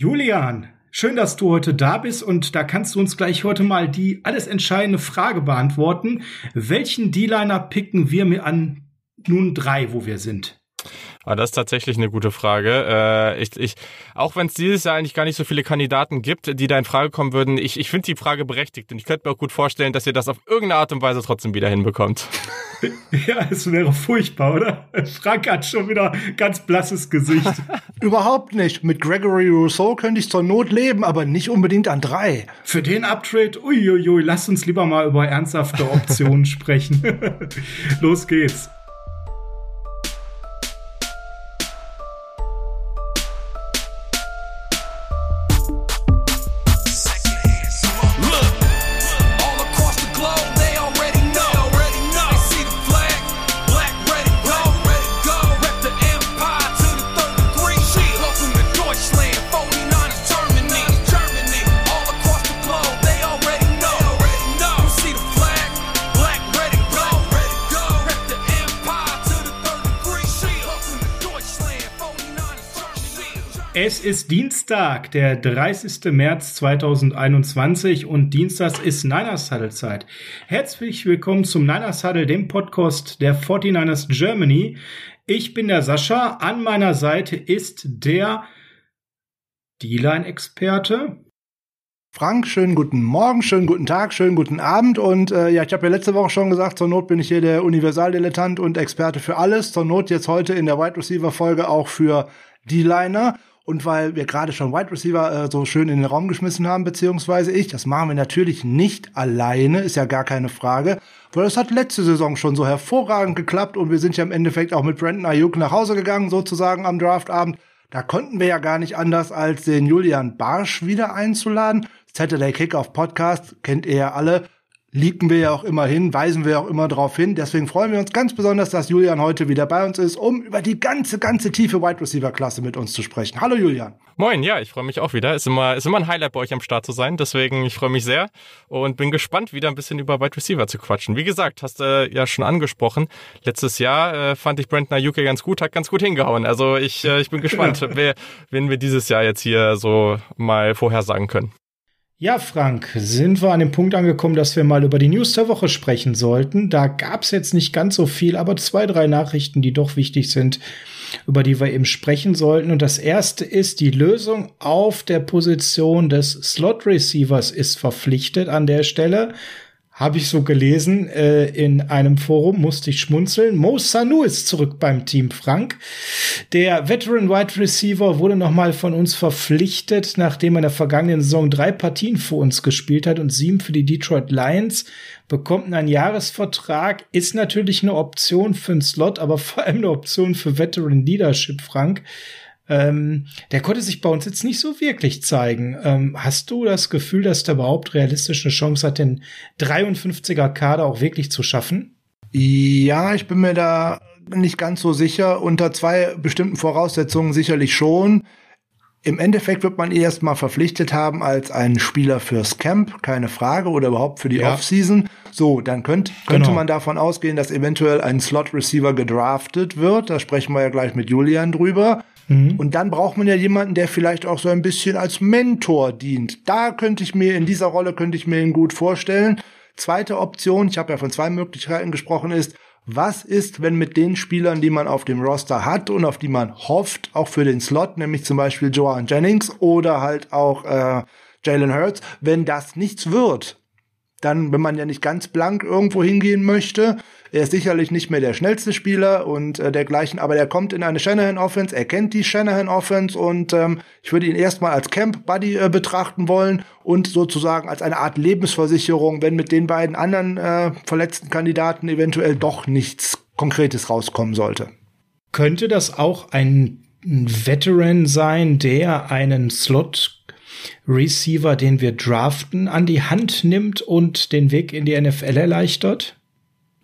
Julian, schön, dass du heute da bist und da kannst du uns gleich heute mal die alles entscheidende Frage beantworten. Welchen D-Liner picken wir mir an nun drei, wo wir sind? Aber ah, das ist tatsächlich eine gute Frage. Äh, ich, ich, auch wenn es dieses Jahr eigentlich gar nicht so viele Kandidaten gibt, die da in Frage kommen würden, ich, ich finde die Frage berechtigt und ich könnte mir auch gut vorstellen, dass ihr das auf irgendeine Art und Weise trotzdem wieder hinbekommt. Ja, es wäre furchtbar, oder? Frank hat schon wieder ganz blasses Gesicht. Überhaupt nicht. Mit Gregory Rousseau könnte ich zur Not leben, aber nicht unbedingt an drei. Für den Uptrade, uiuiui, lasst uns lieber mal über ernsthafte Optionen sprechen. Los geht's. Es ist Dienstag, der 30. März 2021 und Dienstags ist Niners Huddle Zeit. Herzlich willkommen zum Niners Huddle, dem Podcast der 49ers Germany. Ich bin der Sascha. An meiner Seite ist der D-Line-Experte. Frank, schönen guten Morgen, schönen guten Tag, schönen guten Abend. Und äh, ja, ich habe ja letzte Woche schon gesagt, zur Not bin ich hier der Universaldilettant und Experte für alles. Zur Not jetzt heute in der Wide Receiver Folge auch für D-Liner. Und weil wir gerade schon Wide Receiver äh, so schön in den Raum geschmissen haben, beziehungsweise ich, das machen wir natürlich nicht alleine, ist ja gar keine Frage, weil das hat letzte Saison schon so hervorragend geklappt und wir sind ja im Endeffekt auch mit Brandon Ayuk nach Hause gegangen, sozusagen am Draftabend. Da konnten wir ja gar nicht anders, als den Julian Barsch wieder einzuladen. Saturday Kickoff Podcast kennt ihr ja alle liegen wir ja auch immer hin, weisen wir auch immer darauf hin. Deswegen freuen wir uns ganz besonders, dass Julian heute wieder bei uns ist, um über die ganze, ganze tiefe Wide Receiver Klasse mit uns zu sprechen. Hallo Julian. Moin, ja, ich freue mich auch wieder. Ist immer, ist immer ein Highlight bei euch am Start zu sein. Deswegen, ich freue mich sehr und bin gespannt, wieder ein bisschen über Wide Receiver zu quatschen. Wie gesagt, hast du äh, ja schon angesprochen. Letztes Jahr äh, fand ich Brandon Ayuke ganz gut, hat ganz gut hingehauen. Also ich, äh, ich bin gespannt, wer, wen wir dieses Jahr jetzt hier so mal vorhersagen können. Ja, Frank, sind wir an dem Punkt angekommen, dass wir mal über die News der Woche sprechen sollten. Da gab's jetzt nicht ganz so viel, aber zwei, drei Nachrichten, die doch wichtig sind, über die wir eben sprechen sollten. Und das erste ist, die Lösung auf der Position des Slot Receivers ist verpflichtet an der Stelle. Habe ich so gelesen äh, in einem Forum, musste ich schmunzeln. Mo Sanu ist zurück beim Team Frank. Der Veteran Wide Receiver wurde nochmal von uns verpflichtet, nachdem er in der vergangenen Saison drei Partien für uns gespielt hat und sieben für die Detroit Lions. Bekommt einen Jahresvertrag, ist natürlich eine Option für einen Slot, aber vor allem eine Option für Veteran Leadership, Frank. Ähm, der konnte sich bei uns jetzt nicht so wirklich zeigen. Ähm, hast du das Gefühl, dass der überhaupt realistisch eine Chance hat, den 53er Kader auch wirklich zu schaffen? Ja, ich bin mir da nicht ganz so sicher. Unter zwei bestimmten Voraussetzungen sicherlich schon. Im Endeffekt wird man ihn erstmal verpflichtet haben als einen Spieler fürs Camp, keine Frage, oder überhaupt für die ja. Offseason. So, dann könnt, könnte genau. man davon ausgehen, dass eventuell ein Slot-Receiver gedraftet wird. Da sprechen wir ja gleich mit Julian drüber. Mhm. Und dann braucht man ja jemanden, der vielleicht auch so ein bisschen als Mentor dient. Da könnte ich mir, in dieser Rolle könnte ich mir ihn gut vorstellen. Zweite Option, ich habe ja von zwei Möglichkeiten gesprochen, ist, was ist, wenn mit den Spielern, die man auf dem Roster hat und auf die man hofft, auch für den Slot, nämlich zum Beispiel Joan Jennings oder halt auch äh, Jalen Hurts, wenn das nichts wird, dann, wenn man ja nicht ganz blank irgendwo hingehen möchte, er ist sicherlich nicht mehr der schnellste Spieler und äh, dergleichen, aber er kommt in eine Shanahan-Offense, er kennt die Shanahan-Offense und ähm, ich würde ihn erstmal als Camp-Buddy äh, betrachten wollen und sozusagen als eine Art Lebensversicherung, wenn mit den beiden anderen äh, verletzten Kandidaten eventuell doch nichts Konkretes rauskommen sollte. Könnte das auch ein Veteran sein, der einen Slot Receiver, den wir draften, an die Hand nimmt und den Weg in die NFL erleichtert?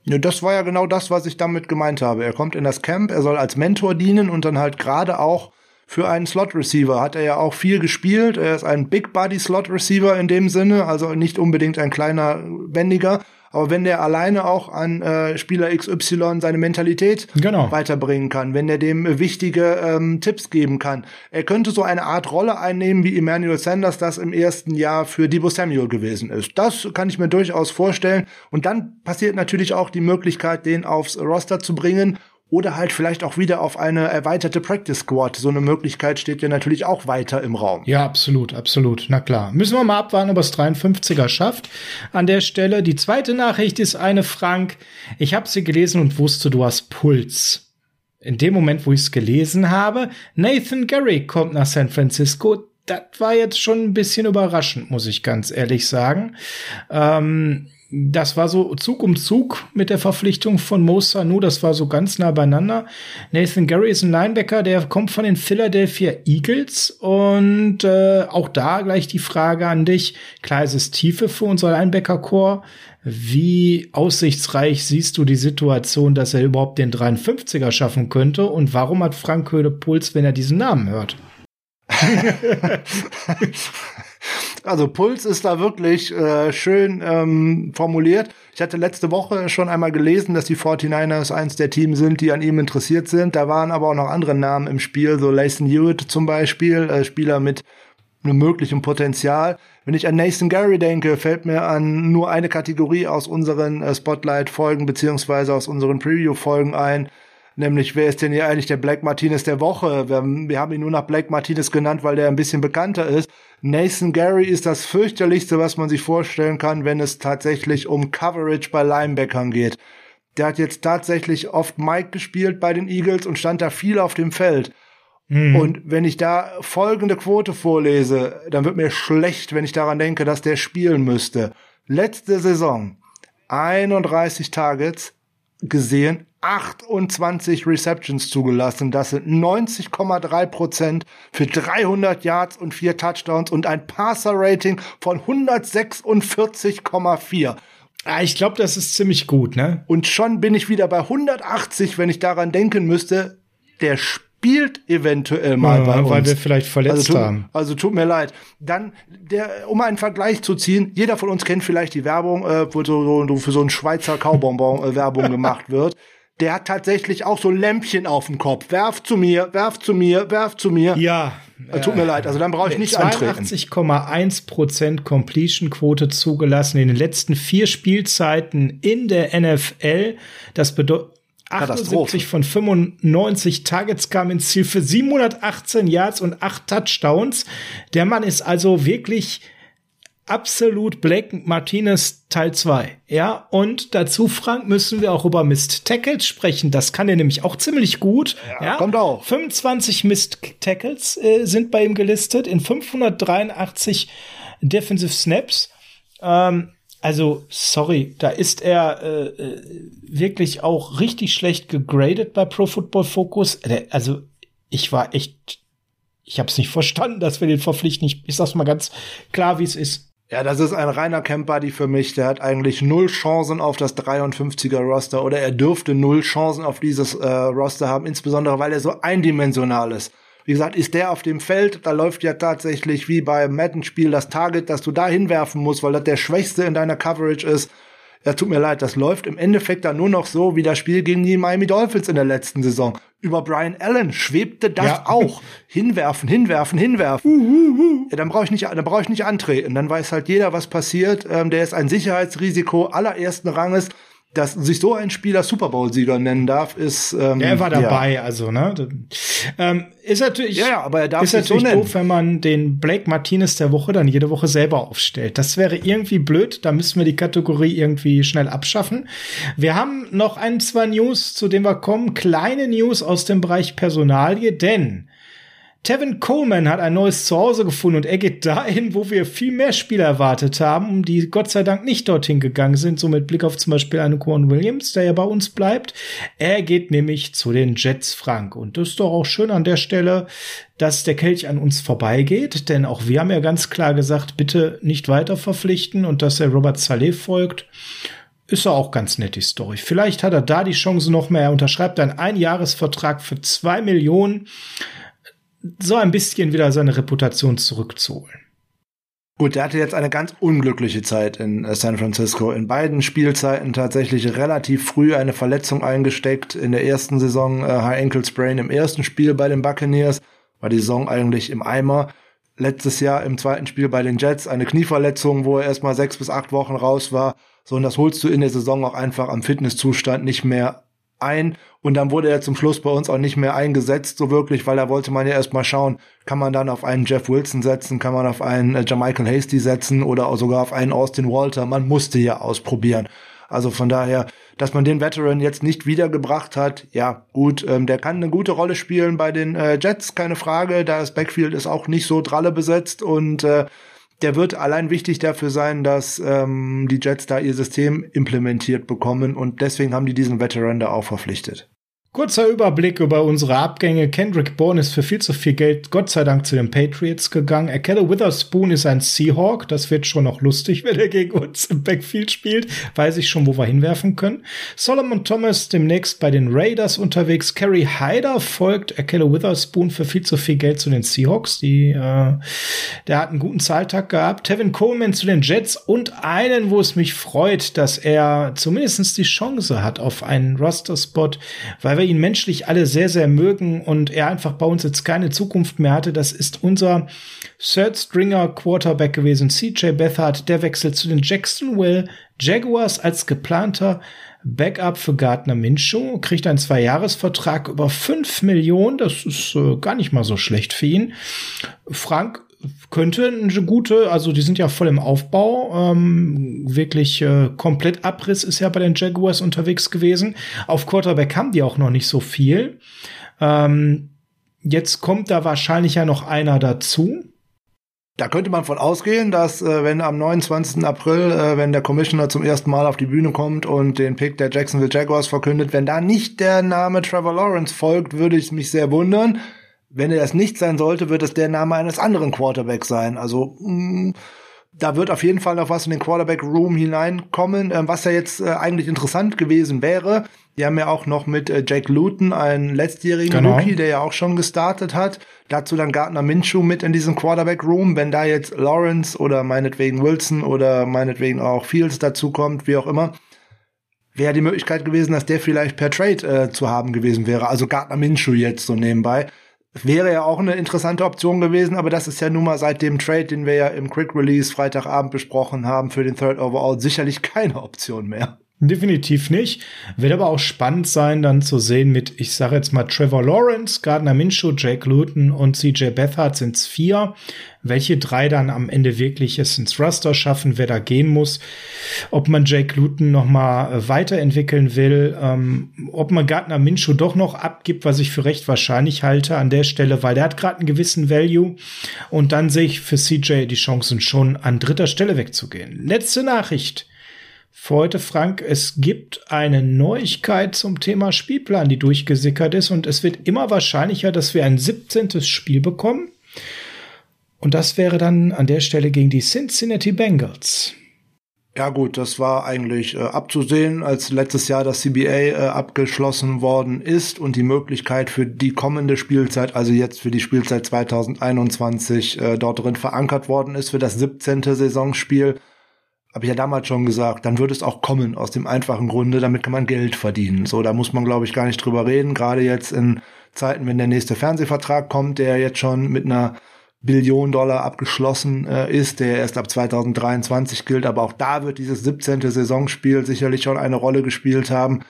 Ja, das war ja genau das, was ich damit gemeint habe. Er kommt in das Camp, er soll als Mentor dienen und dann halt gerade auch für einen Slot Receiver hat er ja auch viel gespielt. Er ist ein Big Body Slot Receiver in dem Sinne, also nicht unbedingt ein kleiner, wendiger. Aber wenn der alleine auch an äh, Spieler XY seine Mentalität genau. weiterbringen kann, wenn er dem wichtige ähm, Tipps geben kann. Er könnte so eine Art Rolle einnehmen, wie Emmanuel Sanders das im ersten Jahr für Debo Samuel gewesen ist. Das kann ich mir durchaus vorstellen. Und dann passiert natürlich auch die Möglichkeit, den aufs Roster zu bringen oder halt vielleicht auch wieder auf eine erweiterte Practice Squad. So eine Möglichkeit steht ja natürlich auch weiter im Raum. Ja, absolut, absolut. Na klar. Müssen wir mal abwarten, ob es 53er schafft. An der Stelle. Die zweite Nachricht ist eine, Frank. Ich habe sie gelesen und wusste, du hast Puls. In dem Moment, wo ich es gelesen habe, Nathan Gary kommt nach San Francisco. Das war jetzt schon ein bisschen überraschend, muss ich ganz ehrlich sagen. Ähm, das war so Zug um Zug mit der Verpflichtung von Mo Sanu. Das war so ganz nah beieinander. Nathan Gary ist ein Linebacker, der kommt von den Philadelphia Eagles. Und äh, auch da gleich die Frage an dich. Klar, es ist Tiefe für unser Linebacker-Core. Wie aussichtsreich siehst du die Situation, dass er überhaupt den 53er schaffen könnte? Und warum hat Frank Höhle Puls, wenn er diesen Namen hört? Also Puls ist da wirklich äh, schön ähm, formuliert. Ich hatte letzte Woche schon einmal gelesen, dass die 49ers eins der Teams sind, die an ihm interessiert sind. Da waren aber auch noch andere Namen im Spiel, so Layson Hewitt zum Beispiel, äh, Spieler mit einem möglichen Potenzial. Wenn ich an Nathan Gary denke, fällt mir an nur eine Kategorie aus unseren äh, Spotlight-Folgen beziehungsweise aus unseren Preview-Folgen ein. Nämlich, wer ist denn hier eigentlich der Black Martinez der Woche? Wir, wir haben ihn nur nach Black Martinez genannt, weil der ein bisschen bekannter ist. Nathan Gary ist das fürchterlichste, was man sich vorstellen kann, wenn es tatsächlich um Coverage bei Linebackern geht. Der hat jetzt tatsächlich oft Mike gespielt bei den Eagles und stand da viel auf dem Feld. Mhm. Und wenn ich da folgende Quote vorlese, dann wird mir schlecht, wenn ich daran denke, dass der spielen müsste. Letzte Saison 31 Targets gesehen, 28 Receptions zugelassen. Das sind 90,3 Prozent für 300 Yards und vier Touchdowns und ein Passer-Rating von 146,4. Ah, ich glaube, das ist ziemlich gut, ne? Und schon bin ich wieder bei 180, wenn ich daran denken müsste, der spielt eventuell mal ja, bei uns. Weil wir vielleicht verletzt also tut, haben. Also tut mir leid. Dann, der, um einen Vergleich zu ziehen, jeder von uns kennt vielleicht die Werbung, äh, wo so, so für so ein Schweizer Kaubonbon äh, Werbung gemacht wird der hat tatsächlich auch so Lämpchen auf dem Kopf. Werf zu mir, werf zu mir, werf zu mir. Ja. Äh, tut mir leid, also dann brauche ich nicht 82,1 Prozent Completion-Quote zugelassen in den letzten vier Spielzeiten in der NFL. Das bedeutet 78 von 95 Targets kam ins Ziel für 718 Yards und 8 Touchdowns. Der Mann ist also wirklich absolut Black Martinez Teil 2. Ja, und dazu, Frank, müssen wir auch über Mist Tackles sprechen. Das kann er nämlich auch ziemlich gut. Ja, ja? kommt auch. 25 Mist Tackles äh, sind bei ihm gelistet in 583 Defensive Snaps. Ähm, also, sorry, da ist er äh, äh, wirklich auch richtig schlecht gegradet bei Pro Football Focus. Also, ich war echt ich habe es nicht verstanden, dass wir den verpflichten. Ich, ich sag's mal ganz klar, wie es ist. Ja, das ist ein reiner Camp Buddy für mich. Der hat eigentlich null Chancen auf das 53er Roster oder er dürfte null Chancen auf dieses äh, Roster haben, insbesondere weil er so eindimensional ist. Wie gesagt, ist der auf dem Feld, da läuft ja tatsächlich wie beim Madden-Spiel das Target, das du da hinwerfen musst, weil das der Schwächste in deiner Coverage ist ja, tut mir leid, das läuft im Endeffekt dann nur noch so wie das Spiel gegen die Miami Dolphins in der letzten Saison. Über Brian Allen schwebte das ja. auch. Hinwerfen, hinwerfen, hinwerfen. Uh, uh, uh. Ja, dann brauche ich nicht, dann brauche ich nicht antreten. Dann weiß halt jeder, was passiert. Ähm, der ist ein Sicherheitsrisiko allerersten Ranges dass sich so ein Spieler Super Bowl-Sieger nennen darf, ist. Ähm, er war dabei, ja. also, ne? Ähm, ist natürlich, ja, aber er darf ist natürlich so doof, wenn man den Blake Martinez der Woche dann jede Woche selber aufstellt. Das wäre irgendwie blöd, da müssen wir die Kategorie irgendwie schnell abschaffen. Wir haben noch ein, zwei News, zu denen wir kommen. Kleine News aus dem Bereich Personalie, denn Tevin Coleman hat ein neues Zuhause gefunden und er geht dahin, wo wir viel mehr Spieler erwartet haben, die Gott sei Dank nicht dorthin gegangen sind, so mit Blick auf zum Beispiel einen Quan Williams, der ja bei uns bleibt. Er geht nämlich zu den Jets Frank und das ist doch auch schön an der Stelle, dass der Kelch an uns vorbeigeht, denn auch wir haben ja ganz klar gesagt, bitte nicht weiter verpflichten und dass er Robert Saleh folgt ist ja auch ganz nett, die Story. Vielleicht hat er da die Chance noch mehr. Er unterschreibt einen Einjahresvertrag für zwei Millionen so ein bisschen wieder seine Reputation zurückzuholen. Gut, der hatte jetzt eine ganz unglückliche Zeit in äh, San Francisco. In beiden Spielzeiten tatsächlich relativ früh eine Verletzung eingesteckt. In der ersten Saison äh, High Ankle Sprain im ersten Spiel bei den Buccaneers. War die Saison eigentlich im Eimer. Letztes Jahr im zweiten Spiel bei den Jets eine Knieverletzung, wo er erstmal sechs bis acht Wochen raus war. So, und das holst du in der Saison auch einfach am Fitnesszustand nicht mehr ein. Und dann wurde er zum Schluss bei uns auch nicht mehr eingesetzt, so wirklich, weil da wollte man ja erstmal schauen, kann man dann auf einen Jeff Wilson setzen, kann man auf einen äh, Jamichael Hasty setzen oder auch sogar auf einen Austin Walter. Man musste ja ausprobieren. Also von daher, dass man den Veteran jetzt nicht wiedergebracht hat, ja gut, ähm, der kann eine gute Rolle spielen bei den äh, Jets, keine Frage. Da das Backfield ist auch nicht so dralle besetzt und äh, der wird allein wichtig dafür sein, dass ähm, die Jets da ihr System implementiert bekommen und deswegen haben die diesen Veteran da auch verpflichtet. Kurzer Überblick über unsere Abgänge. Kendrick Bourne ist für viel zu viel Geld Gott sei Dank zu den Patriots gegangen. Akella Witherspoon ist ein Seahawk. Das wird schon noch lustig, wenn er gegen uns im Backfield spielt. Weiß ich schon, wo wir hinwerfen können. Solomon Thomas demnächst bei den Raiders unterwegs. Kerry Hyder folgt Akella Witherspoon für viel zu viel Geld zu den Seahawks. Die, äh, der hat einen guten Zahltag gehabt. Tevin Coleman zu den Jets und einen, wo es mich freut, dass er zumindest die Chance hat auf einen Roster-Spot, weil wir wir ihn menschlich alle sehr, sehr mögen und er einfach bei uns jetzt keine Zukunft mehr hatte. Das ist unser Third Stringer Quarterback gewesen, CJ Bethard. Der wechselt zu den Jacksonville Jaguars als geplanter Backup für Gardner Minshew, kriegt einen Zwei-Jahres-Vertrag über fünf Millionen. Das ist äh, gar nicht mal so schlecht für ihn. Frank könnte eine gute, also die sind ja voll im Aufbau. Ähm, wirklich äh, komplett Abriss ist ja bei den Jaguars unterwegs gewesen. Auf Quarterback haben die auch noch nicht so viel. Ähm, jetzt kommt da wahrscheinlich ja noch einer dazu. Da könnte man von ausgehen, dass äh, wenn am 29. April, äh, wenn der Commissioner zum ersten Mal auf die Bühne kommt und den Pick der Jacksonville Jaguars verkündet, wenn da nicht der Name Trevor Lawrence folgt, würde ich mich sehr wundern. Wenn er das nicht sein sollte, wird es der Name eines anderen Quarterbacks sein. Also mh, mm, da wird auf jeden Fall noch was in den Quarterback-Room hineinkommen, äh, was ja jetzt äh, eigentlich interessant gewesen wäre. Die haben ja auch noch mit äh, Jake Luton einen letztjährigen genau. Rookie, der ja auch schon gestartet hat. Dazu dann Gardner Minshew mit in diesem Quarterback-Room. Wenn da jetzt Lawrence oder meinetwegen Wilson oder meinetwegen auch Fields dazu kommt, wie auch immer, wäre die Möglichkeit gewesen, dass der vielleicht per Trade äh, zu haben gewesen wäre. Also Gardner Minshew jetzt so nebenbei. Wäre ja auch eine interessante Option gewesen, aber das ist ja nun mal seit dem Trade, den wir ja im Quick Release Freitagabend besprochen haben, für den Third Overall sicherlich keine Option mehr. Definitiv nicht. Wird aber auch spannend sein, dann zu sehen mit, ich sage jetzt mal, Trevor Lawrence, Gardner Minshew, Jake Luton und CJ Beathard sind es vier. Welche drei dann am Ende wirklich es ins Raster schaffen, wer da gehen muss, ob man Jake Luton noch mal äh, weiterentwickeln will, ähm, ob man Gardner Minshew doch noch abgibt, was ich für recht wahrscheinlich halte an der Stelle, weil der hat gerade einen gewissen Value und dann sehe ich für CJ die Chancen schon an dritter Stelle wegzugehen. Letzte Nachricht für heute, Frank. Es gibt eine Neuigkeit zum Thema Spielplan, die durchgesickert ist und es wird immer wahrscheinlicher, dass wir ein 17. Spiel bekommen. Und das wäre dann an der Stelle gegen die Cincinnati Bengals. Ja gut, das war eigentlich äh, abzusehen, als letztes Jahr das CBA äh, abgeschlossen worden ist und die Möglichkeit für die kommende Spielzeit, also jetzt für die Spielzeit 2021, äh, dort drin verankert worden ist für das 17. Saisonspiel habe ich ja damals schon gesagt, dann wird es auch kommen aus dem einfachen Grunde, damit kann man Geld verdienen. So, da muss man glaube ich gar nicht drüber reden, gerade jetzt in Zeiten, wenn der nächste Fernsehvertrag kommt, der jetzt schon mit einer Billion Dollar abgeschlossen äh, ist, der erst ab 2023 gilt, aber auch da wird dieses 17. Saisonspiel sicherlich schon eine Rolle gespielt haben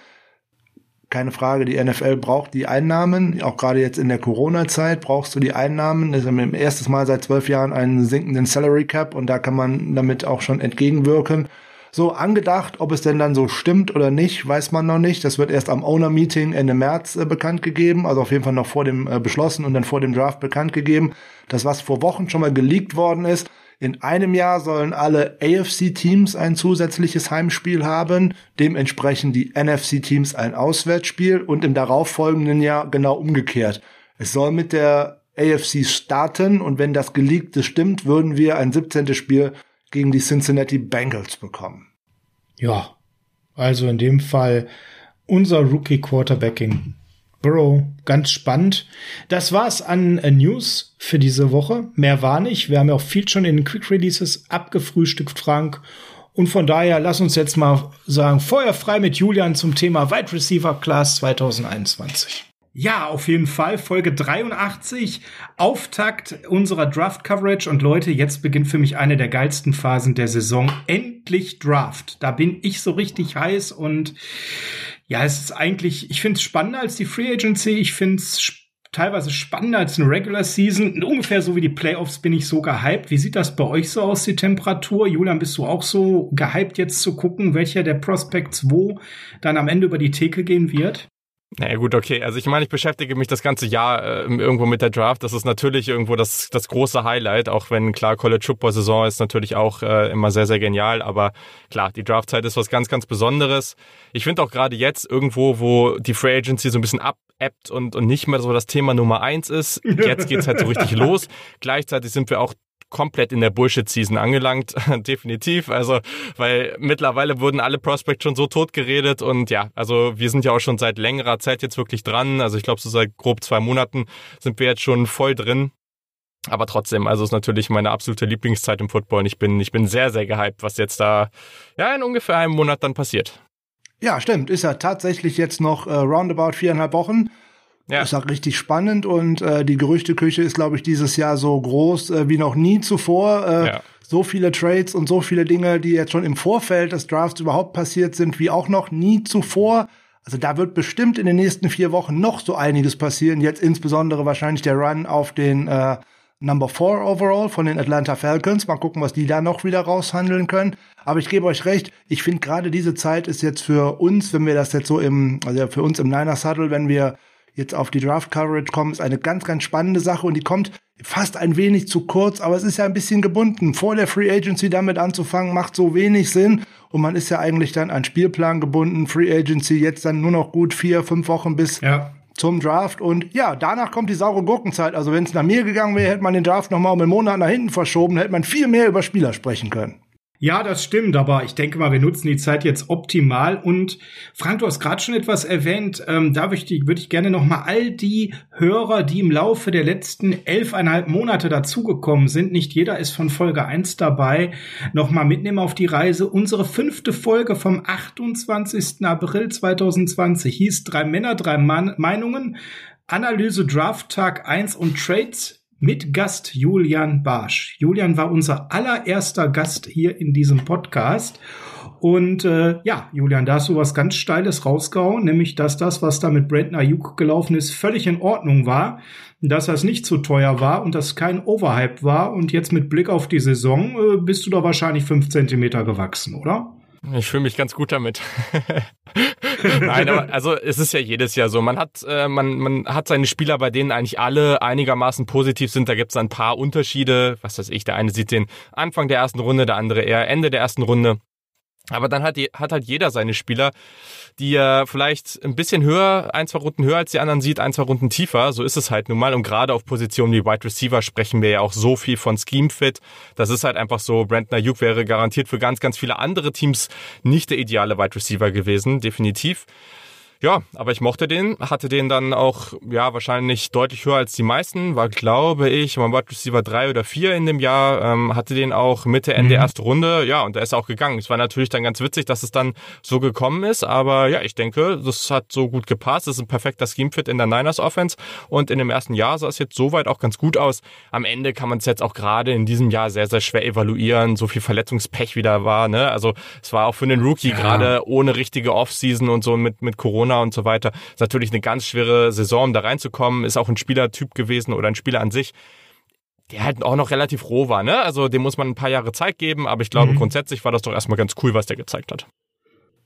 keine Frage, die NFL braucht die Einnahmen. Auch gerade jetzt in der Corona-Zeit brauchst du die Einnahmen. Das ist im ersten Mal seit zwölf Jahren einen sinkenden Salary Cap und da kann man damit auch schon entgegenwirken. So angedacht, ob es denn dann so stimmt oder nicht, weiß man noch nicht. Das wird erst am Owner-Meeting Ende März äh, bekannt gegeben, also auf jeden Fall noch vor dem äh, beschlossen und dann vor dem Draft bekannt gegeben. Das, was vor Wochen schon mal geleakt worden ist, in einem Jahr sollen alle AFC-Teams ein zusätzliches Heimspiel haben, dementsprechend die NFC-Teams ein Auswärtsspiel und im darauffolgenden Jahr genau umgekehrt. Es soll mit der AFC starten und wenn das Geleakte stimmt, würden wir ein 17. Spiel gegen die Cincinnati Bengals bekommen. Ja, also in dem Fall unser Rookie Quarterbacking Burrow, ganz spannend. Das war's an äh, News für diese Woche. Mehr war nicht. Wir haben ja auch viel schon in den Quick Releases abgefrühstückt, Frank. Und von daher lass uns jetzt mal sagen, feuerfrei mit Julian zum Thema Wide Receiver Class 2021. Ja, auf jeden Fall. Folge 83, Auftakt unserer Draft Coverage. Und Leute, jetzt beginnt für mich eine der geilsten Phasen der Saison. Endlich Draft. Da bin ich so richtig heiß und ja, es ist eigentlich, ich finde es spannender als die Free Agency. Ich finde es teilweise spannender als eine Regular Season. Ungefähr so wie die Playoffs bin ich so gehypt. Wie sieht das bei euch so aus, die Temperatur? Julian, bist du auch so gehypt jetzt zu gucken, welcher der Prospects wo dann am Ende über die Theke gehen wird? Naja gut, okay. Also ich meine, ich beschäftige mich das ganze Jahr äh, irgendwo mit der Draft. Das ist natürlich irgendwo das, das große Highlight, auch wenn klar College Football Saison ist natürlich auch äh, immer sehr, sehr genial. Aber klar, die Draftzeit ist was ganz, ganz Besonderes. Ich finde auch gerade jetzt irgendwo, wo die Free Agency so ein bisschen abappt und, und nicht mehr so das Thema Nummer eins ist, jetzt geht's halt so richtig los. Gleichzeitig sind wir auch komplett in der Bullshit-Season angelangt, definitiv. Also, weil mittlerweile wurden alle Prospects schon so tot geredet und ja, also wir sind ja auch schon seit längerer Zeit jetzt wirklich dran. Also ich glaube, so seit grob zwei Monaten sind wir jetzt schon voll drin. Aber trotzdem, also ist natürlich meine absolute Lieblingszeit im Football und ich bin, ich bin sehr, sehr gehypt, was jetzt da ja in ungefähr einem Monat dann passiert. Ja, stimmt. Ist ja tatsächlich jetzt noch äh, roundabout viereinhalb Wochen. Ja. Ist auch richtig spannend und äh, die Gerüchteküche ist, glaube ich, dieses Jahr so groß äh, wie noch nie zuvor. Äh, ja. So viele Trades und so viele Dinge, die jetzt schon im Vorfeld des Drafts überhaupt passiert sind, wie auch noch nie zuvor. Also da wird bestimmt in den nächsten vier Wochen noch so einiges passieren. Jetzt insbesondere wahrscheinlich der Run auf den äh, Number 4 overall von den Atlanta Falcons. Mal gucken, was die da noch wieder raushandeln können. Aber ich gebe euch recht, ich finde gerade diese Zeit ist jetzt für uns, wenn wir das jetzt so im, also für uns im Niners Huddle, wenn wir jetzt auf die Draft Coverage kommen, ist eine ganz, ganz spannende Sache und die kommt fast ein wenig zu kurz, aber es ist ja ein bisschen gebunden. Vor der Free Agency damit anzufangen, macht so wenig Sinn und man ist ja eigentlich dann an Spielplan gebunden. Free Agency jetzt dann nur noch gut vier, fünf Wochen bis ja. zum Draft und ja, danach kommt die saure Gurkenzeit. Also wenn es nach mir gegangen wäre, hätte man den Draft nochmal um einen Monat nach hinten verschoben, hätte man viel mehr über Spieler sprechen können. Ja, das stimmt, aber ich denke mal, wir nutzen die Zeit jetzt optimal. Und Frank, du hast gerade schon etwas erwähnt. Ähm, da würde ich, würd ich gerne noch mal all die Hörer, die im Laufe der letzten elfeinhalb Monate dazugekommen sind, nicht jeder ist von Folge 1 dabei, noch mal mitnehmen auf die Reise. Unsere fünfte Folge vom 28. April 2020 hieß Drei Männer, drei Mann Meinungen. Analyse Draft Tag 1 und Trades mit Gast Julian Barsch. Julian war unser allererster Gast hier in diesem Podcast. Und äh, ja, Julian, da hast du was ganz Steiles rausgehauen, nämlich dass das, was da mit Brandon Ayuk gelaufen ist, völlig in Ordnung war, dass das nicht zu teuer war und dass kein Overhype war. Und jetzt mit Blick auf die Saison äh, bist du da wahrscheinlich fünf Zentimeter gewachsen, oder? Ich fühle mich ganz gut damit. Nein, aber also es ist ja jedes Jahr so. Man hat, äh, man, man hat seine Spieler, bei denen eigentlich alle einigermaßen positiv sind. Da gibt es ein paar Unterschiede. Was weiß ich, der eine sieht den Anfang der ersten Runde, der andere eher Ende der ersten Runde. Aber dann hat, die, hat halt jeder seine Spieler, die er vielleicht ein bisschen höher, ein, zwei Runden höher als die anderen sieht, ein, zwei Runden tiefer. So ist es halt nun mal. Und gerade auf Positionen wie Wide Receiver sprechen wir ja auch so viel von Scheme Fit. Das ist halt einfach so. Brandon Ayuk wäre garantiert für ganz, ganz viele andere Teams nicht der ideale Wide Receiver gewesen. Definitiv. Ja, aber ich mochte den, hatte den dann auch, ja, wahrscheinlich deutlich höher als die meisten, war, glaube ich, man Wide Receiver drei oder vier in dem Jahr, ähm, hatte den auch Mitte, Ende mhm. erste Runde, ja, und der ist auch gegangen. Es war natürlich dann ganz witzig, dass es dann so gekommen ist, aber ja, ich denke, das hat so gut gepasst, das ist ein perfekter Scheme-Fit in der Niners Offense und in dem ersten Jahr sah es jetzt soweit auch ganz gut aus. Am Ende kann man es jetzt auch gerade in diesem Jahr sehr, sehr schwer evaluieren, so viel Verletzungspech wieder war, ne, also es war auch für den Rookie ja. gerade ohne richtige Offseason und so mit, mit Corona Corona und so weiter. Ist natürlich eine ganz schwere Saison, um da reinzukommen. Ist auch ein Spielertyp gewesen oder ein Spieler an sich der halt auch noch relativ roh war, ne? Also dem muss man ein paar Jahre Zeit geben, aber ich glaube mhm. grundsätzlich war das doch erstmal ganz cool, was der gezeigt hat.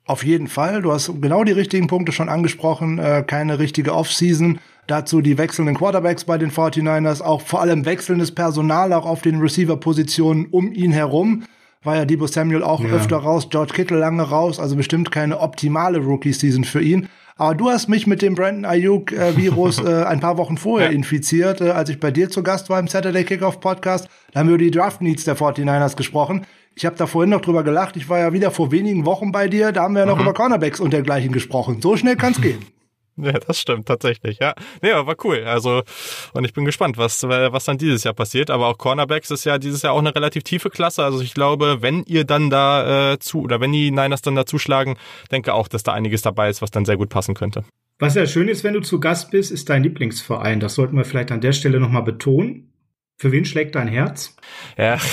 Auf jeden Fall. Du hast genau die richtigen Punkte schon angesprochen. Äh, keine richtige Offseason. Dazu die wechselnden Quarterbacks bei den 49ers, auch vor allem wechselndes Personal auch auf den Receiver-Positionen um ihn herum. War ja Debo Samuel auch ja. öfter raus, George Kittle lange raus, also bestimmt keine optimale Rookie-Season für ihn. Aber du hast mich mit dem Brandon Ayuk-Virus äh, ein paar Wochen vorher ja. infiziert, äh, als ich bei dir zu Gast war im Saturday Kickoff Podcast. Da haben wir über die Draft Needs der 49ers gesprochen. Ich habe da vorhin noch drüber gelacht. Ich war ja wieder vor wenigen Wochen bei dir. Da haben wir ja noch mhm. über Cornerbacks und dergleichen gesprochen. So schnell kann's gehen. Ja, das stimmt tatsächlich, ja. Nee, aber war cool. Also, und ich bin gespannt, was, was dann dieses Jahr passiert. Aber auch Cornerbacks ist ja dieses Jahr auch eine relativ tiefe Klasse. Also ich glaube, wenn ihr dann da äh, zu, oder wenn die Niners dann da zuschlagen, denke auch, dass da einiges dabei ist, was dann sehr gut passen könnte. Was ja schön ist, wenn du zu Gast bist, ist dein Lieblingsverein. Das sollten wir vielleicht an der Stelle nochmal betonen. Für wen schlägt dein Herz? Ja.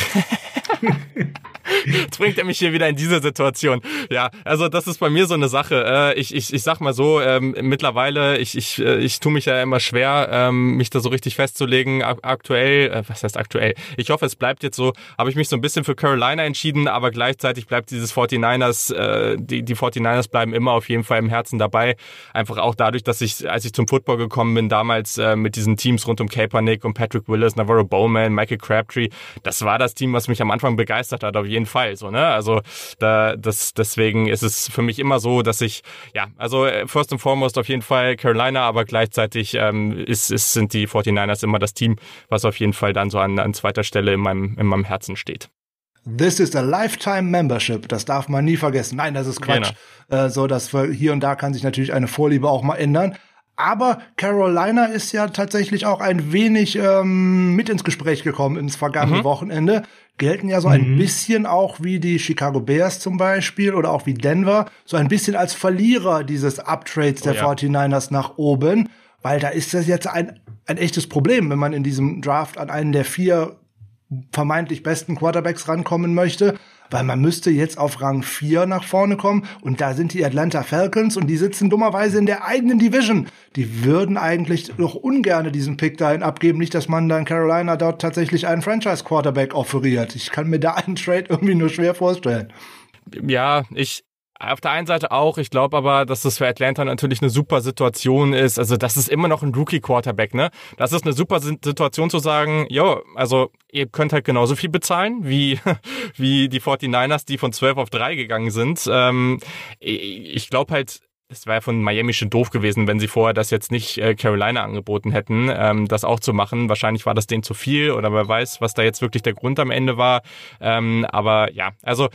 Jetzt bringt er mich hier wieder in diese Situation. Ja, also das ist bei mir so eine Sache. Äh, ich, ich, ich sag mal so, ähm, mittlerweile, ich, ich, äh, ich tue mich ja immer schwer, ähm, mich da so richtig festzulegen. Aktuell, äh, was heißt aktuell? Ich hoffe, es bleibt jetzt so. Habe ich mich so ein bisschen für Carolina entschieden, aber gleichzeitig bleibt dieses 49ers, äh, die, die 49ers bleiben immer auf jeden Fall im Herzen dabei. Einfach auch dadurch, dass ich, als ich zum Football gekommen bin, damals äh, mit diesen Teams rund um Kaepernick und Patrick Willis, Navarro Bowman, Michael Crabtree, das war das Team, was mich am Anfang begeistert hat, auf jeden Fall. So, ne? Also da, das, deswegen ist es für mich immer so, dass ich, ja, also äh, first and foremost auf jeden Fall Carolina, aber gleichzeitig ähm, ist, ist, sind die 49ers immer das Team, was auf jeden Fall dann so an, an zweiter Stelle in meinem, in meinem Herzen steht. This is a lifetime membership. Das darf man nie vergessen. Nein, das ist Quatsch. Genau. Äh, so, dass hier und da kann sich natürlich eine Vorliebe auch mal ändern. Aber Carolina ist ja tatsächlich auch ein wenig ähm, mit ins Gespräch gekommen ins vergangene mhm. Wochenende. Gelten ja so ein mhm. bisschen auch wie die Chicago Bears zum Beispiel oder auch wie Denver, so ein bisschen als Verlierer dieses Uptrades oh, der ja. 49ers nach oben, weil da ist das jetzt ein, ein echtes Problem, wenn man in diesem Draft an einen der vier vermeintlich besten Quarterbacks rankommen möchte weil man müsste jetzt auf Rang 4 nach vorne kommen und da sind die Atlanta Falcons und die sitzen dummerweise in der eigenen Division. Die würden eigentlich doch ungern diesen Pick dahin abgeben, nicht, dass man dann Carolina dort tatsächlich einen Franchise Quarterback offeriert. Ich kann mir da einen Trade irgendwie nur schwer vorstellen. Ja, ich, auf der einen Seite auch, ich glaube aber, dass das für Atlanta natürlich eine super Situation ist. Also das ist immer noch ein Rookie-Quarterback, ne? Das ist eine super Situation zu sagen, jo, also ihr könnt halt genauso viel bezahlen wie, wie die 49ers, die von 12 auf 3 gegangen sind. Ähm, ich glaube halt, es wäre von Miami schon doof gewesen, wenn sie vorher das jetzt nicht äh, Carolina angeboten hätten, ähm, das auch zu machen. Wahrscheinlich war das denen zu viel oder wer weiß, was da jetzt wirklich der Grund am Ende war. Ähm, aber ja, also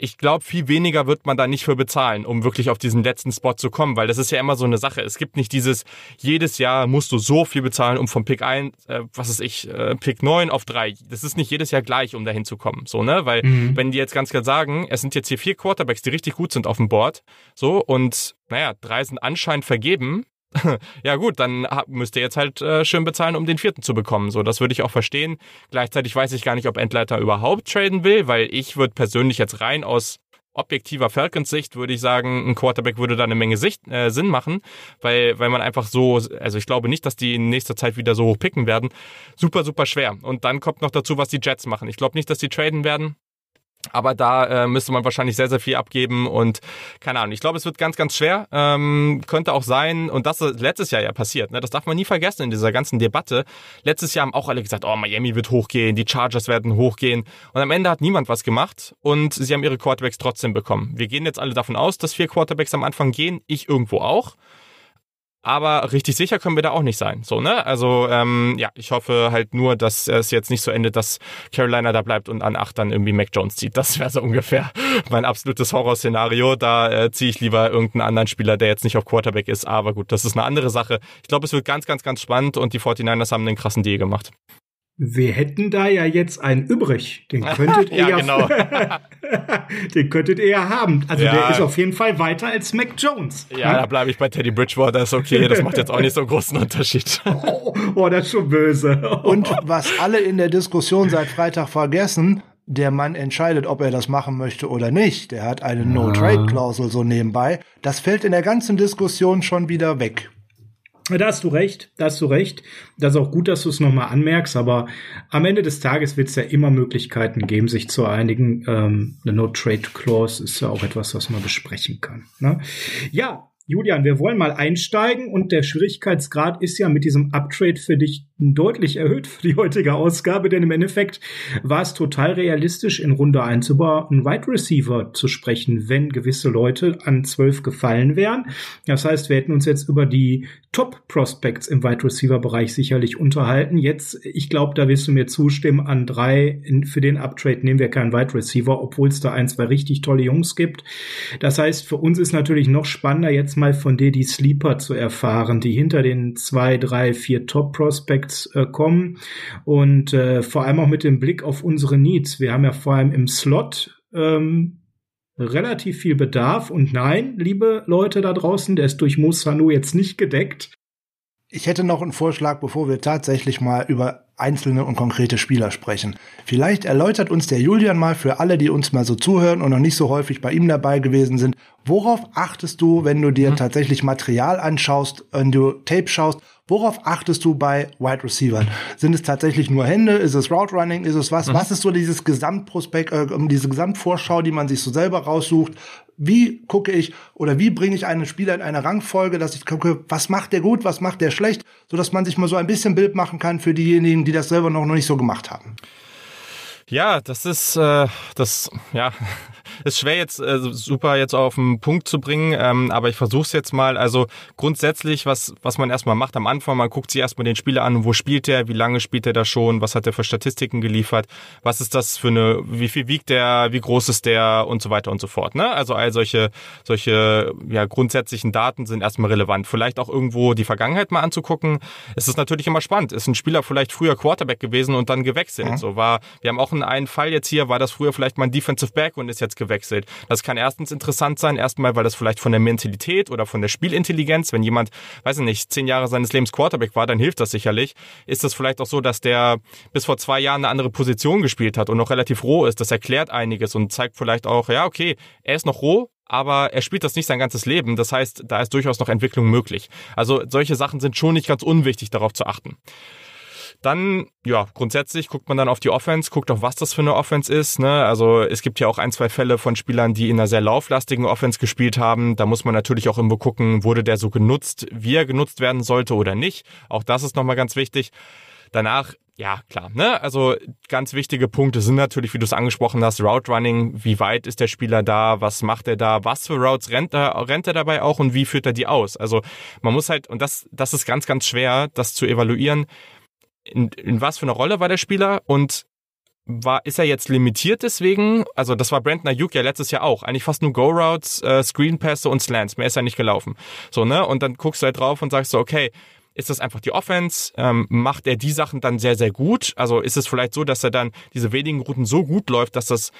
ich glaube, viel weniger wird man da nicht für bezahlen, um wirklich auf diesen letzten Spot zu kommen, weil das ist ja immer so eine Sache. Es gibt nicht dieses, jedes Jahr musst du so viel bezahlen, um vom Pick 1, äh, was ist ich, äh, Pick 9 auf 3. Das ist nicht jedes Jahr gleich, um dahin zu kommen. So, ne? Weil, mhm. wenn die jetzt ganz klar sagen, es sind jetzt hier vier Quarterbacks, die richtig gut sind auf dem Board, so, und naja, drei sind anscheinend vergeben, ja gut, dann müsst ihr jetzt halt äh, schön bezahlen, um den vierten zu bekommen. So, das würde ich auch verstehen. Gleichzeitig weiß ich gar nicht, ob Endleiter überhaupt traden will, weil ich würde persönlich jetzt rein aus objektiver Falcons-Sicht würde ich sagen, ein Quarterback würde da eine Menge Sicht, äh, Sinn machen, weil, weil man einfach so, also ich glaube nicht, dass die in nächster Zeit wieder so hoch picken werden. Super, super schwer. Und dann kommt noch dazu, was die Jets machen. Ich glaube nicht, dass die traden werden. Aber da äh, müsste man wahrscheinlich sehr, sehr viel abgeben und keine Ahnung. Ich glaube, es wird ganz, ganz schwer. Ähm, könnte auch sein, und das ist letztes Jahr ja passiert. Ne? Das darf man nie vergessen in dieser ganzen Debatte. Letztes Jahr haben auch alle gesagt, oh, Miami wird hochgehen, die Chargers werden hochgehen. Und am Ende hat niemand was gemacht und sie haben ihre Quarterbacks trotzdem bekommen. Wir gehen jetzt alle davon aus, dass vier Quarterbacks am Anfang gehen. Ich irgendwo auch. Aber richtig sicher können wir da auch nicht sein. So, ne? Also, ähm, ja, ich hoffe halt nur, dass es jetzt nicht so endet, dass Carolina da bleibt und an acht dann irgendwie Mac Jones zieht. Das wäre so ungefähr mein absolutes Horrorszenario. Da äh, ziehe ich lieber irgendeinen anderen Spieler, der jetzt nicht auf Quarterback ist. Aber gut, das ist eine andere Sache. Ich glaube, es wird ganz, ganz, ganz spannend und die 49ers haben einen krassen Deal gemacht. Wir hätten da ja jetzt einen übrig. Den könntet ihr ja, genau. den könntet ihr ja haben. Also ja. der ist auf jeden Fall weiter als Mac Jones. Ja, ja? da bleibe ich bei Teddy Bridgewater. ist okay. Das macht jetzt auch nicht so einen großen Unterschied. oh, oh, das ist schon böse. Und was alle in der Diskussion seit Freitag vergessen, der Mann entscheidet, ob er das machen möchte oder nicht. Der hat eine No-Trade-Klausel so nebenbei. Das fällt in der ganzen Diskussion schon wieder weg. Da hast du recht, da hast du recht. Das ist auch gut, dass du es nochmal anmerkst, aber am Ende des Tages wird es ja immer Möglichkeiten geben, sich zu einigen. Ähm, eine No-Trade-Clause ist ja auch etwas, was man besprechen kann. Ne? Ja, Julian, wir wollen mal einsteigen und der Schwierigkeitsgrad ist ja mit diesem Uptrade für dich deutlich erhöht für die heutige Ausgabe, denn im Endeffekt war es total realistisch, in Runde 1 über einen Wide Receiver zu sprechen, wenn gewisse Leute an 12 gefallen wären. Das heißt, wir hätten uns jetzt über die Top Prospects im Wide Receiver Bereich sicherlich unterhalten. Jetzt, ich glaube, da wirst du mir zustimmen, an drei für den Uptrade nehmen wir keinen Wide Receiver, obwohl es da ein, zwei richtig tolle Jungs gibt. Das heißt, für uns ist natürlich noch spannender, jetzt mal von dir die Sleeper zu erfahren, die hinter den zwei, drei, vier Top Prospects äh, kommen und äh, vor allem auch mit dem Blick auf unsere Needs. Wir haben ja vor allem im Slot ähm, relativ viel Bedarf und nein, liebe Leute da draußen, der ist durch Musanu jetzt nicht gedeckt. Ich hätte noch einen Vorschlag, bevor wir tatsächlich mal über einzelne und konkrete Spieler sprechen. Vielleicht erläutert uns der Julian mal für alle, die uns mal so zuhören und noch nicht so häufig bei ihm dabei gewesen sind, worauf achtest du, wenn du dir mhm. tatsächlich Material anschaust, wenn du Tape schaust, worauf achtest du bei Wide Receivers? Sind es tatsächlich nur Hände? Ist es Route Running? Ist es was? Mhm. Was ist so dieses Gesamtprospekt, äh, diese Gesamtvorschau, die man sich so selber raussucht? Wie gucke ich oder wie bringe ich einen Spieler in eine Rangfolge, dass ich gucke, was macht der gut, was macht der schlecht, so dass man sich mal so ein bisschen Bild machen kann für diejenigen, die das selber noch, noch nicht so gemacht haben. Ja, das ist äh, das ja ist schwer jetzt äh, super jetzt auf den Punkt zu bringen, ähm, aber ich versuche es jetzt mal. Also grundsätzlich, was was man erstmal macht am Anfang, man guckt sich erstmal den Spieler an, wo spielt er, wie lange spielt er da schon, was hat er für Statistiken geliefert, was ist das für eine, wie viel wiegt der, wie groß ist der und so weiter und so fort. Ne? Also all solche solche ja grundsätzlichen Daten sind erstmal relevant. Vielleicht auch irgendwo die Vergangenheit mal anzugucken. Es ist natürlich immer spannend. Ist ein Spieler vielleicht früher Quarterback gewesen und dann gewechselt. Mhm. So war. Wir haben auch einen Fall jetzt hier, war das früher vielleicht mal ein Defensive Back und ist jetzt gewechselt wechselt. Das kann erstens interessant sein, erstmal, weil das vielleicht von der Mentalität oder von der Spielintelligenz, wenn jemand, weiß ich nicht, zehn Jahre seines Lebens Quarterback war, dann hilft das sicherlich. Ist das vielleicht auch so, dass der bis vor zwei Jahren eine andere Position gespielt hat und noch relativ roh ist. Das erklärt einiges und zeigt vielleicht auch, ja, okay, er ist noch roh, aber er spielt das nicht sein ganzes Leben. Das heißt, da ist durchaus noch Entwicklung möglich. Also solche Sachen sind schon nicht ganz unwichtig, darauf zu achten. Dann, ja, grundsätzlich guckt man dann auf die Offense, guckt auch, was das für eine Offense ist. Ne? Also es gibt ja auch ein, zwei Fälle von Spielern, die in einer sehr lauflastigen Offense gespielt haben. Da muss man natürlich auch immer gucken, wurde der so genutzt, wie er genutzt werden sollte oder nicht. Auch das ist nochmal ganz wichtig. Danach ja, klar. Ne? Also ganz wichtige Punkte sind natürlich, wie du es angesprochen hast, Route Running. Wie weit ist der Spieler da? Was macht er da? Was für Routes rennt er, rennt er dabei auch und wie führt er die aus? Also man muss halt, und das, das ist ganz, ganz schwer, das zu evaluieren in, in was für eine Rolle war der Spieler und war, ist er jetzt limitiert deswegen? Also das war Brandon Ayuk ja letztes Jahr auch. Eigentlich fast nur Go-Routes, äh, Screenpässe und Slants. Mehr ist er nicht gelaufen. So, ne? Und dann guckst du halt drauf und sagst so, okay, ist das einfach die Offense? Ähm, macht er die Sachen dann sehr, sehr gut? Also ist es vielleicht so, dass er dann diese wenigen Routen so gut läuft, dass das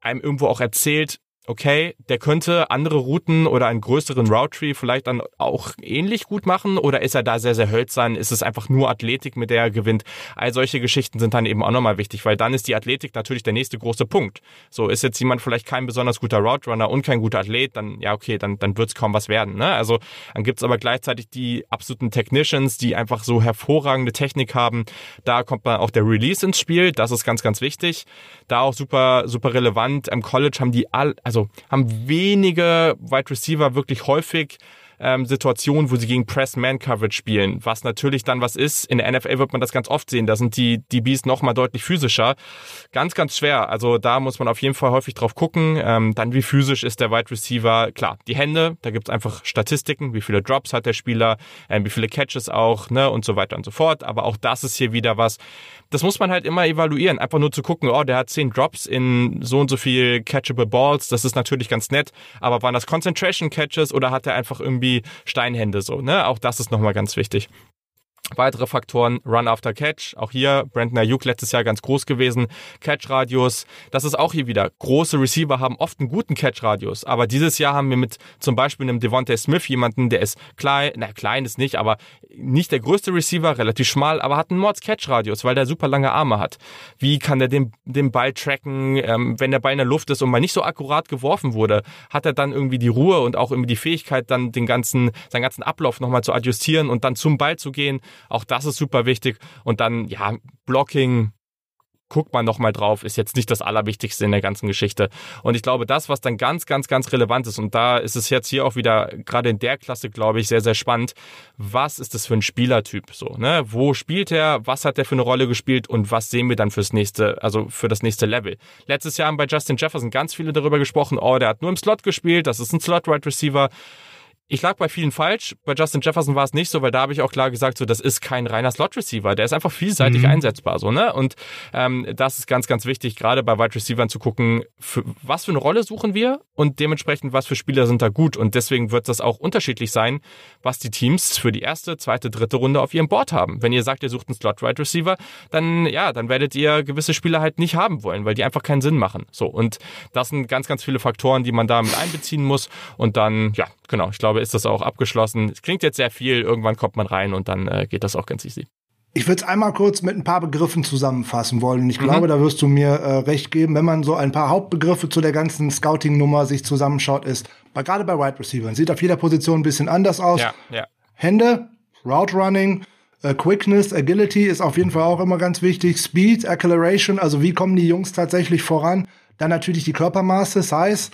einem irgendwo auch erzählt, okay, der könnte andere Routen oder einen größeren Route Tree vielleicht dann auch ähnlich gut machen oder ist er da sehr, sehr hölzern? Ist es einfach nur Athletik, mit der er gewinnt? All solche Geschichten sind dann eben auch nochmal wichtig, weil dann ist die Athletik natürlich der nächste große Punkt. So ist jetzt jemand vielleicht kein besonders guter Route Runner und kein guter Athlet, dann ja okay, dann, dann wird es kaum was werden. Ne? Also dann gibt's aber gleichzeitig die absoluten Technicians, die einfach so hervorragende Technik haben. Da kommt dann auch der Release ins Spiel, das ist ganz, ganz wichtig. Da auch super, super relevant. Im College haben die all, also also haben wenige Wide Receiver wirklich häufig ähm, Situationen, wo sie gegen Press-Man-Coverage spielen, was natürlich dann was ist. In der NFL wird man das ganz oft sehen. Da sind die DBs noch mal deutlich physischer. Ganz, ganz schwer. Also da muss man auf jeden Fall häufig drauf gucken. Ähm, dann wie physisch ist der Wide Receiver? Klar, die Hände, da gibt's einfach Statistiken, wie viele Drops hat der Spieler, ähm, wie viele Catches auch, ne und so weiter und so fort. Aber auch das ist hier wieder was. Das muss man halt immer evaluieren. Einfach nur zu gucken, oh, der hat zehn Drops in so und so viel catchable Balls. Das ist natürlich ganz nett. Aber waren das Concentration Catches oder hat er einfach irgendwie irgendwie Steinhände so, ne? Auch das ist nochmal ganz wichtig. Weitere Faktoren, Run after Catch. Auch hier, Brandon Ayuk letztes Jahr ganz groß gewesen. Catch-Radius. Das ist auch hier wieder. Große Receiver haben oft einen guten Catch-Radius. Aber dieses Jahr haben wir mit zum Beispiel einem Devontae Smith jemanden, der ist klein, na klein ist nicht, aber nicht der größte Receiver, relativ schmal, aber hat einen Mords-Catch-Radius, weil der super lange Arme hat. Wie kann der den, den Ball tracken, ähm, wenn der Ball in der Luft ist und mal nicht so akkurat geworfen wurde? Hat er dann irgendwie die Ruhe und auch irgendwie die Fähigkeit, dann den ganzen, seinen ganzen Ablauf nochmal zu adjustieren und dann zum Ball zu gehen? Auch das ist super wichtig. Und dann, ja, Blocking, guckt man nochmal drauf, ist jetzt nicht das Allerwichtigste in der ganzen Geschichte. Und ich glaube, das, was dann ganz, ganz, ganz relevant ist, und da ist es jetzt hier auch wieder, gerade in der Klasse, glaube ich, sehr, sehr spannend, was ist das für ein Spielertyp so, ne? Wo spielt er, was hat er für eine Rolle gespielt und was sehen wir dann fürs nächste, also für das nächste Level? Letztes Jahr haben bei Justin Jefferson ganz viele darüber gesprochen, oh, der hat nur im Slot gespielt, das ist ein Slot-Right Receiver ich lag bei vielen falsch. Bei Justin Jefferson war es nicht so, weil da habe ich auch klar gesagt, so das ist kein reiner Slot-Receiver. Der ist einfach vielseitig mhm. einsetzbar, so ne. Und ähm, das ist ganz, ganz wichtig, gerade bei Wide Receivern zu gucken, für, was für eine Rolle suchen wir und dementsprechend was für Spieler sind da gut. Und deswegen wird das auch unterschiedlich sein, was die Teams für die erste, zweite, dritte Runde auf ihrem Board haben. Wenn ihr sagt, ihr sucht einen Slot-Wide Receiver, dann ja, dann werdet ihr gewisse Spieler halt nicht haben wollen, weil die einfach keinen Sinn machen. So und das sind ganz, ganz viele Faktoren, die man da mit einbeziehen muss. Und dann ja, genau. Ich glaube ist das auch abgeschlossen. Es klingt jetzt sehr viel, irgendwann kommt man rein und dann äh, geht das auch ganz easy. Ich würde es einmal kurz mit ein paar Begriffen zusammenfassen wollen. Ich mhm. glaube, da wirst du mir äh, recht geben, wenn man so ein paar Hauptbegriffe zu der ganzen Scouting-Nummer sich zusammenschaut, ist, gerade bei Wide Receivers sieht auf jeder Position ein bisschen anders aus. Ja, ja. Hände, Route Running, äh, Quickness, Agility ist auf jeden Fall auch immer ganz wichtig. Speed, Acceleration, also wie kommen die Jungs tatsächlich voran? Dann natürlich die Körpermaße, Size.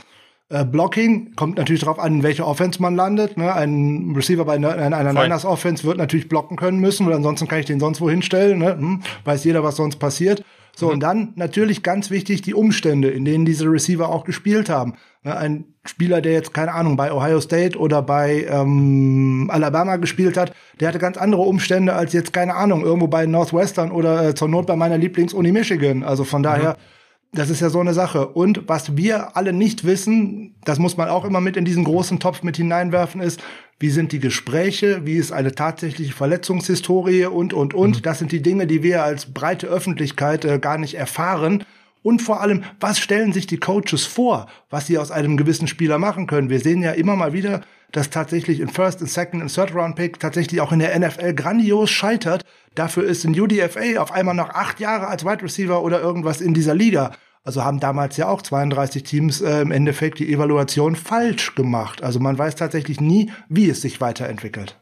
Äh, Blocking kommt natürlich darauf an, in welche Offense man landet. Ne? Ein Receiver bei einer, einer Niners Offense wird natürlich blocken können müssen, oder ansonsten kann ich den sonst wo hinstellen. Ne? Hm, weiß jeder, was sonst passiert. So, mhm. und dann natürlich ganz wichtig die Umstände, in denen diese Receiver auch gespielt haben. Ne? Ein Spieler, der jetzt, keine Ahnung, bei Ohio State oder bei ähm, Alabama gespielt hat, der hatte ganz andere Umstände als jetzt, keine Ahnung, irgendwo bei Northwestern oder äh, zur Not bei meiner Lieblingsuni Michigan. Also von daher. Mhm das ist ja so eine Sache. Und was wir alle nicht wissen, das muss man auch immer mit in diesen großen Topf mit hineinwerfen, ist, wie sind die Gespräche, wie ist eine tatsächliche Verletzungshistorie und, und, und. Mhm. Das sind die Dinge, die wir als breite Öffentlichkeit äh, gar nicht erfahren. Und vor allem, was stellen sich die Coaches vor, was sie aus einem gewissen Spieler machen können? Wir sehen ja immer mal wieder, dass tatsächlich in First, in Second, in Third Round Pick tatsächlich auch in der NFL grandios scheitert. Dafür ist ein UDFA auf einmal noch acht Jahre als Wide Receiver oder irgendwas in dieser Liga. Also haben damals ja auch 32 Teams äh, im Endeffekt die Evaluation falsch gemacht. Also man weiß tatsächlich nie, wie es sich weiterentwickelt.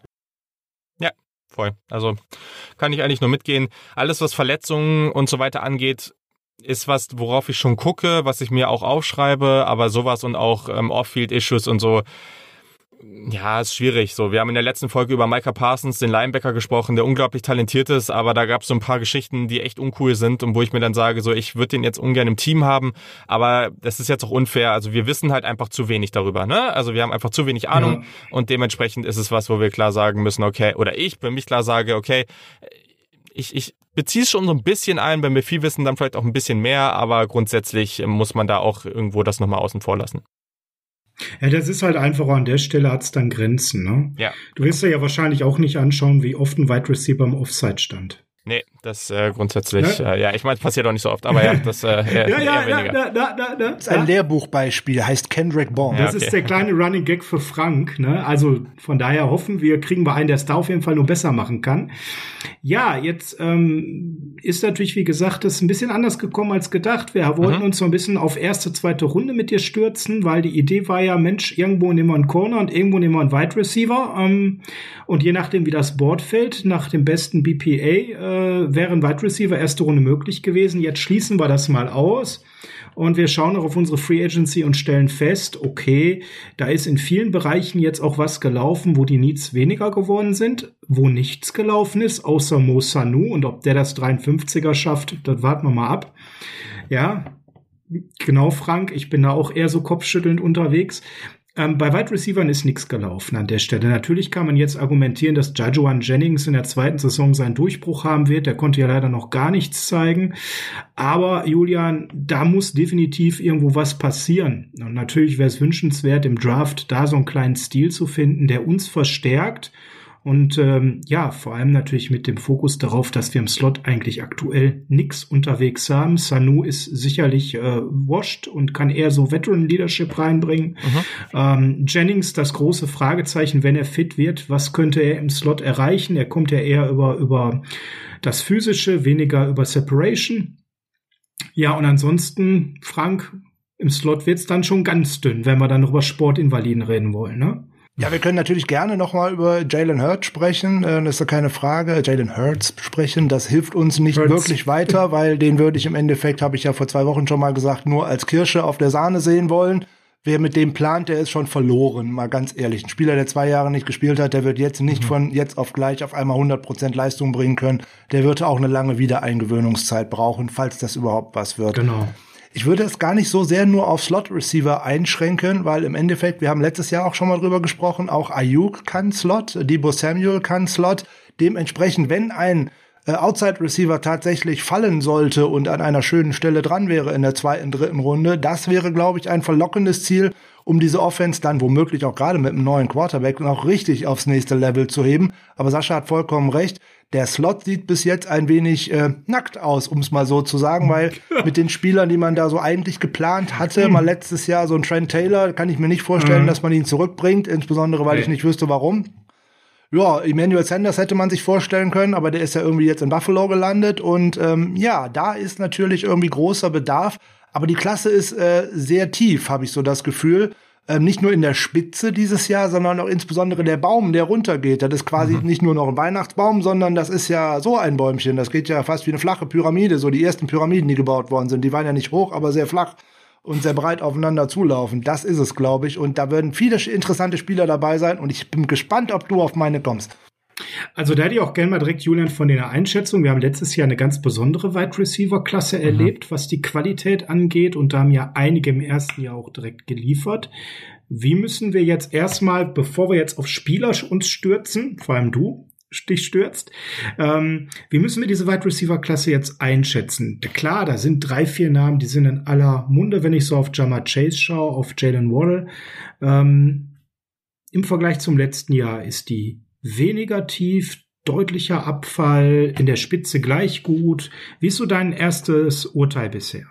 Ja, voll. Also kann ich eigentlich nur mitgehen. Alles, was Verletzungen und so weiter angeht, ist was, worauf ich schon gucke, was ich mir auch aufschreibe, aber sowas und auch ähm, Off-Field-Issues und so, ja, ist schwierig. So, wir haben in der letzten Folge über Micah Parsons, den Linebacker, gesprochen, der unglaublich talentiert ist, aber da gab es so ein paar Geschichten, die echt uncool sind und wo ich mir dann sage, so, ich würde den jetzt ungern im Team haben, aber das ist jetzt auch unfair. Also wir wissen halt einfach zu wenig darüber, ne? Also wir haben einfach zu wenig Ahnung ja. und dementsprechend ist es was, wo wir klar sagen müssen, okay, oder ich für mich klar sage, okay, ich, ich beziehe es schon so ein bisschen ein, wenn wir viel wissen, dann vielleicht auch ein bisschen mehr, aber grundsätzlich muss man da auch irgendwo das nochmal außen vor lassen. Ja, das ist halt einfach an der Stelle hat es dann Grenzen, ne? Ja. Du wirst ja wahrscheinlich auch nicht anschauen, wie oft ein Wide Receiver im Offside stand. Nee, das äh, grundsätzlich, ja, äh, ja ich meine, es passiert auch nicht so oft, aber ja, das äh, eher, ja, ja, eher weniger. Da, da, da, da, das ist ein Lehrbuchbeispiel, heißt Kendrick Bond. Das okay. ist der kleine Running Gag für Frank, ne? Also von daher hoffen wir, kriegen wir einen, der es da auf jeden Fall nur besser machen kann. Ja, jetzt ähm, ist natürlich, wie gesagt, das ein bisschen anders gekommen als gedacht. Wir wollten mhm. uns so ein bisschen auf erste, zweite Runde mit dir stürzen, weil die Idee war ja, Mensch, irgendwo nehmen wir einen Corner und irgendwo nehmen wir einen Wide Receiver. Ähm, und je nachdem, wie das Board fällt, nach dem besten BPA, äh, wären Wide Receiver erste Runde möglich gewesen. Jetzt schließen wir das mal aus. Und wir schauen auch auf unsere Free Agency und stellen fest, okay, da ist in vielen Bereichen jetzt auch was gelaufen, wo die Needs weniger geworden sind, wo nichts gelaufen ist, außer Mo Sanu. Und ob der das 53er schafft, das warten wir mal ab. Ja, genau, Frank. Ich bin da auch eher so kopfschüttelnd unterwegs. Ähm, bei Wide Receivern ist nichts gelaufen an der Stelle. Natürlich kann man jetzt argumentieren, dass Jajuan Jennings in der zweiten Saison seinen Durchbruch haben wird. Der konnte ja leider noch gar nichts zeigen. Aber Julian, da muss definitiv irgendwo was passieren. Und natürlich wäre es wünschenswert, im Draft da so einen kleinen Stil zu finden, der uns verstärkt und ähm, ja, vor allem natürlich mit dem Fokus darauf, dass wir im Slot eigentlich aktuell nix unterwegs haben. Sanu ist sicherlich äh, washed und kann eher so Veteran Leadership reinbringen. Mhm. Ähm, Jennings, das große Fragezeichen, wenn er fit wird, was könnte er im Slot erreichen? Er kommt ja eher über, über das Physische, weniger über Separation. Ja, und ansonsten, Frank, im Slot wird's dann schon ganz dünn, wenn wir dann über Sportinvaliden reden wollen, ne? Ja, wir können natürlich gerne noch mal über Jalen Hurts sprechen. Äh, das ist ja keine Frage. Jalen Hurts sprechen, das hilft uns nicht Hurts. wirklich weiter, weil den würde ich im Endeffekt, habe ich ja vor zwei Wochen schon mal gesagt, nur als Kirsche auf der Sahne sehen wollen. Wer mit dem plant, der ist schon verloren, mal ganz ehrlich. Ein Spieler, der zwei Jahre nicht gespielt hat, der wird jetzt nicht mhm. von jetzt auf gleich auf einmal 100% Leistung bringen können. Der wird auch eine lange Wiedereingewöhnungszeit brauchen, falls das überhaupt was wird. Genau. Ich würde es gar nicht so sehr nur auf Slot-Receiver einschränken, weil im Endeffekt, wir haben letztes Jahr auch schon mal drüber gesprochen, auch Ayuk kann Slot, Debo Samuel kann Slot. Dementsprechend, wenn ein äh, Outside Receiver tatsächlich fallen sollte und an einer schönen Stelle dran wäre in der zweiten, dritten Runde, das wäre, glaube ich, ein verlockendes Ziel, um diese Offense dann womöglich auch gerade mit einem neuen Quarterback noch richtig aufs nächste Level zu heben. Aber Sascha hat vollkommen recht. Der Slot sieht bis jetzt ein wenig äh, nackt aus, um es mal so zu sagen, weil mit den Spielern, die man da so eigentlich geplant hatte, mal letztes Jahr so ein Trent Taylor, kann ich mir nicht vorstellen, mhm. dass man ihn zurückbringt, insbesondere weil nee. ich nicht wüsste, warum. Ja, Emmanuel Sanders hätte man sich vorstellen können, aber der ist ja irgendwie jetzt in Buffalo gelandet und ähm, ja, da ist natürlich irgendwie großer Bedarf. Aber die Klasse ist äh, sehr tief, habe ich so das Gefühl. Ähm, nicht nur in der Spitze dieses Jahr, sondern auch insbesondere der Baum, der runtergeht. Das ist quasi mhm. nicht nur noch ein Weihnachtsbaum, sondern das ist ja so ein Bäumchen. Das geht ja fast wie eine flache Pyramide. So die ersten Pyramiden, die gebaut worden sind, die waren ja nicht hoch, aber sehr flach und sehr breit aufeinander zulaufen. Das ist es, glaube ich. Und da werden viele interessante Spieler dabei sein. Und ich bin gespannt, ob du auf meine kommst. Also da hätte ich auch gerne mal direkt, Julian, von der Einschätzung. Wir haben letztes Jahr eine ganz besondere Wide Receiver-Klasse mhm. erlebt, was die Qualität angeht. Und da haben ja einige im ersten Jahr auch direkt geliefert. Wie müssen wir jetzt erstmal, bevor wir jetzt auf Spieler uns stürzen, vor allem du, dich stürzt. Ähm, wie müssen wir diese Wide Receiver Klasse jetzt einschätzen? Klar, da sind drei, vier Namen, die sind in aller Munde, wenn ich so auf Jama Chase schaue, auf Jalen Waddle. Ähm, Im Vergleich zum letzten Jahr ist die weniger tief, deutlicher Abfall, in der Spitze gleich gut. Wie ist so dein erstes Urteil bisher?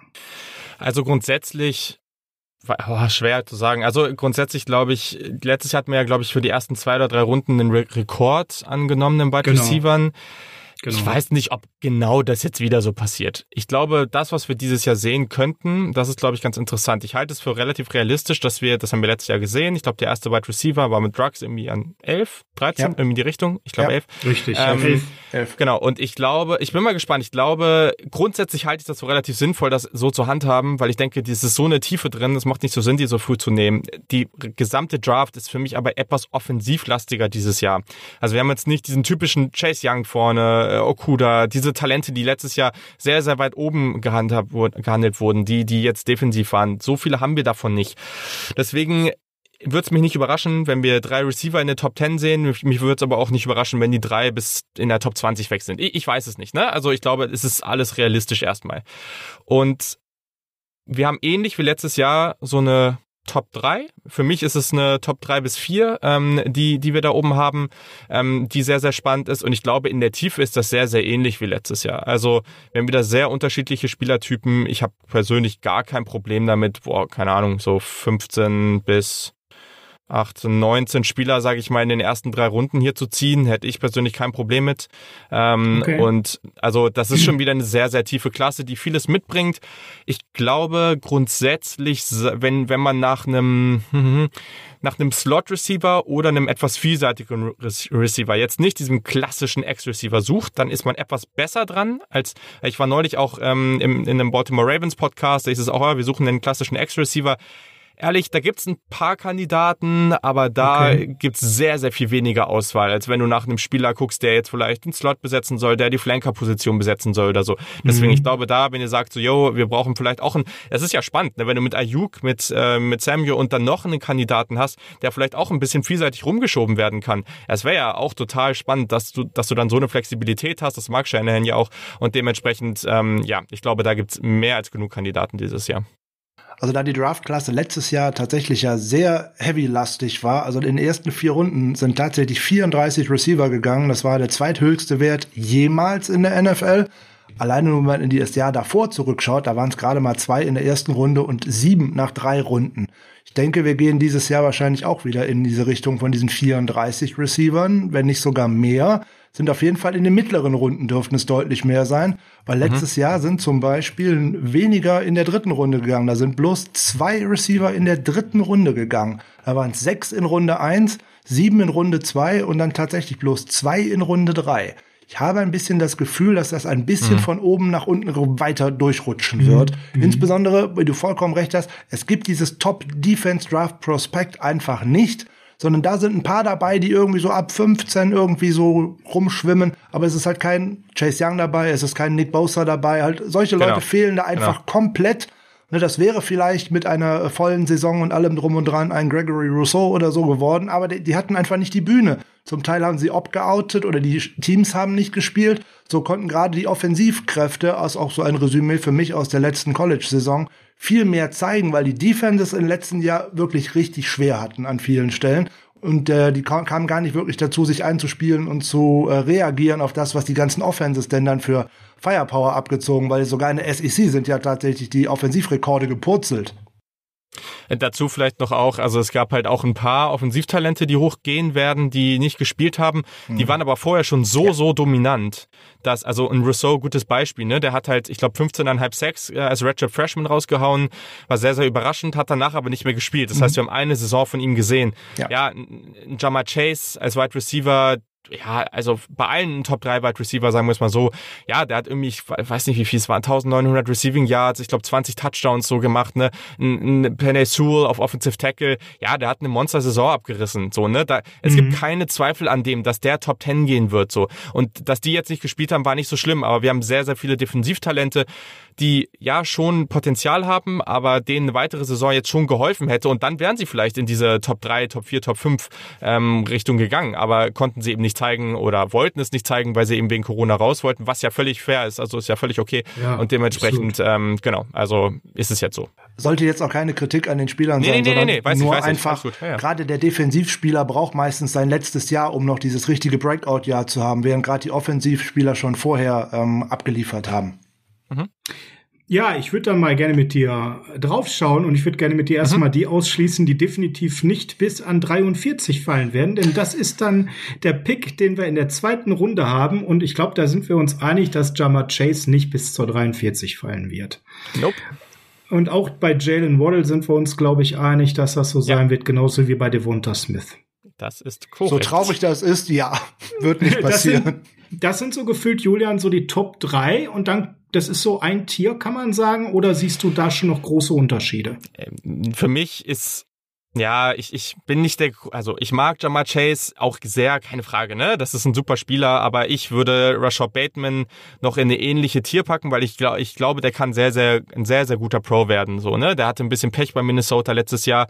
Also grundsätzlich oh, schwer zu sagen. Also grundsätzlich glaube ich, letztes Jahr hatten wir ja, glaube ich, für die ersten zwei oder drei Runden einen Re Rekord angenommen in Wide genau. Receivern. Genau. Ich weiß nicht, ob genau das jetzt wieder so passiert. Ich glaube, das, was wir dieses Jahr sehen könnten, das ist, glaube ich, ganz interessant. Ich halte es für relativ realistisch, dass wir, das haben wir letztes Jahr gesehen. Ich glaube, der erste Wide Receiver war mit Drugs irgendwie an 11, 13, ja. irgendwie die Richtung. Ich glaube ja. 11. Richtig, ähm, 11. 11. Genau. Und ich glaube, ich bin mal gespannt. Ich glaube, grundsätzlich halte ich das für relativ sinnvoll, das so zu handhaben, weil ich denke, das ist so eine Tiefe drin, es macht nicht so Sinn, die so früh zu nehmen. Die gesamte Draft ist für mich aber etwas offensivlastiger dieses Jahr. Also wir haben jetzt nicht diesen typischen Chase Young vorne, äh, Okuda, diese Talente, die letztes Jahr sehr, sehr weit oben gehandhabt, gehandelt wurden, die, die jetzt defensiv waren. So viele haben wir davon nicht. Deswegen würde es mich nicht überraschen, wenn wir drei Receiver in der Top 10 sehen. Mich würde es aber auch nicht überraschen, wenn die drei bis in der Top 20 weg sind. Ich, ich weiß es nicht. Ne? Also ich glaube, es ist alles realistisch erstmal. Und wir haben ähnlich wie letztes Jahr so eine Top 3. Für mich ist es eine Top 3 bis 4, ähm, die, die wir da oben haben, ähm, die sehr, sehr spannend ist. Und ich glaube, in der Tiefe ist das sehr, sehr ähnlich wie letztes Jahr. Also wir haben wieder sehr unterschiedliche Spielertypen. Ich habe persönlich gar kein Problem damit, boah, keine Ahnung, so 15 bis 18, 19 Spieler, sage ich mal, in den ersten drei Runden hier zu ziehen, hätte ich persönlich kein Problem mit. Ähm, okay. Und also das ist schon wieder eine sehr, sehr tiefe Klasse, die vieles mitbringt. Ich glaube grundsätzlich, wenn, wenn man nach einem nach einem Slot-Receiver oder einem etwas vielseitigen Receiver, jetzt nicht diesem klassischen X-Receiver sucht, dann ist man etwas besser dran als, ich war neulich auch ähm, im, in einem Baltimore Ravens Podcast, da ist es auch, wir suchen den klassischen X-Receiver ehrlich, da gibt's ein paar Kandidaten, aber da okay. gibt's sehr, sehr viel weniger Auswahl, als wenn du nach einem Spieler guckst, der jetzt vielleicht einen Slot besetzen soll, der die Flanker-Position besetzen soll oder so. Deswegen, mhm. ich glaube, da, wenn ihr sagt, so, yo, wir brauchen vielleicht auch ein, es ist ja spannend, ne, wenn du mit Ayuk, mit, äh, mit Samuel und dann noch einen Kandidaten hast, der vielleicht auch ein bisschen vielseitig rumgeschoben werden kann. Es wäre ja auch total spannend, dass du, dass du dann so eine Flexibilität hast, das mag Shanahan ja auch und dementsprechend, ähm, ja, ich glaube, da gibt's mehr als genug Kandidaten dieses Jahr. Also da die Draftklasse letztes Jahr tatsächlich ja sehr heavy-lastig war, also in den ersten vier Runden sind tatsächlich 34 Receiver gegangen. Das war der zweithöchste Wert jemals in der NFL. Alleine wenn man in das Jahr davor zurückschaut, da waren es gerade mal zwei in der ersten Runde und sieben nach drei Runden. Ich denke, wir gehen dieses Jahr wahrscheinlich auch wieder in diese Richtung von diesen 34 Receivern, wenn nicht sogar mehr sind auf jeden Fall in den mittleren Runden dürften es deutlich mehr sein, weil mhm. letztes Jahr sind zum Beispiel weniger in der dritten Runde gegangen. Da sind bloß zwei Receiver in der dritten Runde gegangen. Da waren es sechs in Runde eins, sieben in Runde zwei und dann tatsächlich bloß zwei in Runde drei. Ich habe ein bisschen das Gefühl, dass das ein bisschen mhm. von oben nach unten weiter durchrutschen wird. Mhm. Insbesondere, weil du vollkommen recht hast, es gibt dieses Top Defense Draft Prospect einfach nicht sondern da sind ein paar dabei, die irgendwie so ab 15 irgendwie so rumschwimmen, aber es ist halt kein Chase Young dabei, es ist kein Nick Bosa dabei, halt solche genau. Leute fehlen da einfach genau. komplett Ne, das wäre vielleicht mit einer vollen Saison und allem drum und dran ein Gregory Rousseau oder so geworden, aber die, die hatten einfach nicht die Bühne. Zum Teil haben sie opt-geoutet oder die Teams haben nicht gespielt. So konnten gerade die Offensivkräfte, aus auch so ein Resümee für mich aus der letzten College-Saison, viel mehr zeigen, weil die Defenses im letzten Jahr wirklich richtig schwer hatten an vielen Stellen. Und äh, die kamen gar nicht wirklich dazu, sich einzuspielen und zu äh, reagieren auf das, was die ganzen Offenses denn dann für Firepower abgezogen, weil sogar in der SEC sind ja tatsächlich die Offensivrekorde gepurzelt. Dazu vielleicht noch auch, also es gab halt auch ein paar Offensivtalente, die hochgehen werden, die nicht gespielt haben. Mhm. Die waren aber vorher schon so, ja. so dominant, dass, also ein Rousseau, gutes Beispiel, ne? Der hat halt, ich glaube, 15,5 Sex äh, als Redshirt Freshman rausgehauen, war sehr, sehr überraschend, hat danach aber nicht mehr gespielt. Das mhm. heißt, wir haben eine Saison von ihm gesehen. Ja, ja Jama Chase als Wide Receiver, ja, also bei allen Top 3 Wide Receiver, sagen wir es mal so, ja, der hat irgendwie, ich weiß nicht wie viel es waren, 1900 Receiving Yards, ich glaube 20 Touchdowns so gemacht, ne, ein, ein Penny Sewell auf Offensive Tackle, ja, der hat eine Monster-Saison abgerissen, so, ne, da, es mhm. gibt keine Zweifel an dem, dass der Top 10 gehen wird, so, und dass die jetzt nicht gespielt haben, war nicht so schlimm, aber wir haben sehr, sehr viele Defensivtalente, die ja schon Potenzial haben, aber denen eine weitere Saison jetzt schon geholfen hätte und dann wären sie vielleicht in diese Top 3, Top 4, Top 5 ähm, Richtung gegangen, aber konnten sie eben nicht zeigen oder wollten es nicht zeigen, weil sie eben wegen Corona raus wollten, was ja völlig fair ist, also ist ja völlig okay ja, und dementsprechend, ähm, genau, also ist es jetzt so. Sollte jetzt auch keine Kritik an den Spielern nee, sein, nee, nee, nee, nee. nur ich, einfach, ja, ja. gerade der Defensivspieler braucht meistens sein letztes Jahr, um noch dieses richtige Breakout-Jahr zu haben, während gerade die Offensivspieler schon vorher ähm, abgeliefert haben. Ja, ich würde dann mal gerne mit dir draufschauen und ich würde gerne mit dir erstmal mhm. die ausschließen, die definitiv nicht bis an 43 fallen werden, denn das ist dann der Pick, den wir in der zweiten Runde haben und ich glaube, da sind wir uns einig, dass Jama Chase nicht bis zur 43 fallen wird. Nope. Und auch bei Jalen Waddle sind wir uns, glaube ich, einig, dass das so sein wird, genauso wie bei Devonta Smith. Das ist korrekt. So traurig das ist, ja, wird nicht passieren. Das sind, das sind so gefühlt, Julian, so die Top 3 und dann das ist so ein Tier, kann man sagen, oder siehst du da schon noch große Unterschiede? Ähm, für mich ist ja, ich, ich bin nicht der, also ich mag Jamar Chase auch sehr, keine Frage, ne? Das ist ein super Spieler, aber ich würde Rashad Bateman noch in eine ähnliche Tier packen, weil ich glaube, ich glaube, der kann sehr, sehr, ein sehr, sehr guter Pro werden, so, ne? Der hatte ein bisschen Pech bei Minnesota letztes Jahr.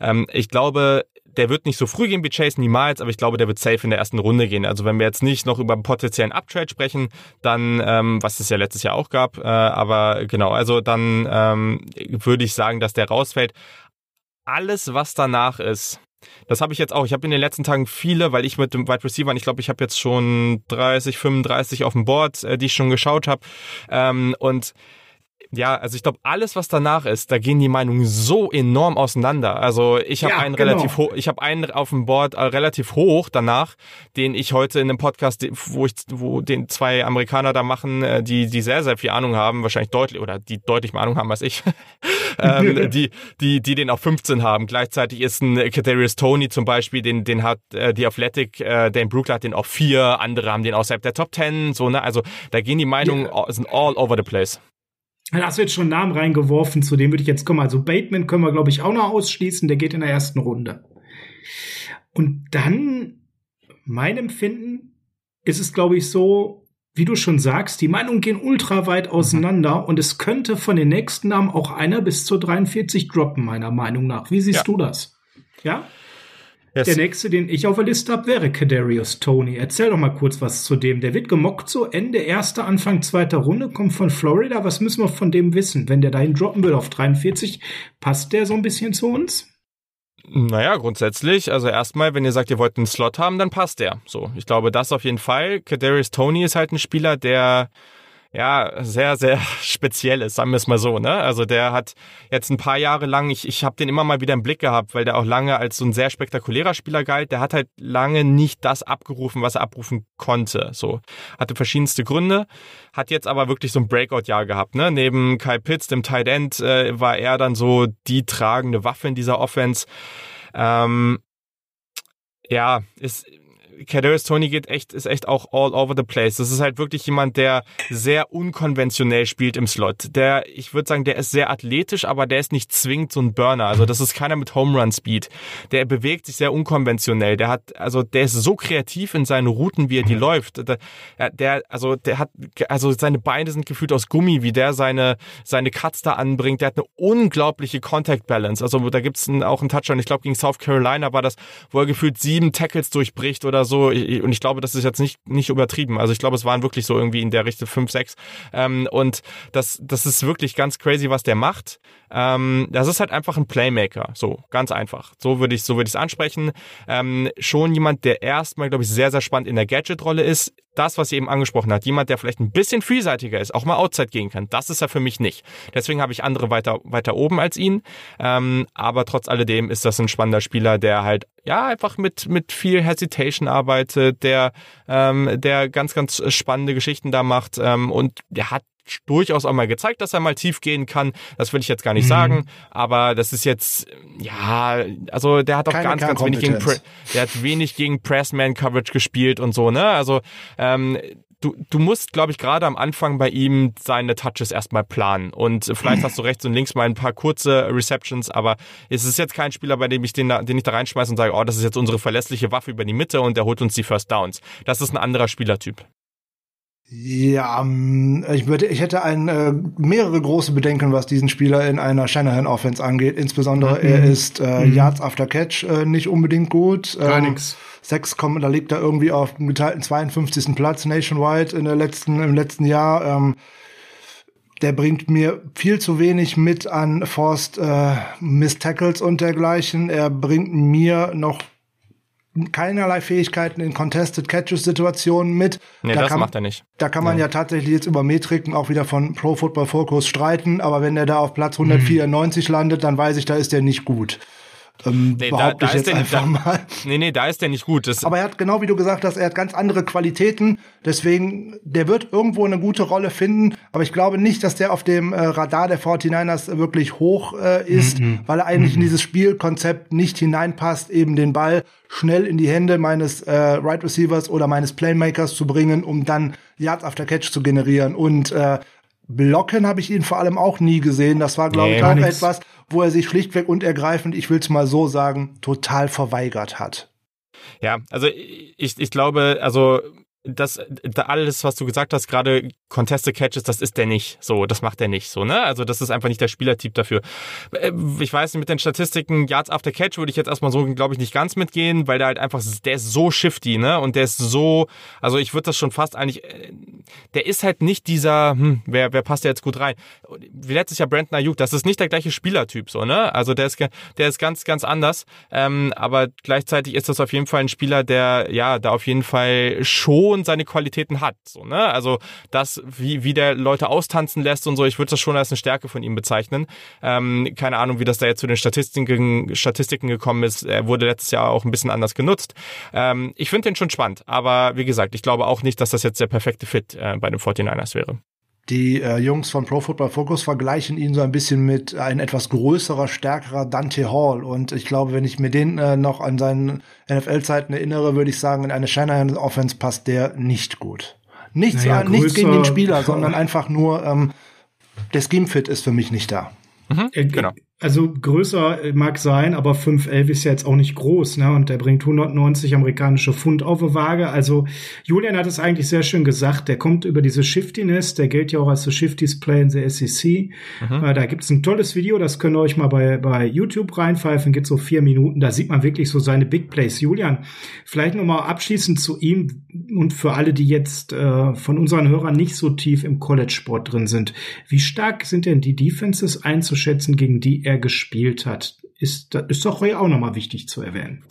Ähm, ich glaube, der wird nicht so früh gehen wie Chase, niemals, aber ich glaube, der wird safe in der ersten Runde gehen. Also wenn wir jetzt nicht noch über einen potenziellen Uptrade sprechen, dann, ähm, was es ja letztes Jahr auch gab, äh, aber genau, also dann ähm, würde ich sagen, dass der rausfällt. Alles, was danach ist, das habe ich jetzt auch. Ich habe in den letzten Tagen viele, weil ich mit dem Wide Receiver, ich glaube, ich habe jetzt schon 30, 35 auf dem Board, äh, die ich schon geschaut habe. Ähm, und ja, also ich glaube, alles, was danach ist, da gehen die Meinungen so enorm auseinander. Also ich habe ja, einen genau. relativ hoch, ich habe einen auf dem Board äh, relativ hoch danach, den ich heute in einem Podcast, wo ich, wo den zwei Amerikaner da machen, äh, die, die sehr, sehr viel Ahnung haben, wahrscheinlich deutlich, oder die deutlich mehr Ahnung haben als ich, ähm, die, die, die den auf 15 haben. Gleichzeitig ist ein Kadarius Tony zum Beispiel, den, den hat äh, die Athletic, äh, Dan Brookler hat den auf vier, andere haben den außerhalb der Top 10, so, ne? Also da gehen die Meinungen, yeah. sind all over the place. Da hast du jetzt schon einen Namen reingeworfen, zu dem würde ich jetzt kommen. Also Bateman können wir, glaube ich, auch noch ausschließen. Der geht in der ersten Runde. Und dann, mein Empfinden, ist es, glaube ich, so, wie du schon sagst, die Meinungen gehen ultra weit auseinander mhm. und es könnte von den nächsten Namen auch einer bis zur 43 droppen, meiner Meinung nach. Wie siehst ja. du das? Ja? Yes. Der nächste, den ich auf der Liste habe, wäre Kadarius Tony. Erzähl doch mal kurz was zu dem. Der wird gemockt so Ende erster, Anfang zweiter Runde, kommt von Florida. Was müssen wir von dem wissen? Wenn der dahin droppen will auf 43, passt der so ein bisschen zu uns? Naja, grundsätzlich, also erstmal, wenn ihr sagt, ihr wollt einen Slot haben, dann passt der. So, ich glaube, das auf jeden Fall. Kadarius Tony ist halt ein Spieler, der ja, sehr, sehr speziell ist, sagen wir es mal so. Ne? Also der hat jetzt ein paar Jahre lang, ich, ich habe den immer mal wieder im Blick gehabt, weil der auch lange als so ein sehr spektakulärer Spieler galt. Der hat halt lange nicht das abgerufen, was er abrufen konnte. So hatte verschiedenste Gründe, hat jetzt aber wirklich so ein Breakout-Jahr gehabt. Ne? Neben Kyle Pitts, dem Tight End, äh, war er dann so die tragende Waffe in dieser Offense. Ähm, ja, ist Kadarius Tony geht echt, ist echt auch all over the place. Das ist halt wirklich jemand, der sehr unkonventionell spielt im Slot. Der, ich würde sagen, der ist sehr athletisch, aber der ist nicht zwingend so ein Burner. Also das ist keiner mit Home Run Speed. Der bewegt sich sehr unkonventionell. Der hat, also der ist so kreativ in seinen Routen, wie er die läuft. Der, der, also der hat, also seine Beine sind gefühlt aus Gummi, wie der seine, seine Cuts da anbringt. Der hat eine unglaubliche Contact Balance. Also da gibt's auch einen Touchdown, ich glaube gegen South Carolina war das, wo er gefühlt sieben Tackles durchbricht oder so. Und ich glaube, das ist jetzt nicht, nicht übertrieben. Also ich glaube, es waren wirklich so irgendwie in der Richtung fünf, sechs. Ähm, und das, das ist wirklich ganz crazy, was der macht. Ähm, das ist halt einfach ein Playmaker. So, ganz einfach. So würde ich so würde ich es ansprechen. Ähm, schon jemand, der erstmal, glaube ich, sehr, sehr spannend in der Gadget-Rolle ist. Das, was sie eben angesprochen hat, jemand, der vielleicht ein bisschen vielseitiger ist, auch mal Outside gehen kann, das ist er für mich nicht. Deswegen habe ich andere weiter, weiter oben als ihn. Ähm, aber trotz alledem ist das ein spannender Spieler, der halt ja einfach mit mit viel Hesitation arbeitet, der ähm, der ganz ganz spannende Geschichten da macht ähm, und der hat durchaus auch mal gezeigt, dass er mal tief gehen kann. Das will ich jetzt gar nicht mhm. sagen, aber das ist jetzt ja, also der hat auch Keine ganz ganz wenig gegen Pre der hat wenig gegen Pressman Coverage gespielt und so, ne? Also ähm, du, du musst, glaube ich, gerade am Anfang bei ihm seine Touches erstmal planen. Und vielleicht hast du rechts und links mal ein paar kurze Receptions, aber es ist jetzt kein Spieler, bei dem ich den, den ich da reinschmeiße und sage, oh, das ist jetzt unsere verlässliche Waffe über die Mitte und der holt uns die First Downs. Das ist ein anderer Spielertyp. Ja, ähm, ich würde, ich hätte ein, äh, mehrere große Bedenken, was diesen Spieler in einer Shanahan Offense angeht. Insbesondere mhm. er ist äh, mhm. Yards after Catch äh, nicht unbedingt gut. Gar ähm, nix. Sechs kommen, da liegt er irgendwie auf dem geteilten 52. Platz nationwide in der letzten, im letzten Jahr. Ähm, der bringt mir viel zu wenig mit an Forced äh, Miss Tackles und dergleichen. Er bringt mir noch keinerlei Fähigkeiten in Contested Catches Situationen mit. Nee, da das kann, macht er nicht. Da kann man ja. ja. tatsächlich jetzt über Metriken auch wieder von Pro Football Focus streiten, aber wenn er da auf Platz 194 mhm. landet, dann weiß ich, da ist er nicht gut. Ähm, nee, da, da ist der, einfach da, mal. Nee, nee, da ist der nicht gut. Das Aber er hat, genau wie du gesagt hast, er hat ganz andere Qualitäten. Deswegen, der wird irgendwo eine gute Rolle finden. Aber ich glaube nicht, dass der auf dem äh, Radar der 49ers wirklich hoch äh, ist, mhm. weil er eigentlich mhm. in dieses Spielkonzept nicht hineinpasst, eben den Ball schnell in die Hände meines äh, Right Receivers oder meines Playmakers zu bringen, um dann Yards after Catch zu generieren. Und äh, Blocken habe ich ihn vor allem auch nie gesehen. Das war, glaube nee, ich, auch etwas, wo er sich schlichtweg und ergreifend, ich will es mal so sagen, total verweigert hat. Ja, also ich, ich glaube, also das, alles, was du gesagt hast, gerade Contested Catches, das ist der nicht. So, das macht er nicht. So, ne? Also, das ist einfach nicht der Spielertyp dafür. Äh, ich weiß nicht, mit den Statistiken Yards after Catch würde ich jetzt erstmal so, glaube ich, nicht ganz mitgehen, weil der halt einfach, der ist so shifty, ne? Und der ist so, also ich würde das schon fast eigentlich, äh, der ist halt nicht dieser, hm, wer, wer passt da jetzt gut rein? Wie letztes Jahr Brandon Ayuk, das ist nicht der gleiche Spielertyp, so, ne? Also, der ist, der ist ganz, ganz anders. Ähm, aber gleichzeitig ist das auf jeden Fall ein Spieler, der, ja, da auf jeden Fall schon schon seine Qualitäten hat. So, ne? Also das, wie, wie der Leute austanzen lässt und so, ich würde das schon als eine Stärke von ihm bezeichnen. Ähm, keine Ahnung, wie das da jetzt zu den Statistiken, Statistiken gekommen ist. Er wurde letztes Jahr auch ein bisschen anders genutzt. Ähm, ich finde den schon spannend, aber wie gesagt, ich glaube auch nicht, dass das jetzt der perfekte Fit äh, bei den 49ers wäre. Die äh, Jungs von Pro Football Focus vergleichen ihn so ein bisschen mit ein etwas größerer, stärkerer Dante Hall. Und ich glaube, wenn ich mir den äh, noch an seinen NFL-Zeiten erinnere, würde ich sagen, in eine Shanahan Offense passt der nicht gut. Nichts, naja, nichts gegen den Spieler, sondern einfach nur ähm, der Scheme Fit ist für mich nicht da. Mhm, genau. Also größer mag sein, aber 511 ist ja jetzt auch nicht groß, ne? Und der bringt 190 amerikanische Pfund auf die Waage. Also Julian hat es eigentlich sehr schön gesagt. Der kommt über diese Shiftiness, der gilt ja auch als the Shifties Play in the SEC. Mhm. Äh, da gibt's ein tolles Video, das könnt ihr euch mal bei, bei YouTube reinpfeifen, geht so vier Minuten. Da sieht man wirklich so seine Big Plays. Julian, vielleicht nochmal abschließend zu ihm und für alle, die jetzt äh, von unseren Hörern nicht so tief im College-Sport drin sind. Wie stark sind denn die Defenses einzuschätzen, gegen die er gespielt hat. Ist, ist doch auch nochmal wichtig zu erwähnen.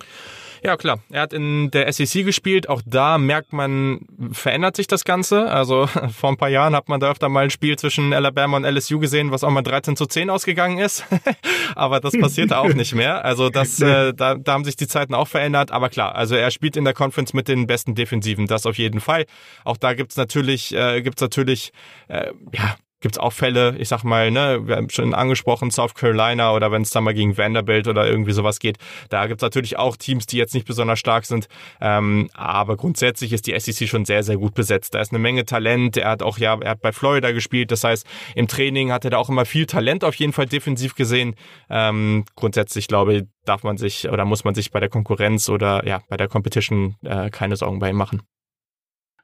Ja, klar. Er hat in der SEC gespielt. Auch da merkt man, verändert sich das Ganze. Also vor ein paar Jahren hat man da öfter mal ein Spiel zwischen Alabama und LSU gesehen, was auch mal 13 zu 10 ausgegangen ist. Aber das passiert auch nicht mehr. Also das, äh, da, da haben sich die Zeiten auch verändert. Aber klar, also er spielt in der Conference mit den besten Defensiven. Das auf jeden Fall. Auch da gibt's natürlich, äh, gibt's natürlich, äh, ja, gibt's auch Fälle, ich sag mal, ne, wir haben schon angesprochen, South Carolina oder wenn es dann mal gegen Vanderbilt oder irgendwie sowas geht, da gibt's natürlich auch Teams, die jetzt nicht besonders stark sind, ähm, aber grundsätzlich ist die SEC schon sehr, sehr gut besetzt. Da ist eine Menge Talent, er hat auch, ja, er hat bei Florida gespielt, das heißt, im Training hat er da auch immer viel Talent auf jeden Fall defensiv gesehen. Ähm, grundsätzlich glaube ich, darf man sich oder muss man sich bei der Konkurrenz oder ja, bei der Competition äh, keine Sorgen bei ihm machen.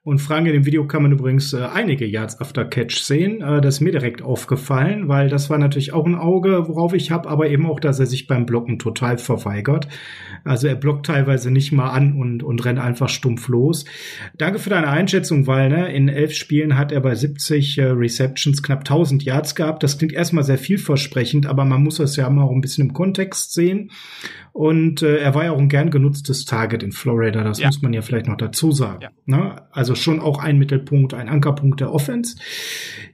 Und Fragen in dem Video kann man übrigens äh, einige Yards after Catch sehen. Äh, das ist mir direkt aufgefallen, weil das war natürlich auch ein Auge, worauf ich habe, aber eben auch, dass er sich beim Blocken total verweigert. Also er blockt teilweise nicht mal an und, und rennt einfach stumpf los. Danke für deine Einschätzung, weil ne, in elf Spielen hat er bei 70 äh, Receptions knapp 1000 Yards gehabt. Das klingt erstmal sehr vielversprechend, aber man muss das ja mal auch ein bisschen im Kontext sehen. Und äh, er war ja auch ein gern genutztes Target in Florida, das ja. muss man ja vielleicht noch dazu sagen. Ja. Ne? Also schon auch ein Mittelpunkt, ein Ankerpunkt der Offense.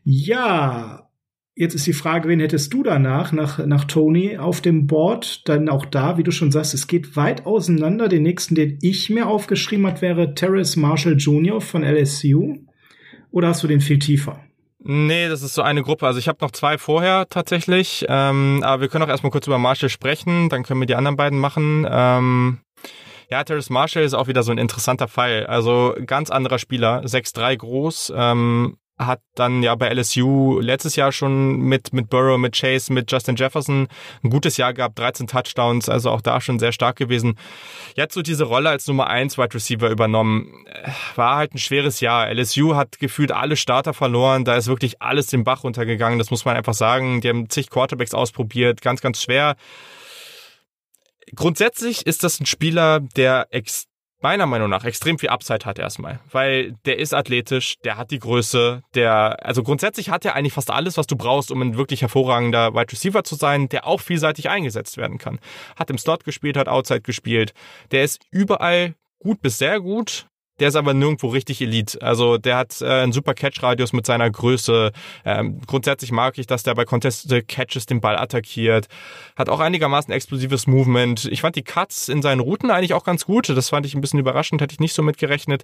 Ja, jetzt ist die Frage, wen hättest du danach, nach, nach Tony auf dem Board? Dann auch da, wie du schon sagst, es geht weit auseinander. Den nächsten, den ich mir aufgeschrieben hat, wäre Terrace Marshall Jr. von LSU. Oder hast du den viel tiefer? Nee, das ist so eine Gruppe. Also ich habe noch zwei vorher tatsächlich. Ähm, aber wir können auch erstmal kurz über Marshall sprechen, dann können wir die anderen beiden machen. Ähm, ja, Terrace Marshall ist auch wieder so ein interessanter Fall. Also ganz anderer Spieler, 6'3 groß, ähm, hat dann ja bei LSU letztes Jahr schon mit, mit Burrow, mit Chase, mit Justin Jefferson ein gutes Jahr gehabt, 13 Touchdowns, also auch da schon sehr stark gewesen. Jetzt so diese Rolle als Nummer 1 Wide Receiver übernommen, war halt ein schweres Jahr. LSU hat gefühlt alle Starter verloren, da ist wirklich alles den Bach runtergegangen, das muss man einfach sagen. Die haben zig Quarterbacks ausprobiert, ganz, ganz schwer. Grundsätzlich ist das ein Spieler, der ex meiner Meinung nach extrem viel Upside hat erstmal, weil der ist athletisch, der hat die Größe, der, also grundsätzlich hat er eigentlich fast alles, was du brauchst, um ein wirklich hervorragender Wide Receiver zu sein, der auch vielseitig eingesetzt werden kann. Hat im Slot gespielt, hat Outside gespielt, der ist überall gut bis sehr gut, der ist aber nirgendwo richtig Elite. Also der hat äh, einen super Catch-Radius mit seiner Größe. Ähm, grundsätzlich mag ich, dass der bei Contested Catches den Ball attackiert. Hat auch einigermaßen explosives Movement. Ich fand die Cuts in seinen Routen eigentlich auch ganz gut. Das fand ich ein bisschen überraschend, hätte ich nicht so mitgerechnet.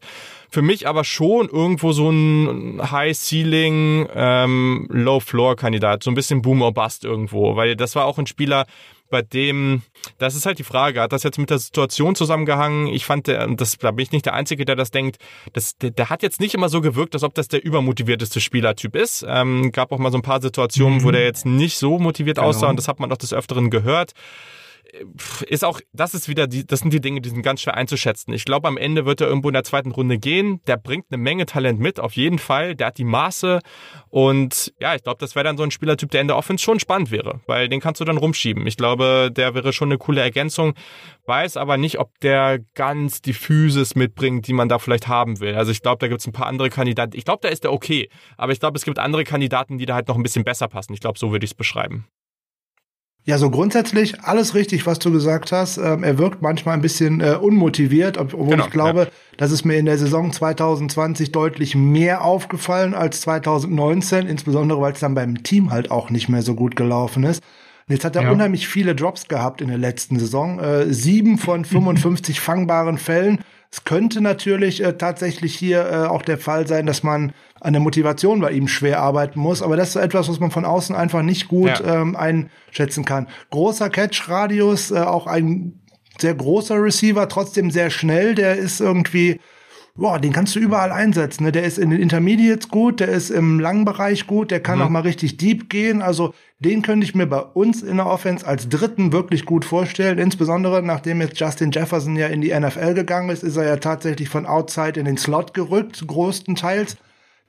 Für mich aber schon irgendwo so ein High-Ceiling, ähm, Low-Floor-Kandidat. So ein bisschen Boom or Bust irgendwo. Weil das war auch ein Spieler, bei dem, das ist halt die Frage, hat das jetzt mit der Situation zusammengehangen? Ich fand, das, da bin ich nicht der Einzige, der das denkt, das, der, der hat jetzt nicht immer so gewirkt, als ob das der übermotivierteste Spielertyp ist. Ähm, gab auch mal so ein paar Situationen, mhm. wo der jetzt nicht so motiviert genau. aussah und das hat man doch des Öfteren gehört ist auch, das ist wieder die, das sind die Dinge, die sind ganz schwer einzuschätzen. Ich glaube, am Ende wird er irgendwo in der zweiten Runde gehen. Der bringt eine Menge Talent mit, auf jeden Fall. Der hat die Maße und ja, ich glaube, das wäre dann so ein Spielertyp, der in der Offense schon spannend wäre, weil den kannst du dann rumschieben. Ich glaube, der wäre schon eine coole Ergänzung. Weiß aber nicht, ob der ganz die Physis mitbringt, die man da vielleicht haben will. Also ich glaube, da gibt es ein paar andere Kandidaten. Ich glaube, da ist der okay, aber ich glaube, es gibt andere Kandidaten, die da halt noch ein bisschen besser passen. Ich glaube, so würde ich es beschreiben. Ja, so grundsätzlich alles richtig, was du gesagt hast. Ähm, er wirkt manchmal ein bisschen äh, unmotiviert, obwohl genau, ich glaube, ja. das ist mir in der Saison 2020 deutlich mehr aufgefallen als 2019, insbesondere weil es dann beim Team halt auch nicht mehr so gut gelaufen ist. Und jetzt hat er ja. unheimlich viele Drops gehabt in der letzten Saison. Äh, sieben von 55 fangbaren Fällen. Es könnte natürlich äh, tatsächlich hier äh, auch der Fall sein, dass man an der Motivation bei ihm schwer arbeiten muss, aber das ist so etwas, was man von außen einfach nicht gut ja. ähm, einschätzen kann. Großer Catch-Radius, äh, auch ein sehr großer Receiver, trotzdem sehr schnell, der ist irgendwie boah, den kannst du überall einsetzen. Ne? Der ist in den Intermediates gut, der ist im langen Bereich gut, der kann mhm. auch mal richtig deep gehen. Also den könnte ich mir bei uns in der Offense als dritten wirklich gut vorstellen. Insbesondere nachdem jetzt Justin Jefferson ja in die NFL gegangen ist, ist er ja tatsächlich von Outside in den Slot gerückt, größtenteils.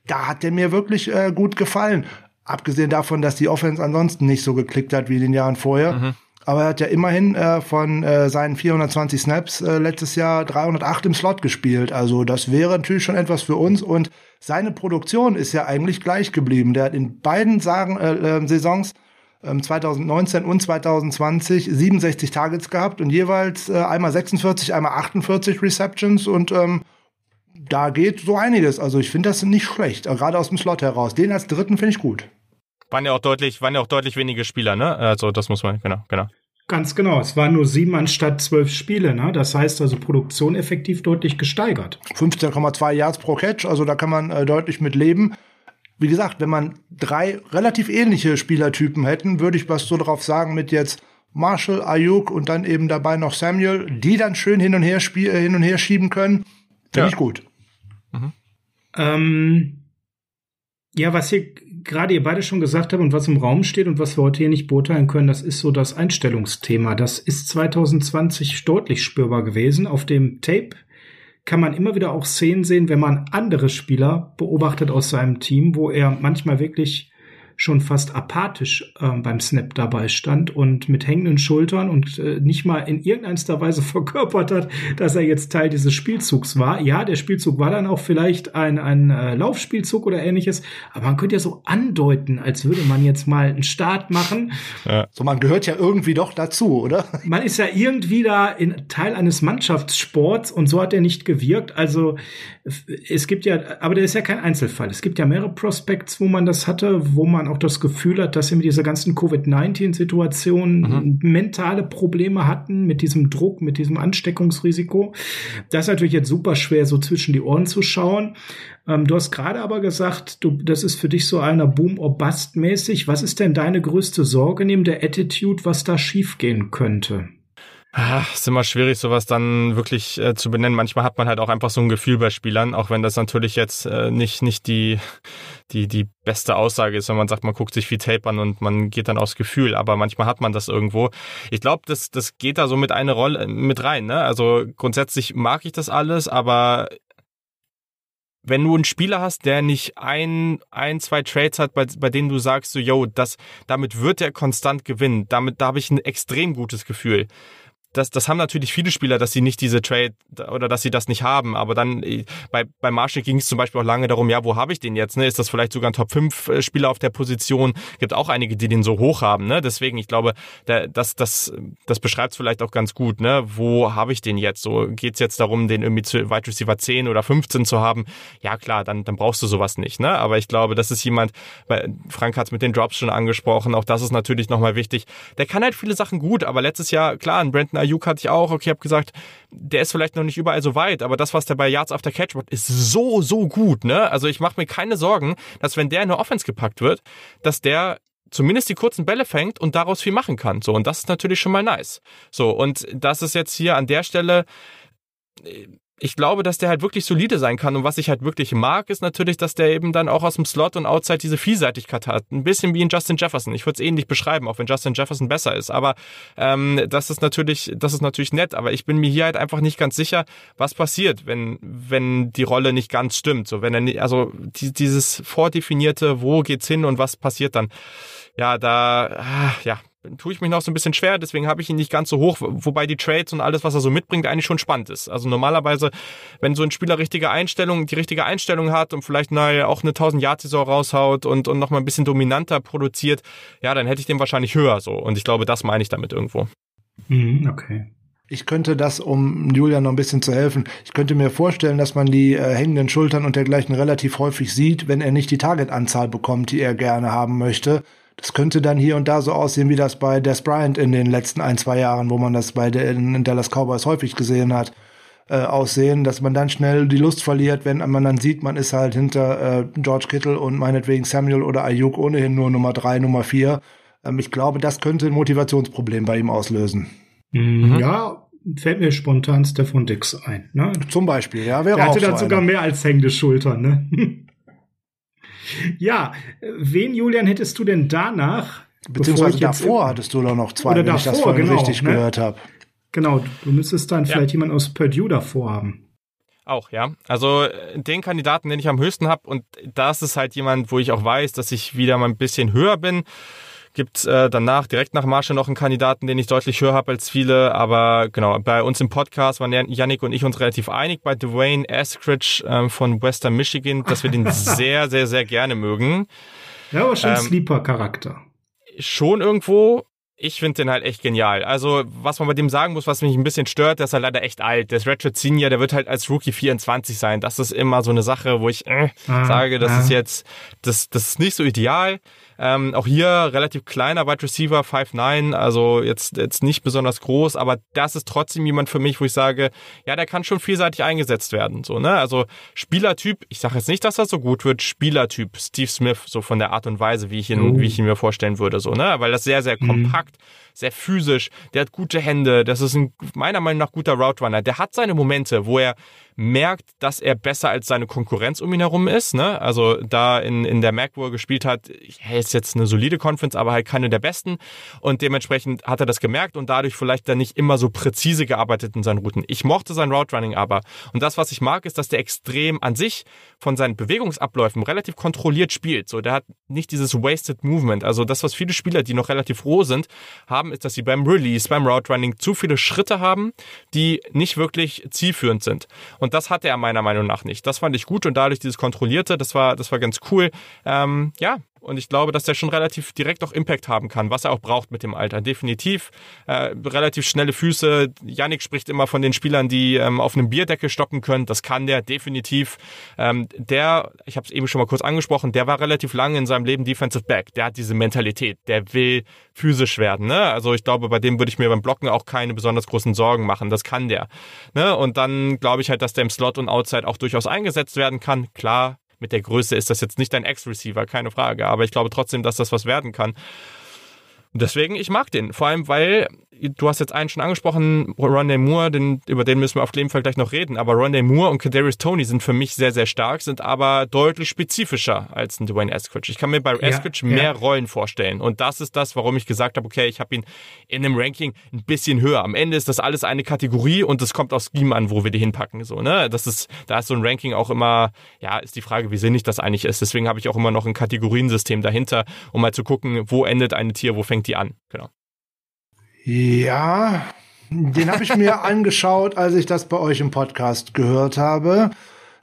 Da hat der mir wirklich äh, gut gefallen. Abgesehen davon, dass die Offense ansonsten nicht so geklickt hat wie in den Jahren vorher. Mhm. Aber er hat ja immerhin äh, von äh, seinen 420 Snaps äh, letztes Jahr 308 im Slot gespielt. Also das wäre natürlich schon etwas für uns. Und seine Produktion ist ja eigentlich gleich geblieben. Der hat in beiden Sagen, äh, äh, Saisons, äh, 2019 und 2020, 67 Targets gehabt und jeweils äh, einmal 46, einmal 48 Receptions. Und ähm, da geht so einiges. Also ich finde das nicht schlecht, gerade aus dem Slot heraus. Den als dritten finde ich gut. Waren ja auch deutlich, waren ja auch deutlich wenige Spieler, ne? Also das muss man, genau, genau. Ganz genau. Es waren nur sieben anstatt zwölf Spiele. Ne? Das heißt also Produktion effektiv deutlich gesteigert. 15,2 Yards pro Catch, also da kann man äh, deutlich mit leben. wie gesagt, wenn man drei relativ ähnliche Spielertypen hätten, würde ich was so drauf sagen mit jetzt Marshall, Ayuk und dann eben dabei noch Samuel, die dann schön hin und her spiel, äh, hin und her schieben können. Finde ja. ich gut. Mhm. Ähm, ja, was hier gerade ihr beide schon gesagt habt und was im Raum steht und was wir heute hier nicht beurteilen können, das ist so das Einstellungsthema. Das ist 2020 deutlich spürbar gewesen. Auf dem Tape kann man immer wieder auch Szenen sehen, wenn man andere Spieler beobachtet aus seinem Team, wo er manchmal wirklich schon fast apathisch äh, beim Snap dabei stand und mit hängenden Schultern und äh, nicht mal in irgendeiner Weise verkörpert hat, dass er jetzt Teil dieses Spielzugs war. Ja, der Spielzug war dann auch vielleicht ein, ein äh, Laufspielzug oder ähnliches, aber man könnte ja so andeuten, als würde man jetzt mal einen Start machen. Ja. So, man gehört ja irgendwie doch dazu, oder? Man ist ja irgendwie da in Teil eines Mannschaftssports und so hat er nicht gewirkt. Also es gibt ja, aber der ist ja kein Einzelfall. Es gibt ja mehrere Prospects, wo man das hatte, wo man auch das Gefühl hat, dass sie mit dieser ganzen Covid-19-Situation mhm. mentale Probleme hatten, mit diesem Druck, mit diesem Ansteckungsrisiko. Das ist natürlich jetzt super schwer, so zwischen die Ohren zu schauen. Ähm, du hast gerade aber gesagt, du, das ist für dich so einer Boom or Bust mäßig. Was ist denn deine größte Sorge neben der Attitude, was da schiefgehen könnte? Ach, ist immer schwierig, sowas dann wirklich äh, zu benennen. Manchmal hat man halt auch einfach so ein Gefühl bei Spielern, auch wenn das natürlich jetzt äh, nicht, nicht die, die, die beste Aussage ist, wenn man sagt, man guckt sich viel Tape an und man geht dann aufs Gefühl, aber manchmal hat man das irgendwo. Ich glaube, das, das geht da so mit eine Rolle mit rein. Ne? Also grundsätzlich mag ich das alles, aber wenn du einen Spieler hast, der nicht ein, ein, zwei Trades hat, bei, bei denen du sagst, so, yo, das, damit wird er konstant gewinnen, damit, da habe ich ein extrem gutes Gefühl das, das haben natürlich viele Spieler, dass sie nicht diese Trade oder dass sie das nicht haben. Aber dann äh, bei, bei Marshall ging es zum Beispiel auch lange darum, ja, wo habe ich den jetzt? Ne? Ist das vielleicht sogar ein Top 5 äh, Spieler auf der Position? Gibt auch einige, die den so hoch haben. Ne? Deswegen, ich glaube, der, das, das, das beschreibt es vielleicht auch ganz gut. Ne? Wo habe ich den jetzt? So geht's jetzt darum, den irgendwie zu Wide Receiver 10 oder 15 zu haben. Ja, klar, dann, dann brauchst du sowas nicht. Ne? Aber ich glaube, das ist jemand, weil Frank hat es mit den Drops schon angesprochen, auch das ist natürlich nochmal wichtig. Der kann halt viele Sachen gut, aber letztes Jahr, klar, ein Brandon Ayuk hatte ich auch. Okay, habe gesagt, der ist vielleicht noch nicht überall so weit, aber das, was der bei Yards after Catch macht, ist so, so gut. Ne? Also ich mache mir keine Sorgen, dass wenn der in eine Offense gepackt wird, dass der zumindest die kurzen Bälle fängt und daraus viel machen kann. So, und das ist natürlich schon mal nice. So, und das ist jetzt hier an der Stelle ich glaube, dass der halt wirklich solide sein kann. Und was ich halt wirklich mag, ist natürlich, dass der eben dann auch aus dem Slot und Outside diese Vielseitigkeit hat. Ein bisschen wie in Justin Jefferson. Ich würde es ähnlich beschreiben, auch wenn Justin Jefferson besser ist. Aber ähm, das ist natürlich, das ist natürlich nett. Aber ich bin mir hier halt einfach nicht ganz sicher, was passiert, wenn wenn die Rolle nicht ganz stimmt. So, wenn er nicht, also die, dieses vordefinierte, wo geht's hin und was passiert dann. Ja, da, ah, ja, tue ich mich noch so ein bisschen schwer, deswegen habe ich ihn nicht ganz so hoch, wobei die Trades und alles, was er so mitbringt, eigentlich schon spannend ist. Also normalerweise, wenn so ein Spieler richtige Einstellung, die richtige Einstellung hat und vielleicht nahe auch eine 1000 Yard Saison raushaut und und noch mal ein bisschen dominanter produziert, ja, dann hätte ich den wahrscheinlich höher so und ich glaube, das meine ich damit irgendwo. Mhm, okay. Ich könnte das, um Julian noch ein bisschen zu helfen, ich könnte mir vorstellen, dass man die äh, hängenden Schultern und dergleichen relativ häufig sieht, wenn er nicht die Targetanzahl bekommt, die er gerne haben möchte das könnte dann hier und da so aussehen, wie das bei Des Bryant in den letzten ein, zwei Jahren, wo man das bei den Dallas Cowboys häufig gesehen hat, äh, aussehen, dass man dann schnell die Lust verliert, wenn man dann sieht, man ist halt hinter äh, George Kittle und meinetwegen Samuel oder Ayuk ohnehin nur Nummer drei, Nummer vier. Ähm, ich glaube, das könnte ein Motivationsproblem bei ihm auslösen. Mhm. Ja, fällt mir spontan Stefan Dix ein. Ne? Zum Beispiel, ja. Wäre er hatte dann so sogar mehr als hängende Schultern. Ne? Ja, wen, Julian, hättest du denn danach? Beziehungsweise davor hattest du doch noch zwei, wenn davor, ich das vorhin genau, richtig ne? gehört habe. Genau, du müsstest dann ja. vielleicht jemanden aus Purdue davor haben. Auch, ja. Also den Kandidaten, den ich am höchsten habe, und das ist halt jemand, wo ich auch weiß, dass ich wieder mal ein bisschen höher bin gibt äh, danach, direkt nach Marshall, noch einen Kandidaten, den ich deutlich höher habe als viele. Aber genau, bei uns im Podcast waren Yannick und ich uns relativ einig bei Dwayne Eskridge ähm, von Western Michigan, dass wir den sehr, sehr, sehr gerne mögen. Ja, aber schon ähm, Sleeper-Charakter. Schon irgendwo. Ich finde den halt echt genial. Also, was man bei dem sagen muss, was mich ein bisschen stört, der ist halt leider echt alt. Der ist Ratchet Senior, der wird halt als Rookie 24 sein. Das ist immer so eine Sache, wo ich äh, ah, sage, das ah. ist jetzt, das, das ist nicht so ideal. Ähm, auch hier relativ kleiner Wide Receiver, 5'9, also jetzt, jetzt nicht besonders groß, aber das ist trotzdem jemand für mich, wo ich sage, ja, der kann schon vielseitig eingesetzt werden. So, ne? Also Spielertyp, ich sage jetzt nicht, dass er so gut wird, Spielertyp Steve Smith, so von der Art und Weise, wie ich ihn, oh. wie ich ihn mir vorstellen würde, so, ne? Weil das sehr, sehr mhm. kompakt, sehr physisch, der hat gute Hände, das ist ein meiner Meinung nach guter Route Runner. Der hat seine Momente, wo er merkt, dass er besser als seine Konkurrenz um ihn herum ist. Ne? Also da in, in der Mac, wo er gespielt hat, ist jetzt eine solide Conference, aber halt keine der besten. Und dementsprechend hat er das gemerkt und dadurch vielleicht dann nicht immer so präzise gearbeitet in seinen Routen. Ich mochte sein Route Running aber. Und das, was ich mag, ist, dass der extrem an sich von seinen Bewegungsabläufen relativ kontrolliert spielt. So, der hat nicht dieses Wasted Movement. Also das, was viele Spieler, die noch relativ roh sind, haben, ist, dass sie beim Release, beim Route Running zu viele Schritte haben, die nicht wirklich zielführend sind. Und das hatte er meiner Meinung nach nicht. Das fand ich gut und dadurch dieses Kontrollierte, das war, das war ganz cool. Ähm, ja, und ich glaube, dass der schon relativ direkt auch Impact haben kann, was er auch braucht mit dem Alter. Definitiv. Äh, relativ schnelle Füße. Yannick spricht immer von den Spielern, die ähm, auf einem Bierdeckel stocken können. Das kann der definitiv. Ähm, der, ich habe es eben schon mal kurz angesprochen, der war relativ lange in seinem Leben Defensive Back. Der hat diese Mentalität. Der will physisch werden. Ne? Also ich glaube, bei dem würde ich mir beim Blocken auch keine besonders großen Sorgen machen. Das kann der. Ne? Und dann glaube ich halt, dass der im Slot und Outside auch durchaus eingesetzt werden kann. Klar, mit der Größe ist das jetzt nicht dein Ex-Receiver, keine Frage. Aber ich glaube trotzdem, dass das was werden kann. Und deswegen, ich mag den. Vor allem, weil du hast jetzt einen schon angesprochen, Rondé Moore, den, über den müssen wir auf jeden Fall gleich noch reden, aber Rondé Moore und Kadarius Tony sind für mich sehr, sehr stark, sind aber deutlich spezifischer als ein Dwayne Eskridge. Ich kann mir bei Eskridge ja, mehr ja. Rollen vorstellen und das ist das, warum ich gesagt habe, okay, ich habe ihn in einem Ranking ein bisschen höher. Am Ende ist das alles eine Kategorie und es kommt aufs Scheme an, wo wir die hinpacken, so, ne? Das ist, da ist so ein Ranking auch immer, ja, ist die Frage, wie sinnig das eigentlich ist. Deswegen habe ich auch immer noch ein Kategoriensystem dahinter, um mal zu gucken, wo endet eine Tier, wo fängt die an, genau. Ja, den habe ich mir angeschaut, als ich das bei euch im Podcast gehört habe.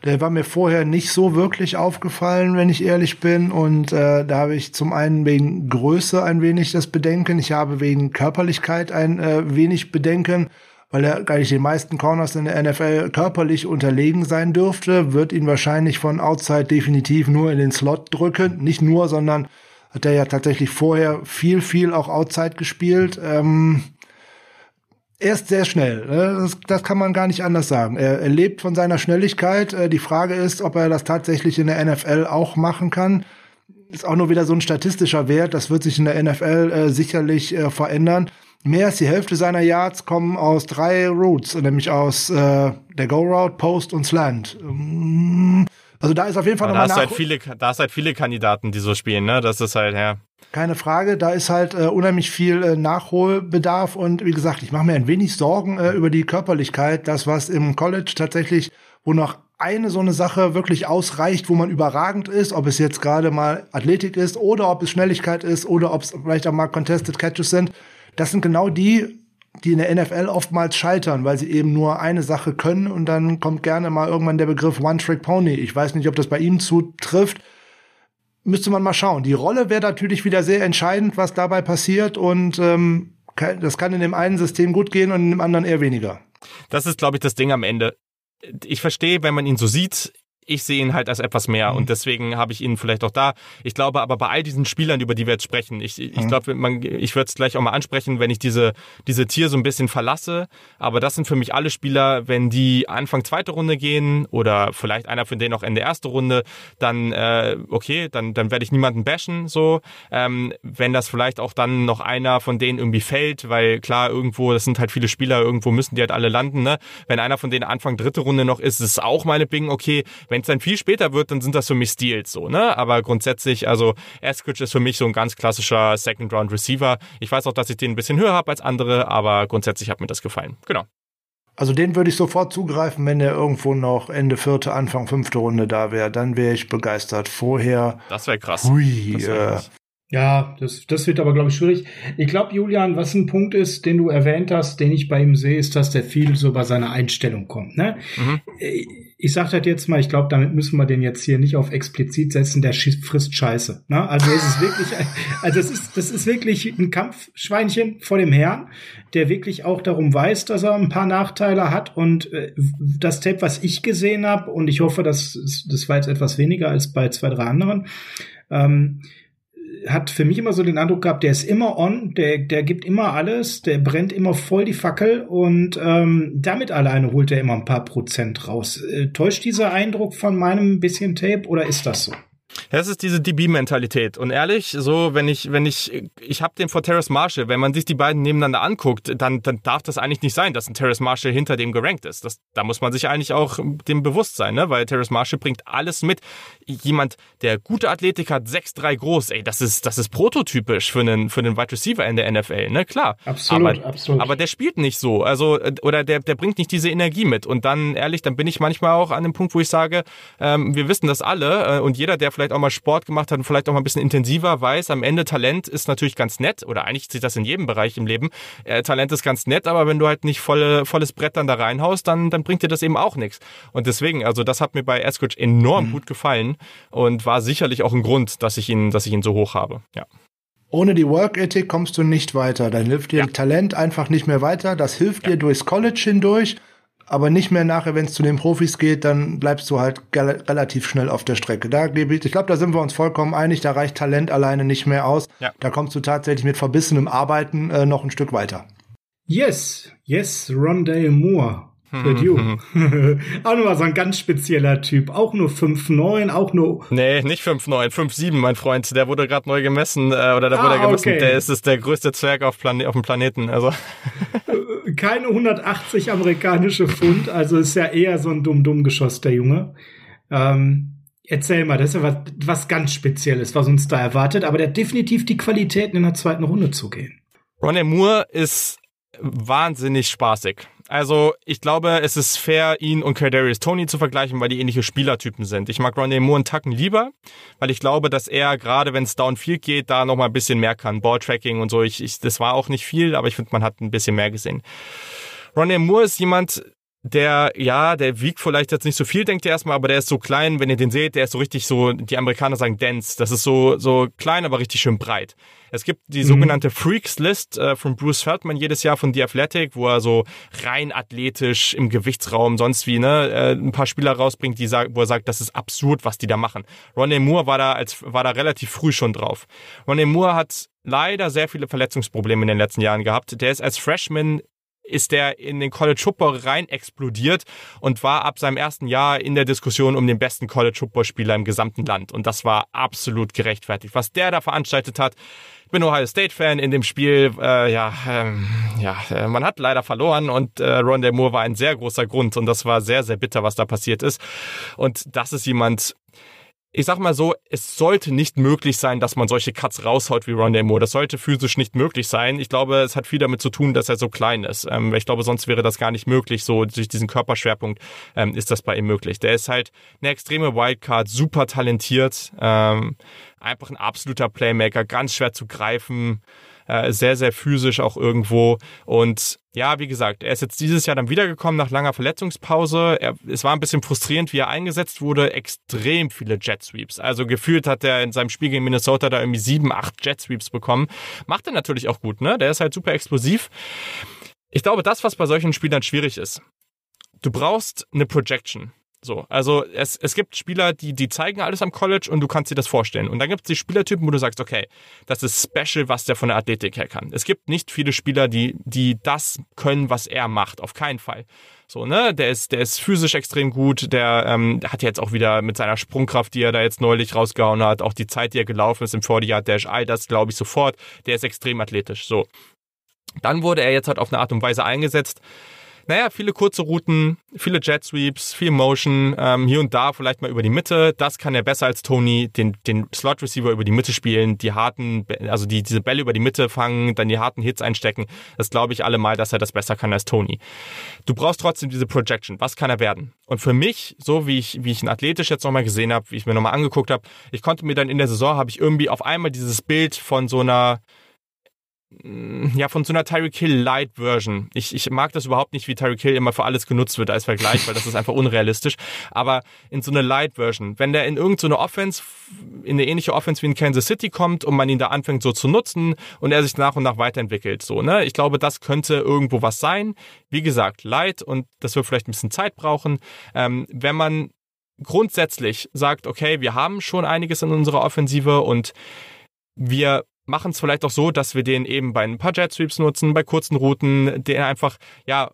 Der war mir vorher nicht so wirklich aufgefallen, wenn ich ehrlich bin. Und äh, da habe ich zum einen wegen Größe ein wenig das Bedenken. Ich habe wegen Körperlichkeit ein äh, wenig Bedenken, weil er gar nicht den meisten Corners in der NFL körperlich unterlegen sein dürfte. Wird ihn wahrscheinlich von Outside definitiv nur in den Slot drücken. Nicht nur, sondern hat er ja tatsächlich vorher viel, viel auch Outside gespielt. Ähm, er ist sehr schnell. Ne? Das, das, kann man gar nicht anders sagen. Er, er lebt von seiner Schnelligkeit. Äh, die Frage ist, ob er das tatsächlich in der NFL auch machen kann. Ist auch nur wieder so ein statistischer Wert. Das wird sich in der NFL äh, sicherlich äh, verändern. Mehr als die Hälfte seiner Yards kommen aus drei Routes, nämlich aus äh, der Go-Route, Post und Slant. Also da ist auf jeden Fall nochmal da, halt viele, da hast halt viele Kandidaten, die so spielen, ne? Das ist halt, ja. Keine Frage, da ist halt äh, unheimlich viel äh, Nachholbedarf und wie gesagt, ich mache mir ein wenig Sorgen äh, über die Körperlichkeit, das was im College tatsächlich, wo noch eine so eine Sache wirklich ausreicht, wo man überragend ist, ob es jetzt gerade mal Athletik ist oder ob es Schnelligkeit ist oder ob es vielleicht auch mal Contested Catches sind. Das sind genau die die in der NFL oftmals scheitern, weil sie eben nur eine Sache können und dann kommt gerne mal irgendwann der Begriff One-Trick-Pony. Ich weiß nicht, ob das bei ihm zutrifft. Müsste man mal schauen. Die Rolle wäre natürlich wieder sehr entscheidend, was dabei passiert und ähm, das kann in dem einen System gut gehen und in dem anderen eher weniger. Das ist, glaube ich, das Ding am Ende. Ich verstehe, wenn man ihn so sieht, ich sehe ihn halt als etwas mehr mhm. und deswegen habe ich ihn vielleicht auch da. Ich glaube aber bei all diesen Spielern, über die wir jetzt sprechen, ich, ich mhm. glaube, man, ich würde es gleich auch mal ansprechen, wenn ich diese, diese Tier so ein bisschen verlasse. Aber das sind für mich alle Spieler, wenn die Anfang zweite Runde gehen oder vielleicht einer von denen auch Ende erste Runde, dann äh, okay, dann, dann werde ich niemanden bashen. So, ähm, wenn das vielleicht auch dann noch einer von denen irgendwie fällt, weil klar, irgendwo, das sind halt viele Spieler, irgendwo müssen die halt alle landen, ne? Wenn einer von denen Anfang dritte Runde noch ist, ist es auch meine Bing, okay, wenn wenn es dann viel später wird, dann sind das für mich Steals so, ne? Aber grundsätzlich, also Eskridge ist für mich so ein ganz klassischer Second Round Receiver. Ich weiß auch, dass ich den ein bisschen höher habe als andere, aber grundsätzlich hat mir das gefallen. Genau. Also den würde ich sofort zugreifen, wenn der irgendwo noch Ende vierte, Anfang fünfte Runde da wäre. Dann wäre ich begeistert. Vorher. Das wäre krass. Hui, das wär krass. Ja, das, das wird aber, glaube ich, schwierig. Ich glaube, Julian, was ein Punkt ist, den du erwähnt hast, den ich bei ihm sehe, ist, dass der viel so bei seiner Einstellung kommt. Ne? Mhm. Ich sage das jetzt mal, ich glaube, damit müssen wir den jetzt hier nicht auf explizit setzen, der frisst Scheiße. Ne? Also es ist wirklich, also es ist, das ist wirklich ein Kampfschweinchen vor dem Herrn, der wirklich auch darum weiß, dass er ein paar Nachteile hat. Und äh, das Tape, was ich gesehen habe, und ich hoffe, dass das war jetzt etwas weniger als bei zwei, drei anderen, ähm, hat für mich immer so den Eindruck gehabt, der ist immer on, der, der gibt immer alles, der brennt immer voll die Fackel und ähm, damit alleine holt er immer ein paar Prozent raus. Äh, täuscht dieser Eindruck von meinem bisschen Tape oder ist das so? Ja, es ist diese DB-Mentalität. Und ehrlich, so, wenn ich, wenn ich, ich habe den vor Terrace Marshall, wenn man sich die beiden nebeneinander anguckt, dann, dann darf das eigentlich nicht sein, dass ein Terrace Marshall hinter dem gerankt ist. Das, da muss man sich eigentlich auch dem bewusst sein, ne? weil Terrace Marshall bringt alles mit. Jemand, der gute Athletik hat, 6'3 groß, ey, das ist, das ist prototypisch für einen, für einen Wide Receiver in der NFL, ne? Klar. Absolut, aber, absolut. Aber der spielt nicht so, also, oder der, der bringt nicht diese Energie mit. Und dann, ehrlich, dann bin ich manchmal auch an dem Punkt, wo ich sage, ähm, wir wissen das alle äh, und jeder, der vielleicht auch mal Sport gemacht hat und vielleicht auch mal ein bisschen intensiver, weiß, am Ende Talent ist natürlich ganz nett oder eigentlich sieht das in jedem Bereich im Leben. Äh, Talent ist ganz nett, aber wenn du halt nicht volle, volles Brett dann da reinhaust, dann, dann bringt dir das eben auch nichts. Und deswegen, also das hat mir bei Eskridge enorm mhm. gut gefallen und war sicherlich auch ein Grund, dass ich ihn, dass ich ihn so hoch habe. Ja. Ohne die Work Ethic kommst du nicht weiter. Dann hilft dir ja. Talent einfach nicht mehr weiter. Das hilft ja. dir durchs College hindurch aber nicht mehr nachher, wenn es zu den Profis geht, dann bleibst du halt relativ schnell auf der Strecke. Da gebe ich, ich glaube, da sind wir uns vollkommen einig, da reicht Talent alleine nicht mehr aus. Ja. Da kommst du tatsächlich mit verbissenem Arbeiten äh, noch ein Stück weiter. Yes, yes, Rondale Moore. Für you. auch nochmal so ein ganz spezieller Typ. Auch nur 5'9, auch nur. Nee, nicht 5'9, 5'7, mein Freund. Der wurde gerade neu gemessen, äh, oder da wurde ah, gemessen. Okay. Der ist, ist der größte Zwerg auf, Plane auf dem Planeten. Also. keine 180 amerikanische Pfund, also ist ja eher so ein dumm-dumm-Geschoss, der Junge. Ähm, erzähl mal, das ist ja was, was ganz Spezielles, was uns da erwartet, aber der hat definitiv die Qualitäten in der zweiten Runde zu gehen. Ronnie Moore ist wahnsinnig spaßig. Also ich glaube, es ist fair, ihn und Kadarius Tony zu vergleichen, weil die ähnliche Spielertypen sind. Ich mag Ronnie Moore einen Tacken lieber, weil ich glaube, dass er gerade, wenn es downfield geht, da noch mal ein bisschen mehr kann. Balltracking und so. Ich, ich, das war auch nicht viel, aber ich finde, man hat ein bisschen mehr gesehen. Ronnie Moore ist jemand, der, ja, der wiegt vielleicht jetzt nicht so viel, denkt ihr erstmal, aber der ist so klein, wenn ihr den seht, der ist so richtig so, die Amerikaner sagen dense. Das ist so, so klein, aber richtig schön breit. Es gibt die mhm. sogenannte Freaks List äh, von Bruce Feldman jedes Jahr von The Athletic, wo er so rein athletisch im Gewichtsraum sonst wie, ne, äh, ein paar Spieler rausbringt, die sagt, wo er sagt, das ist absurd, was die da machen. Ronnie Moore war da als, war da relativ früh schon drauf. Ronnie Moore hat leider sehr viele Verletzungsprobleme in den letzten Jahren gehabt. Der ist als Freshman ist der in den College Football rein explodiert und war ab seinem ersten Jahr in der Diskussion um den besten College Football Spieler im gesamten Land. Und das war absolut gerechtfertigt. Was der da veranstaltet hat, ich bin Ohio State Fan in dem Spiel. Äh, ja, ähm, ja, äh, man hat leider verloren und äh, Ron Moore war ein sehr großer Grund und das war sehr, sehr bitter, was da passiert ist. Und das ist jemand, ich sag mal so, es sollte nicht möglich sein, dass man solche Cuts raushaut wie Ron Moore. Das sollte physisch nicht möglich sein. Ich glaube, es hat viel damit zu tun, dass er so klein ist. Ähm, ich glaube, sonst wäre das gar nicht möglich. So durch diesen Körperschwerpunkt ähm, ist das bei ihm möglich. Der ist halt eine extreme Wildcard, super talentiert, ähm, einfach ein absoluter Playmaker, ganz schwer zu greifen äh, sehr, sehr physisch auch irgendwo. Und ja, wie gesagt, er ist jetzt dieses Jahr dann wiedergekommen nach langer Verletzungspause. Er, es war ein bisschen frustrierend, wie er eingesetzt wurde. Extrem viele Jet Sweeps. Also gefühlt hat er in seinem Spiel gegen Minnesota da irgendwie sieben, acht Jet Sweeps bekommen. Macht er natürlich auch gut, ne? Der ist halt super explosiv. Ich glaube, das, was bei solchen Spielern schwierig ist, du brauchst eine Projection. So, also es, es gibt Spieler, die, die zeigen alles am College und du kannst dir das vorstellen. Und dann gibt es die Spielertypen, wo du sagst, okay, das ist special, was der von der Athletik her kann. Es gibt nicht viele Spieler, die, die das können, was er macht. Auf keinen Fall. So, ne, der ist, der ist physisch extrem gut, der ähm, hat jetzt auch wieder mit seiner Sprungkraft, die er da jetzt neulich rausgehauen hat, auch die Zeit, die er gelaufen ist im 40 Yard Dash, all das glaube ich sofort, der ist extrem athletisch. So. Dann wurde er jetzt halt auf eine Art und Weise eingesetzt, naja, viele kurze Routen, viele Jet Sweeps, viel Motion, ähm, hier und da vielleicht mal über die Mitte. Das kann er besser als Tony, den, den Slot Receiver über die Mitte spielen, die harten, also die, diese Bälle über die Mitte fangen, dann die harten Hits einstecken. Das glaube ich allemal, dass er das besser kann als Tony. Du brauchst trotzdem diese Projection. Was kann er werden? Und für mich, so wie ich, wie ich ihn athletisch jetzt nochmal gesehen habe, wie ich mir nochmal angeguckt habe, ich konnte mir dann in der Saison, habe ich irgendwie auf einmal dieses Bild von so einer ja, von so einer Tyreek Hill Light Version. Ich, ich mag das überhaupt nicht, wie Tyreek Hill immer für alles genutzt wird als Vergleich, weil das ist einfach unrealistisch. Aber in so eine Light Version, wenn der in irgendeine so Offense, in eine ähnliche Offense wie in Kansas City kommt und man ihn da anfängt so zu nutzen und er sich nach und nach weiterentwickelt, so, ne? Ich glaube, das könnte irgendwo was sein. Wie gesagt, Light und das wird vielleicht ein bisschen Zeit brauchen. Ähm, wenn man grundsätzlich sagt, okay, wir haben schon einiges in unserer Offensive und wir machen es vielleicht auch so, dass wir den eben bei ein paar Jet Sweeps nutzen, bei kurzen Routen, den einfach, ja,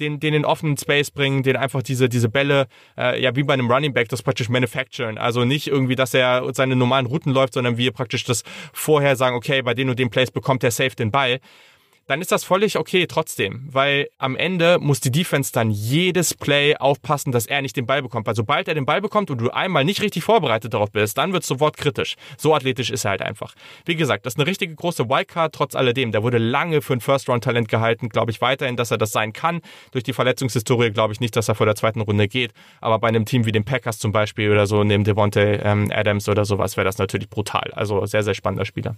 den, den in offenen Space bringen, den einfach diese, diese Bälle, äh, ja, wie bei einem Running Back, das praktisch manufacturen. Also nicht irgendwie, dass er seine normalen Routen läuft, sondern wir praktisch das vorher sagen, okay, bei den und den Plays bekommt er safe den Ball dann ist das völlig okay trotzdem, weil am Ende muss die Defense dann jedes Play aufpassen, dass er nicht den Ball bekommt. Weil sobald er den Ball bekommt und du einmal nicht richtig vorbereitet darauf bist, dann wird es sofort kritisch. So athletisch ist er halt einfach. Wie gesagt, das ist eine richtige große Wildcard, trotz alledem. Der wurde lange für ein First-Round-Talent gehalten, glaube ich weiterhin, dass er das sein kann. Durch die Verletzungshistorie glaube ich nicht, dass er vor der zweiten Runde geht. Aber bei einem Team wie den Packers zum Beispiel oder so, neben Devontae ähm, Adams oder sowas, wäre das natürlich brutal. Also sehr, sehr spannender Spieler.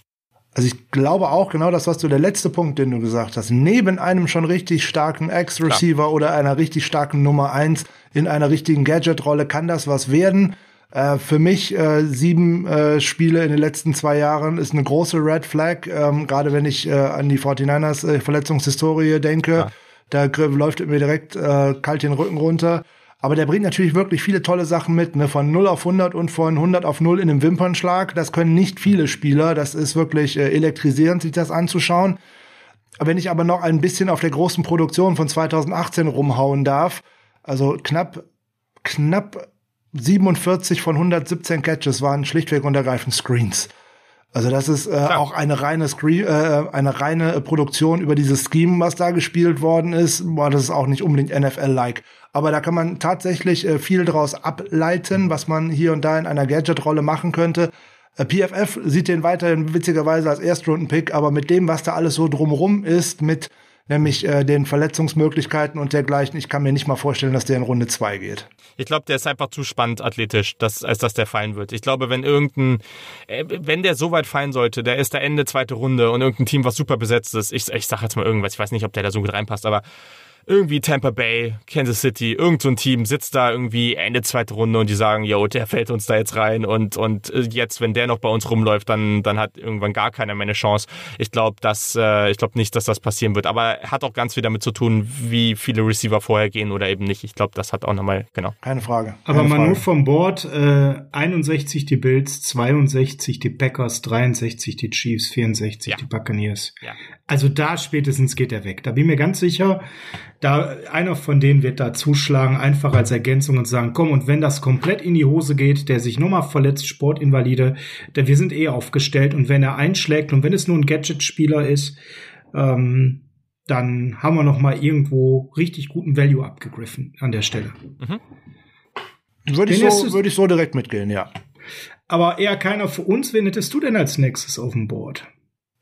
Also ich glaube auch genau das, was du der letzte Punkt, den du gesagt hast, neben einem schon richtig starken Ex-Receiver oder einer richtig starken Nummer eins in einer richtigen Gadget-Rolle kann das was werden. Äh, für mich äh, sieben äh, Spiele in den letzten zwei Jahren ist eine große Red Flag, ähm, gerade wenn ich äh, an die 49ers äh, Verletzungshistorie denke. Ja. Da läuft mir direkt äh, kalt den Rücken runter. Aber der bringt natürlich wirklich viele tolle Sachen mit, ne? von 0 auf 100 und von 100 auf 0 in einem Wimpernschlag. Das können nicht viele Spieler. Das ist wirklich äh, elektrisierend, sich das anzuschauen. Wenn ich aber noch ein bisschen auf der großen Produktion von 2018 rumhauen darf, also knapp, knapp 47 von 117 Catches waren schlichtweg und ergreifend Screens. Also das ist äh, auch eine reine Screen, äh, eine reine Produktion über dieses Scheme, was da gespielt worden ist. Boah, das ist auch nicht unbedingt NFL-like. Aber da kann man tatsächlich äh, viel daraus ableiten, was man hier und da in einer Gadget-Rolle machen könnte. Äh, PFF sieht den weiterhin witzigerweise als Erstrunden-Pick, aber mit dem, was da alles so drumrum ist, mit nämlich äh, den Verletzungsmöglichkeiten und dergleichen. Ich kann mir nicht mal vorstellen, dass der in Runde zwei geht. Ich glaube, der ist einfach zu spannend athletisch, dass, als dass der fallen wird. Ich glaube, wenn irgendein, äh, wenn der so weit fallen sollte, der ist der Ende zweite Runde und irgendein Team, was super besetzt ist, ich, ich sag jetzt mal irgendwas, ich weiß nicht, ob der da so gut reinpasst, aber irgendwie Tampa Bay, Kansas City, irgend so ein Team sitzt da irgendwie Ende zweite Runde und die sagen, yo, der fällt uns da jetzt rein und, und äh, jetzt, wenn der noch bei uns rumläuft, dann, dann hat irgendwann gar keiner mehr eine Chance. Ich glaube, dass, äh, ich glaube nicht, dass das passieren wird, aber hat auch ganz viel damit zu tun, wie viele Receiver vorher gehen oder eben nicht. Ich glaube, das hat auch nochmal, genau. Keine Frage. Keine aber man Frage. nur vom Board, äh, 61 die Bills, 62 die Packers, 63 die Chiefs, 64 ja. die Buccaneers. Ja. Also da spätestens geht er weg. Da bin ich mir ganz sicher, da einer von denen wird da zuschlagen, einfach als Ergänzung und sagen, komm, und wenn das komplett in die Hose geht, der sich nochmal verletzt, Sportinvalide, denn wir sind eh aufgestellt und wenn er einschlägt und wenn es nur ein Gadget-Spieler ist, ähm, dann haben wir nochmal irgendwo richtig guten Value abgegriffen an der Stelle. Mhm. Würde ich, so, würde ich so direkt mitgehen, ja. Aber eher keiner für uns. Wen hättest du denn als nächstes auf dem Board?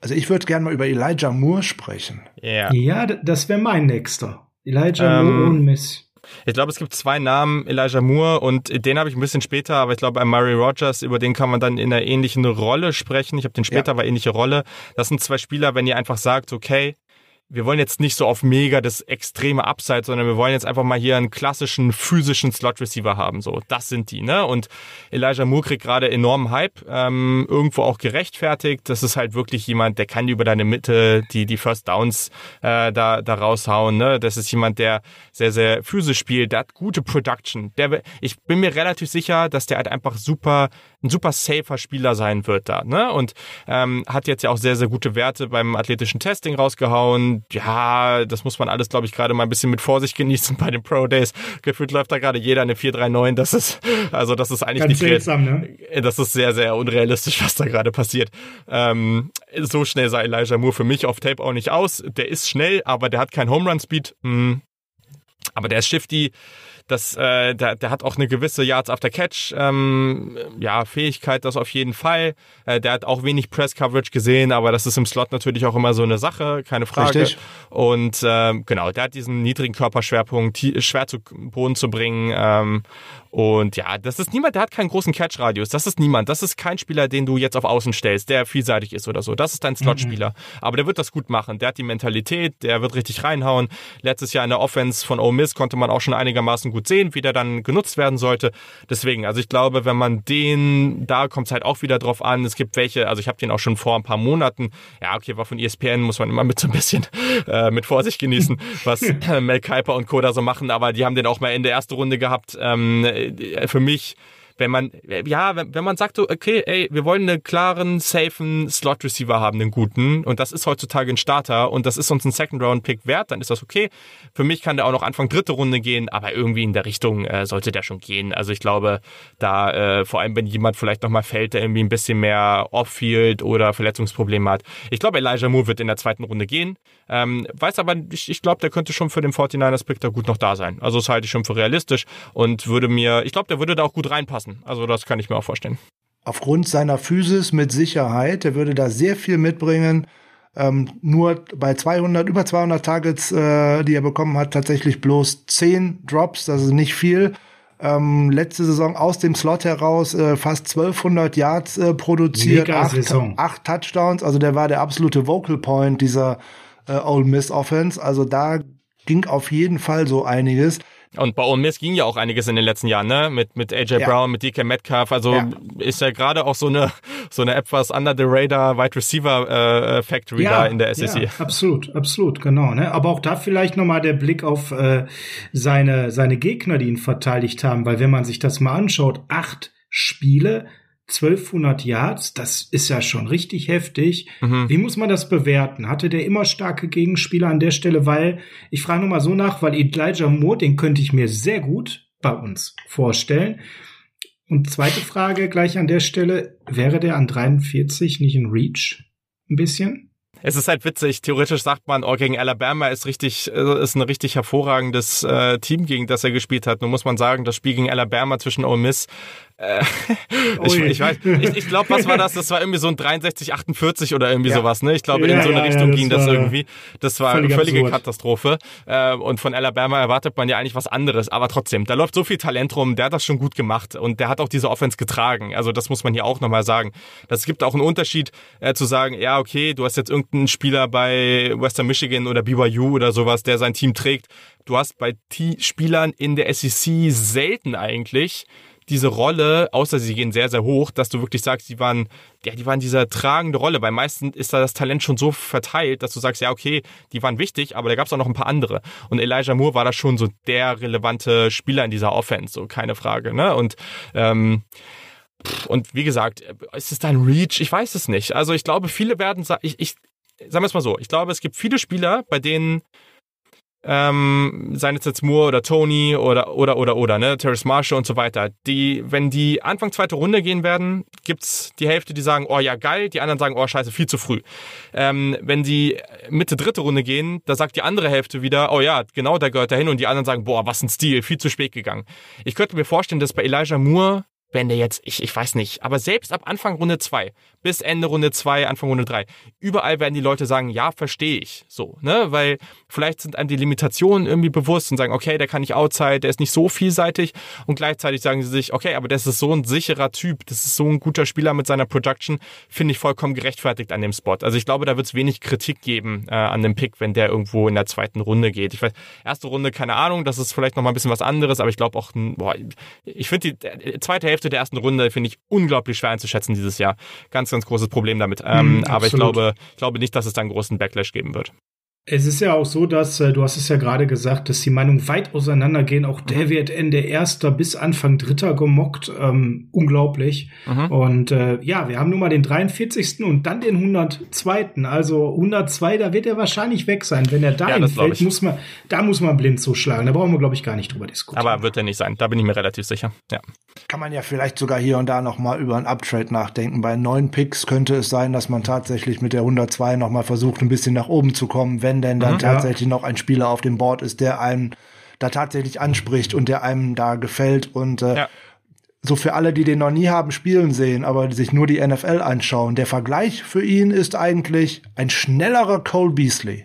Also ich würde gerne mal über Elijah Moore sprechen. Yeah. Ja, das wäre mein nächster. Elijah ähm, Moore und Miss. Ich glaube, es gibt zwei Namen, Elijah Moore und den habe ich ein bisschen später, aber ich glaube, Murray Rogers, über den kann man dann in einer ähnlichen Rolle sprechen. Ich habe den später, ja. aber ähnliche Rolle. Das sind zwei Spieler, wenn ihr einfach sagt, okay, wir wollen jetzt nicht so auf mega das extreme Upside, sondern wir wollen jetzt einfach mal hier einen klassischen physischen Slot Receiver haben. So, das sind die, ne? Und Elijah Moore kriegt gerade enormen Hype, ähm, irgendwo auch gerechtfertigt. Das ist halt wirklich jemand, der kann über deine Mitte die die First Downs äh, da da raushauen. Ne? Das ist jemand, der sehr sehr physisch spielt. Der hat gute Production. Der, ich bin mir relativ sicher, dass der halt einfach super ein super safer Spieler sein wird da. Ne? Und ähm, hat jetzt ja auch sehr sehr gute Werte beim athletischen Testing rausgehauen ja, das muss man alles, glaube ich, gerade mal ein bisschen mit Vorsicht genießen bei den Pro Days. Gefühlt läuft da gerade jeder eine 439. Das ist, also das ist eigentlich Ganz nicht seltsam, ne? Das ist sehr, sehr unrealistisch, was da gerade passiert. Ähm, so schnell sah Elijah Moore für mich auf Tape auch nicht aus. Der ist schnell, aber der hat keinen Home Run Speed. Hm. Aber der ist shifty das, äh, der, der hat auch eine gewisse Yards after Catch ähm, ja, Fähigkeit, das auf jeden Fall. Äh, der hat auch wenig Press Coverage gesehen, aber das ist im Slot natürlich auch immer so eine Sache, keine Frage. Richtig. Und ähm, genau, der hat diesen niedrigen Körperschwerpunkt, schwer zu Boden zu bringen. Ähm, und ja, das ist niemand, der hat keinen großen Catch-Radius. Das ist niemand. Das ist kein Spieler, den du jetzt auf Außen stellst, der vielseitig ist oder so. Das ist dein Slot-Spieler. Mhm. Aber der wird das gut machen. Der hat die Mentalität, der wird richtig reinhauen. Letztes Jahr in der Offense von Ole Miss konnte man auch schon einigermaßen gut sehen, wie der dann genutzt werden sollte. Deswegen, also ich glaube, wenn man den, da kommt es halt auch wieder drauf an. Es gibt welche, also ich habe den auch schon vor ein paar Monaten, ja, okay, war von ESPN, muss man immer mit so ein bisschen äh, mit Vorsicht genießen, was Mel Kuiper und Koda so machen, aber die haben den auch mal in der ersten Runde gehabt. Ähm, äh, für mich wenn man, ja, wenn, wenn man sagt so, okay, ey, wir wollen einen klaren, safen Slot-Receiver haben, einen guten, und das ist heutzutage ein Starter und das ist uns ein Second-Round-Pick wert, dann ist das okay. Für mich kann der auch noch Anfang dritte Runde gehen, aber irgendwie in der Richtung äh, sollte der schon gehen. Also ich glaube, da, äh, vor allem wenn jemand vielleicht nochmal fällt, der irgendwie ein bisschen mehr Off-Field oder Verletzungsprobleme hat. Ich glaube, Elijah Moore wird in der zweiten Runde gehen. Ähm, weiß aber, ich, ich glaube, der könnte schon für den 49ers-Pick da gut noch da sein. Also das halte ich schon für realistisch und würde mir, ich glaube, der würde da auch gut reinpassen. Also das kann ich mir auch vorstellen. Aufgrund seiner Physis mit Sicherheit, der würde da sehr viel mitbringen. Ähm, nur bei 200, über 200 Targets, äh, die er bekommen hat, tatsächlich bloß 10 Drops, das ist nicht viel. Ähm, letzte Saison aus dem Slot heraus äh, fast 1200 Yards äh, produziert, acht, acht, Touchdowns. Also der war der absolute Vocal Point dieser äh, Ole Miss Offense. Also da ging auf jeden Fall so einiges. Und bei Ole Miss ging ja auch einiges in den letzten Jahren, ne? Mit, mit AJ ja. Brown, mit DK Metcalf. Also ja. ist ja gerade auch so eine, so eine etwas under the radar Wide Receiver äh, Factory ja, da in der SEC. Ja, absolut, absolut, genau. Ne? Aber auch da vielleicht nochmal der Blick auf äh, seine, seine Gegner, die ihn verteidigt haben. Weil wenn man sich das mal anschaut, acht Spiele, 1200 Yards, das ist ja schon richtig heftig. Mhm. Wie muss man das bewerten? Hatte der immer starke Gegenspieler an der Stelle? Weil, ich frage nochmal so nach, weil Elijah Moore, den könnte ich mir sehr gut bei uns vorstellen. Und zweite Frage gleich an der Stelle, wäre der an 43 nicht ein Reach? Ein bisschen? es ist halt witzig. Theoretisch sagt man, oh, gegen Alabama ist richtig, äh, ist ein richtig hervorragendes äh, Team, gegen das er gespielt hat. Nun muss man sagen, das Spiel gegen Alabama zwischen Ole Miss äh, ich, ich, weiß, ich, ich glaube, was war das? Das war irgendwie so ein 63, 48 oder irgendwie ja. sowas, ne? Ich glaube, ja, in so eine ja, Richtung ging das irgendwie. Das war eine völlige absurd. Katastrophe. Äh, und von Alabama erwartet man ja eigentlich was anderes. Aber trotzdem, da läuft so viel Talent rum, der hat das schon gut gemacht und der hat auch diese Offense getragen. Also das muss man hier auch nochmal sagen. Das gibt auch einen Unterschied äh, zu sagen, ja, okay, du hast jetzt irgendeinen Spieler bei Western Michigan oder BYU oder sowas, der sein Team trägt. Du hast bei T Spielern in der SEC selten eigentlich diese Rolle, außer sie gehen sehr, sehr hoch, dass du wirklich sagst, die waren, ja, die waren diese tragende Rolle. Bei meisten ist da das Talent schon so verteilt, dass du sagst, ja, okay, die waren wichtig, aber da gab es auch noch ein paar andere. Und Elijah Moore war da schon so der relevante Spieler in dieser Offense, so keine Frage. Ne? Und ähm, und wie gesagt, ist es dann Reach? Ich weiß es nicht. Also ich glaube, viele werden ich, ich sagen wir es mal so, ich glaube, es gibt viele Spieler, bei denen ähm, seien es jetzt Moore oder Tony oder oder oder oder ne Terrace Marshall und so weiter. Die, wenn die Anfang zweite Runde gehen werden, gibt's die Hälfte, die sagen, oh ja geil, die anderen sagen, oh scheiße, viel zu früh. Ähm, wenn die Mitte dritte Runde gehen, da sagt die andere Hälfte wieder, oh ja, genau, da gehört er hin und die anderen sagen, boah, was ein Stil, viel zu spät gegangen. Ich könnte mir vorstellen, dass bei Elijah Moore wenn der jetzt, ich, ich weiß nicht, aber selbst ab Anfang Runde 2 bis Ende Runde 2, Anfang Runde 3, überall werden die Leute sagen, ja, verstehe ich. So, ne? Weil vielleicht sind einem die Limitationen irgendwie bewusst und sagen, okay, der kann nicht outside, der ist nicht so vielseitig und gleichzeitig sagen sie sich, okay, aber das ist so ein sicherer Typ, das ist so ein guter Spieler mit seiner Production, finde ich vollkommen gerechtfertigt an dem Spot. Also ich glaube, da wird es wenig Kritik geben äh, an dem Pick, wenn der irgendwo in der zweiten Runde geht. Ich weiß, erste Runde, keine Ahnung, das ist vielleicht nochmal ein bisschen was anderes, aber ich glaube auch, boah, ich finde die äh, zweite Hälfte der ersten Runde finde ich unglaublich schwer einzuschätzen dieses Jahr. Ganz, ganz großes Problem damit. Ähm, mm, aber ich glaube, ich glaube nicht, dass es da einen großen Backlash geben wird. Es ist ja auch so, dass, äh, du hast es ja gerade gesagt, dass die Meinungen weit auseinandergehen. Auch der mhm. wird Ende erster bis Anfang dritter gemockt. Ähm, unglaublich. Mhm. Und äh, ja, wir haben nun mal den 43. und dann den 102. Also 102, da wird er wahrscheinlich weg sein. Wenn er da ja, fällt, muss man, da muss man blind zuschlagen. Da brauchen wir, glaube ich, gar nicht drüber diskutieren. Aber wird er nicht sein. Da bin ich mir relativ sicher. Ja. Kann man ja vielleicht sogar hier und da noch mal über einen Uptrade nachdenken. Bei neun Picks könnte es sein, dass man tatsächlich mit der 102 noch mal versucht, ein bisschen nach oben zu kommen, wenn denn dann mhm, tatsächlich ja. noch ein Spieler auf dem Board ist, der einem da tatsächlich anspricht und der einem da gefällt und äh, ja. so für alle, die den noch nie haben spielen sehen, aber sich nur die NFL anschauen, der Vergleich für ihn ist eigentlich ein schnellerer Cole Beasley.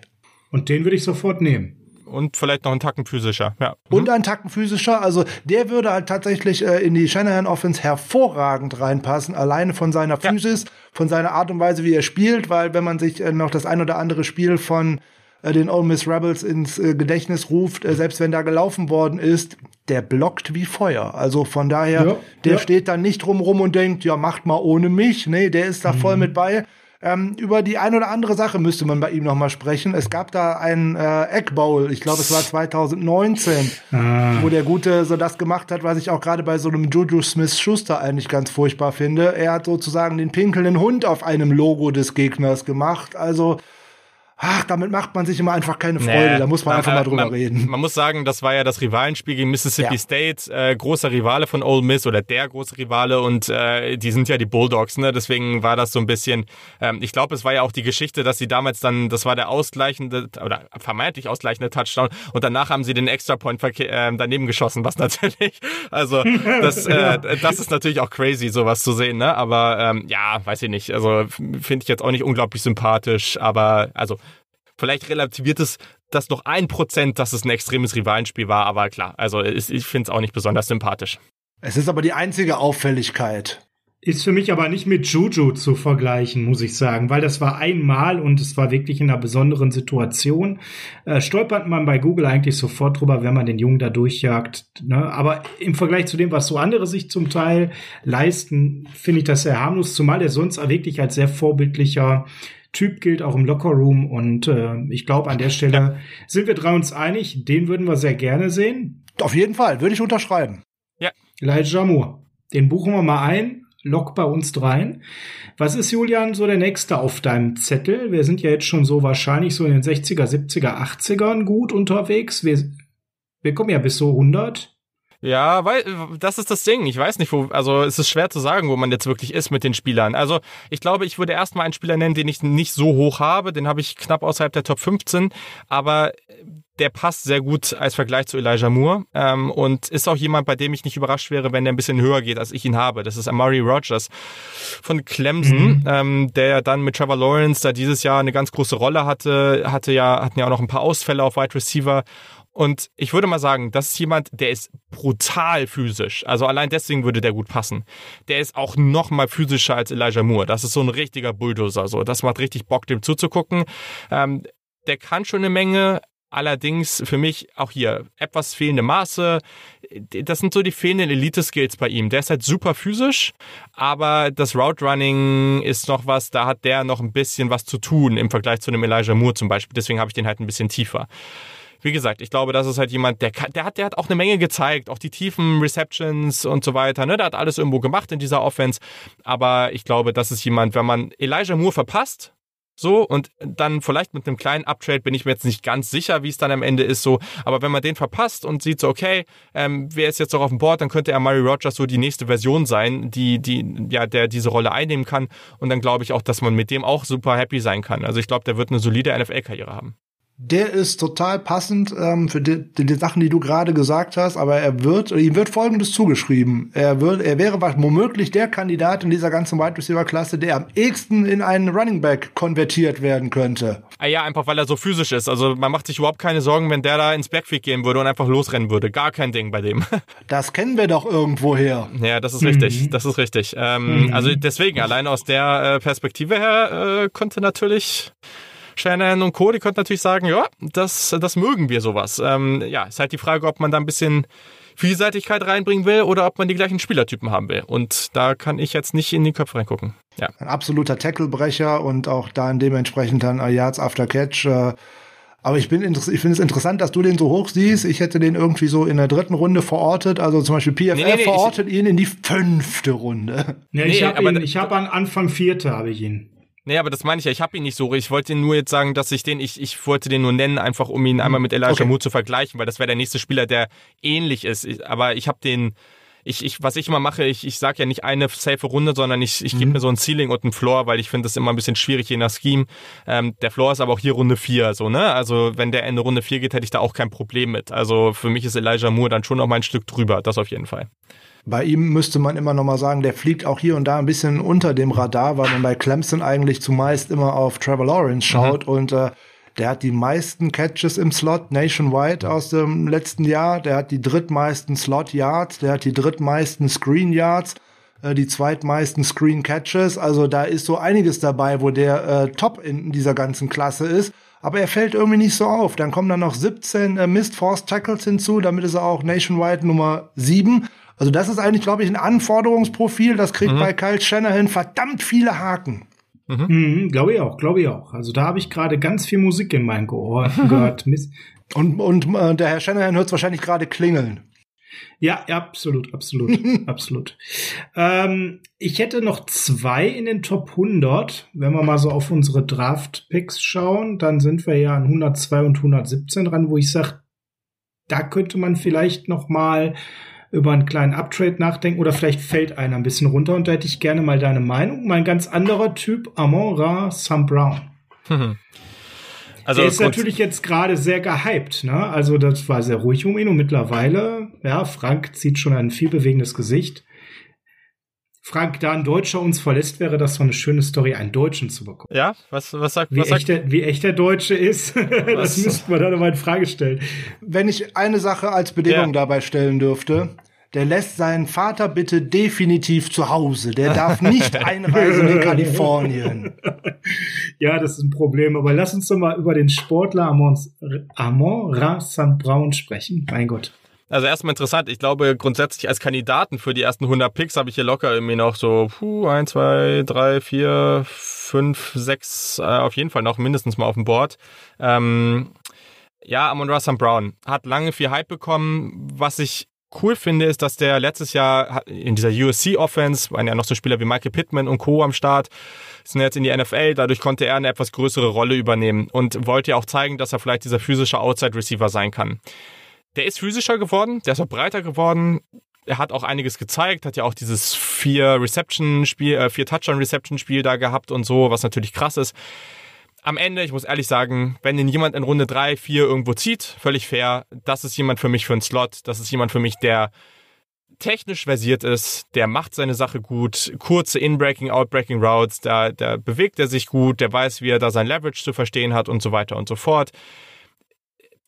Und den würde ich sofort nehmen und vielleicht noch einen Tacken physischer. Ja. Mhm. Und einen Tacken physischer. Also der würde halt tatsächlich äh, in die Shanahan Offense hervorragend reinpassen, alleine von seiner Physis, ja. von seiner Art und Weise, wie er spielt, weil wenn man sich äh, noch das ein oder andere Spiel von äh, den Ole Miss Rebels ins äh, Gedächtnis ruft, äh, selbst wenn da gelaufen worden ist, der blockt wie Feuer. Also von daher, ja, der ja. steht da nicht drumrum und denkt, ja, macht mal ohne mich. Nee, der ist da mhm. voll mit bei. Ähm, über die ein oder andere Sache müsste man bei ihm noch mal sprechen. Es gab da einen äh, Egg Bowl, ich glaube, es war 2019, ah. wo der Gute so das gemacht hat, was ich auch gerade bei so einem Juju Smith-Schuster eigentlich ganz furchtbar finde. Er hat sozusagen den pinkelnden Hund auf einem Logo des Gegners gemacht. Also ach, damit macht man sich immer einfach keine Freude. Nee, da muss man, man einfach mal drüber man, reden. Man muss sagen, das war ja das Rivalenspiel gegen Mississippi ja. State, äh, großer Rivale von Ole Miss oder der große Rivale und äh, die sind ja die Bulldogs, ne? Deswegen war das so ein bisschen, ähm, ich glaube, es war ja auch die Geschichte, dass sie damals dann, das war der ausgleichende oder vermeintlich ausgleichende Touchdown und danach haben sie den Extra-Point äh, daneben geschossen, was natürlich, also das, äh, das ist natürlich auch crazy, sowas zu sehen, ne? Aber ähm, ja, weiß ich nicht, also finde ich jetzt auch nicht unglaublich sympathisch, aber also Vielleicht relativiert es das noch ein Prozent, dass es ein extremes Rivalenspiel war, aber klar, also ich finde es auch nicht besonders sympathisch. Es ist aber die einzige Auffälligkeit. Ist für mich aber nicht mit Juju zu vergleichen, muss ich sagen, weil das war einmal und es war wirklich in einer besonderen Situation. Äh, stolpert man bei Google eigentlich sofort drüber, wenn man den Jungen da durchjagt. Ne? Aber im Vergleich zu dem, was so andere sich zum Teil leisten, finde ich das sehr harmlos, zumal er sonst wirklich als sehr vorbildlicher Typ gilt auch im Lockerroom und äh, ich glaube, an der Stelle ja. sind wir drei uns einig. Den würden wir sehr gerne sehen. Auf jeden Fall, würde ich unterschreiben. Ja. Elijah Moore. Den buchen wir mal ein. Lock bei uns dreien. Was ist, Julian, so der nächste auf deinem Zettel? Wir sind ja jetzt schon so wahrscheinlich so in den 60er, 70er, 80ern gut unterwegs. Wir, wir kommen ja bis so 100. Ja, weil das ist das Ding. Ich weiß nicht, wo, also es ist schwer zu sagen, wo man jetzt wirklich ist mit den Spielern. Also ich glaube, ich würde erstmal einen Spieler nennen, den ich nicht so hoch habe. Den habe ich knapp außerhalb der Top 15, aber der passt sehr gut als Vergleich zu Elijah Moore ähm, und ist auch jemand, bei dem ich nicht überrascht wäre, wenn der ein bisschen höher geht, als ich ihn habe. Das ist Amari Rogers von Clemson, mhm. ähm, der dann mit Trevor Lawrence da dieses Jahr eine ganz große Rolle hatte, hatte ja, hatten ja auch noch ein paar Ausfälle auf Wide Receiver und ich würde mal sagen, das ist jemand, der ist brutal physisch. Also allein deswegen würde der gut passen. Der ist auch noch mal physischer als Elijah Moore. Das ist so ein richtiger Bulldozer. So, das macht richtig Bock, dem zuzugucken. Ähm, der kann schon eine Menge. Allerdings für mich auch hier etwas fehlende Maße. Das sind so die fehlenden Elite-Skills bei ihm. Der ist halt super physisch, aber das Route Running ist noch was, da hat der noch ein bisschen was zu tun im Vergleich zu einem Elijah Moore zum Beispiel. Deswegen habe ich den halt ein bisschen tiefer wie gesagt, ich glaube, das ist halt jemand, der, der, hat, der hat auch eine Menge gezeigt, auch die tiefen Receptions und so weiter. Ne? Der hat alles irgendwo gemacht in dieser Offense. Aber ich glaube, das ist jemand, wenn man Elijah Moore verpasst, so, und dann vielleicht mit einem kleinen Uptrade bin ich mir jetzt nicht ganz sicher, wie es dann am Ende ist, so. Aber wenn man den verpasst und sieht so, okay, ähm, wer ist jetzt noch auf dem Board, dann könnte er Murray Rogers so die nächste Version sein, die, die, ja, der diese Rolle einnehmen kann. Und dann glaube ich auch, dass man mit dem auch super happy sein kann. Also ich glaube, der wird eine solide NFL-Karriere haben. Der ist total passend ähm, für die, die, die, Sachen, die du gerade gesagt hast, aber er wird, ihm wird Folgendes zugeschrieben. Er wird, er wäre womöglich der Kandidat in dieser ganzen Wide Receiver Klasse, der am ehesten in einen Running Back konvertiert werden könnte. Ah ja, einfach weil er so physisch ist. Also man macht sich überhaupt keine Sorgen, wenn der da ins Backfield gehen würde und einfach losrennen würde. Gar kein Ding bei dem. Das kennen wir doch irgendwoher. Ja, das ist mhm. richtig. Das ist richtig. Ähm, mhm. Also deswegen, allein aus der äh, Perspektive her äh, konnte natürlich Shannon und Co., die könnten natürlich sagen, ja, das, das mögen wir sowas. Ähm, ja, ist halt die Frage, ob man da ein bisschen Vielseitigkeit reinbringen will oder ob man die gleichen Spielertypen haben will. Und da kann ich jetzt nicht in die Köpfe reingucken. Ja. Ein absoluter Tacklebrecher und auch dann dementsprechend dann Yards after Catch. Äh aber ich, bin ich finde es interessant, dass du den so hoch siehst. Ich hätte den irgendwie so in der dritten Runde verortet. Also zum Beispiel PFF nee, nee, nee, verortet ihn in die fünfte Runde. Ja, ich habe ihn, ich habe an Anfang vierte habe ich ihn. Nee, aber das meine ich ja, ich habe ihn nicht so. Ich wollte nur jetzt sagen, dass ich den, ich, ich wollte den nur nennen, einfach um ihn einmal mit Elijah okay. Moore zu vergleichen, weil das wäre der nächste Spieler, der ähnlich ist. Aber ich habe den, ich, ich, was ich immer mache, ich, ich sage ja nicht eine safe Runde, sondern ich, ich mhm. gebe mir so ein Ceiling und ein Floor, weil ich finde das immer ein bisschen schwierig je nach Scheme. Ähm, der Floor ist aber auch hier Runde 4, so, ne? Also wenn der Ende Runde 4 geht, hätte ich da auch kein Problem mit. Also für mich ist Elijah Moore dann schon noch mal ein Stück drüber, das auf jeden Fall. Bei ihm müsste man immer noch mal sagen, der fliegt auch hier und da ein bisschen unter dem Radar, weil man bei Clemson eigentlich zumeist immer auf Trevor Lawrence schaut mhm. und äh, der hat die meisten Catches im Slot nationwide aus dem letzten Jahr. Der hat die drittmeisten Slot Yards, der hat die drittmeisten Screen Yards, äh, die zweitmeisten Screen Catches. Also da ist so einiges dabei, wo der äh, Top in dieser ganzen Klasse ist. Aber er fällt irgendwie nicht so auf. Dann kommen dann noch 17 äh, Missed Force Tackles hinzu. Damit ist er auch nationwide Nummer 7. Also das ist eigentlich, glaube ich, ein Anforderungsprofil. Das kriegt mhm. bei Kyle Shanahan verdammt viele Haken. Mhm. Mhm, glaube ich auch, glaube ich auch. Also da habe ich gerade ganz viel Musik in meinem Ohr gehört. und und äh, der Herr Shanahan hört es wahrscheinlich gerade klingeln. Ja, absolut, absolut, absolut. Ähm, ich hätte noch zwei in den Top 100. Wenn wir mal so auf unsere Draft-Picks schauen, dann sind wir ja an 102 und 117 dran, wo ich sage, da könnte man vielleicht noch mal über einen kleinen Uptrade nachdenken oder vielleicht fällt einer ein bisschen runter und da hätte ich gerne mal deine Meinung. Mein ganz anderer Typ, Amon Ra Sam Brown. Also der ist natürlich jetzt gerade sehr gehypt, ne? Also das war sehr ruhig um ihn und mittlerweile, ja, Frank zieht schon ein viel bewegendes Gesicht. Frank, da ein Deutscher uns verlässt, wäre das so eine schöne Story, einen Deutschen zu bekommen. Ja, was, was sagt, wie, was echt der, wie echt der Deutsche ist, das müsste man dann mal in Frage stellen. Wenn ich eine Sache als Bedingung ja. dabei stellen dürfte, der lässt seinen Vater bitte definitiv zu Hause. Der darf nicht einreisen in Kalifornien. Ja, das ist ein Problem. Aber lass uns doch mal über den Sportler Amon, Amon Ra St. Brown sprechen. Mein Gott. Also erstmal interessant. Ich glaube, grundsätzlich als Kandidaten für die ersten 100 Picks habe ich hier locker irgendwie noch so puh, 1, 2, 3, 4, 5, 6 äh, auf jeden Fall noch mindestens mal auf dem Board. Ähm, ja, Amon St. Brown hat lange viel Hype bekommen. Was ich cool finde, ist, dass der letztes Jahr in dieser USC-Offense, waren ja noch so Spieler wie Michael Pittman und Co. am Start, sind jetzt in die NFL, dadurch konnte er eine etwas größere Rolle übernehmen und wollte ja auch zeigen, dass er vielleicht dieser physische Outside-Receiver sein kann. Der ist physischer geworden, der ist auch breiter geworden, er hat auch einiges gezeigt, hat ja auch dieses vier Reception-Spiel, äh, vier Touchdown-Reception-Spiel da gehabt und so, was natürlich krass ist. Am Ende, ich muss ehrlich sagen, wenn ihn jemand in Runde 3, 4 irgendwo zieht, völlig fair, das ist jemand für mich für einen Slot, das ist jemand für mich, der technisch versiert ist, der macht seine Sache gut, kurze In-Breaking, Out-Breaking Routes, da, da bewegt er sich gut, der weiß, wie er da sein Leverage zu verstehen hat und so weiter und so fort.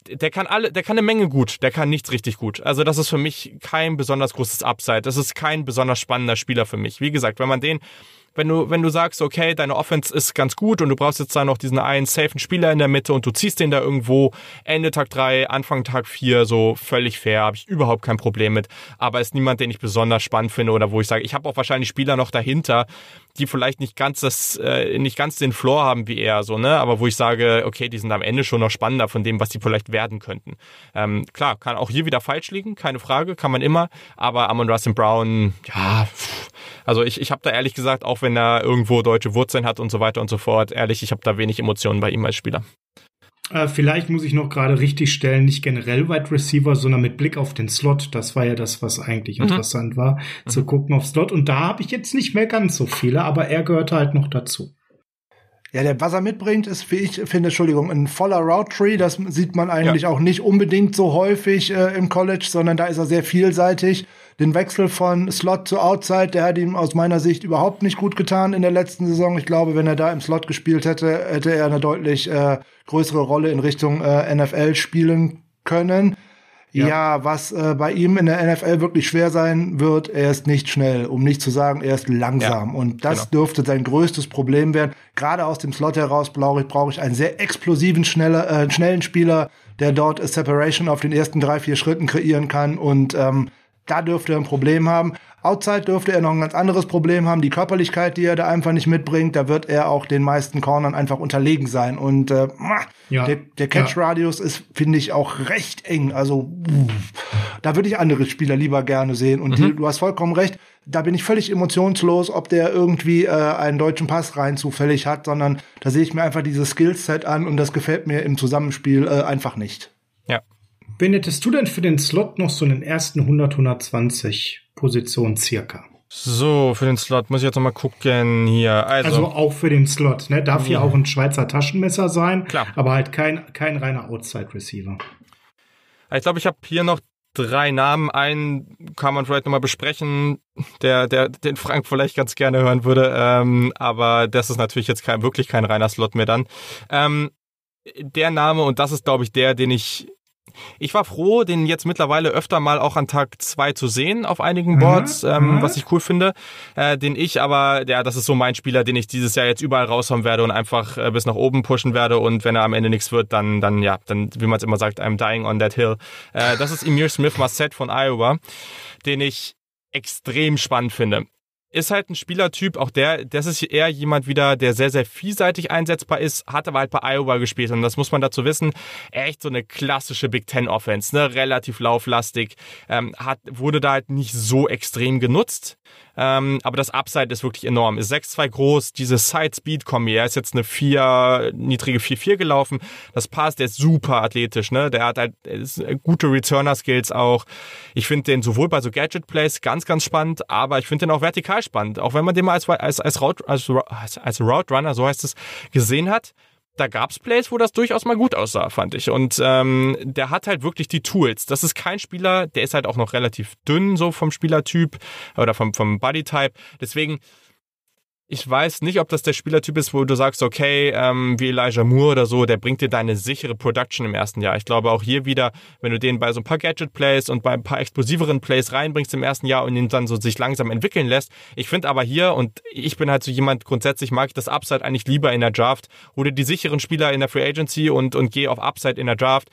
Der kann alle, der kann eine Menge gut, der kann nichts richtig gut. Also das ist für mich kein besonders großes Upside. Das ist kein besonders spannender Spieler für mich. Wie gesagt, wenn man den wenn du, wenn du sagst, okay, deine Offense ist ganz gut und du brauchst jetzt da noch diesen einen safen Spieler in der Mitte und du ziehst den da irgendwo Ende Tag 3, Anfang Tag 4, so völlig fair, habe ich überhaupt kein Problem mit. Aber ist niemand, den ich besonders spannend finde oder wo ich sage, ich habe auch wahrscheinlich Spieler noch dahinter, die vielleicht nicht ganz das, äh, nicht ganz den Floor haben wie er, so, ne? Aber wo ich sage, okay, die sind am Ende schon noch spannender von dem, was die vielleicht werden könnten. Ähm, klar, kann auch hier wieder falsch liegen, keine Frage, kann man immer. Aber Amon Russell Brown, ja, also ich, ich habe da ehrlich gesagt, auch wenn er irgendwo deutsche Wurzeln hat und so weiter und so fort, ehrlich, ich habe da wenig Emotionen bei ihm als Spieler. Äh, vielleicht muss ich noch gerade richtig stellen, nicht generell Wide Receiver, sondern mit Blick auf den Slot. Das war ja das, was eigentlich mhm. interessant war, mhm. zu gucken auf Slot. Und da habe ich jetzt nicht mehr ganz so viele, aber er gehört halt noch dazu. Ja, der, was er mitbringt, ist, wie ich finde, Entschuldigung, ein voller Route Tree. Das sieht man eigentlich ja. auch nicht unbedingt so häufig äh, im College, sondern da ist er sehr vielseitig. Den Wechsel von Slot zu Outside, der hat ihm aus meiner Sicht überhaupt nicht gut getan in der letzten Saison. Ich glaube, wenn er da im Slot gespielt hätte, hätte er eine deutlich äh, größere Rolle in Richtung äh, NFL spielen können. Ja, ja was äh, bei ihm in der NFL wirklich schwer sein wird, er ist nicht schnell, um nicht zu sagen, er ist langsam. Ja, und das genau. dürfte sein größtes Problem werden. Gerade aus dem Slot heraus brauche ich, brauche ich einen sehr explosiven, schneller, äh, schnellen Spieler, der dort a Separation auf den ersten drei, vier Schritten kreieren kann. Und ähm, da dürfte er ein Problem haben. Outside dürfte er noch ein ganz anderes Problem haben, die Körperlichkeit, die er da einfach nicht mitbringt. Da wird er auch den meisten Cornern einfach unterlegen sein. Und äh, ja. der, der Catch-Radius ja. ist, finde ich, auch recht eng. Also da würde ich andere Spieler lieber gerne sehen. Und mhm. die, du hast vollkommen recht, da bin ich völlig emotionslos, ob der irgendwie äh, einen deutschen Pass rein zufällig hat, sondern da sehe ich mir einfach dieses Skillset an und das gefällt mir im Zusammenspiel äh, einfach nicht. Wen hättest du denn für den Slot noch so in den ersten 100, 120 Positionen circa? So, für den Slot muss ich jetzt noch mal gucken hier. Also, also auch für den Slot, ne? Darf ja. hier auch ein Schweizer Taschenmesser sein, Klar. aber halt kein, kein reiner Outside-Receiver. Ich glaube, ich habe hier noch drei Namen. Einen kann man vielleicht nochmal besprechen, der, der, den Frank vielleicht ganz gerne hören würde. Ähm, aber das ist natürlich jetzt kein, wirklich kein reiner Slot mehr dann. Ähm, der Name, und das ist, glaube ich, der, den ich ich war froh, den jetzt mittlerweile öfter mal auch an Tag zwei zu sehen auf einigen mhm, Boards, mhm. ähm, was ich cool finde. Äh, den ich aber, ja, das ist so mein Spieler, den ich dieses Jahr jetzt überall raushauen werde und einfach äh, bis nach oben pushen werde. Und wenn er am Ende nichts wird, dann, dann ja, dann, wie man es immer sagt, I'm dying on that hill. Äh, das ist Emir Smith Marset von Iowa, den ich extrem spannend finde ist halt ein Spielertyp, auch der, das ist eher jemand wieder, der sehr, sehr vielseitig einsetzbar ist, hat aber halt bei Iowa gespielt und das muss man dazu wissen, echt so eine klassische Big Ten Offense, ne, relativ lauflastig, ähm, hat, wurde da halt nicht so extrem genutzt. Ähm, aber das Upside ist wirklich enorm. Ist 6-2 groß, diese Side-Speed-Kombi. Er ist jetzt eine 4, niedrige 4-4 gelaufen. Das passt, der ist super athletisch, ne? Der hat halt gute Returner-Skills auch. Ich finde den sowohl bei so Gadget-Plays ganz, ganz spannend, aber ich finde den auch vertikal spannend. Auch wenn man den mal als, als, als, Route, als, als Route Runner, so heißt es, gesehen hat da gab's Plays, wo das durchaus mal gut aussah, fand ich. Und ähm, der hat halt wirklich die Tools. Das ist kein Spieler, der ist halt auch noch relativ dünn so vom Spielertyp oder vom, vom Bodytype. Deswegen ich weiß nicht, ob das der Spielertyp ist, wo du sagst, okay, ähm, wie Elijah Moore oder so, der bringt dir deine sichere Production im ersten Jahr. Ich glaube auch hier wieder, wenn du den bei so ein paar Gadget-Plays und bei ein paar explosiveren Plays reinbringst im ersten Jahr und ihn dann so sich langsam entwickeln lässt. Ich finde aber hier, und ich bin halt so jemand, grundsätzlich mag ich das Upside eigentlich lieber in der Draft oder die sicheren Spieler in der Free Agency und, und gehe auf Upside in der Draft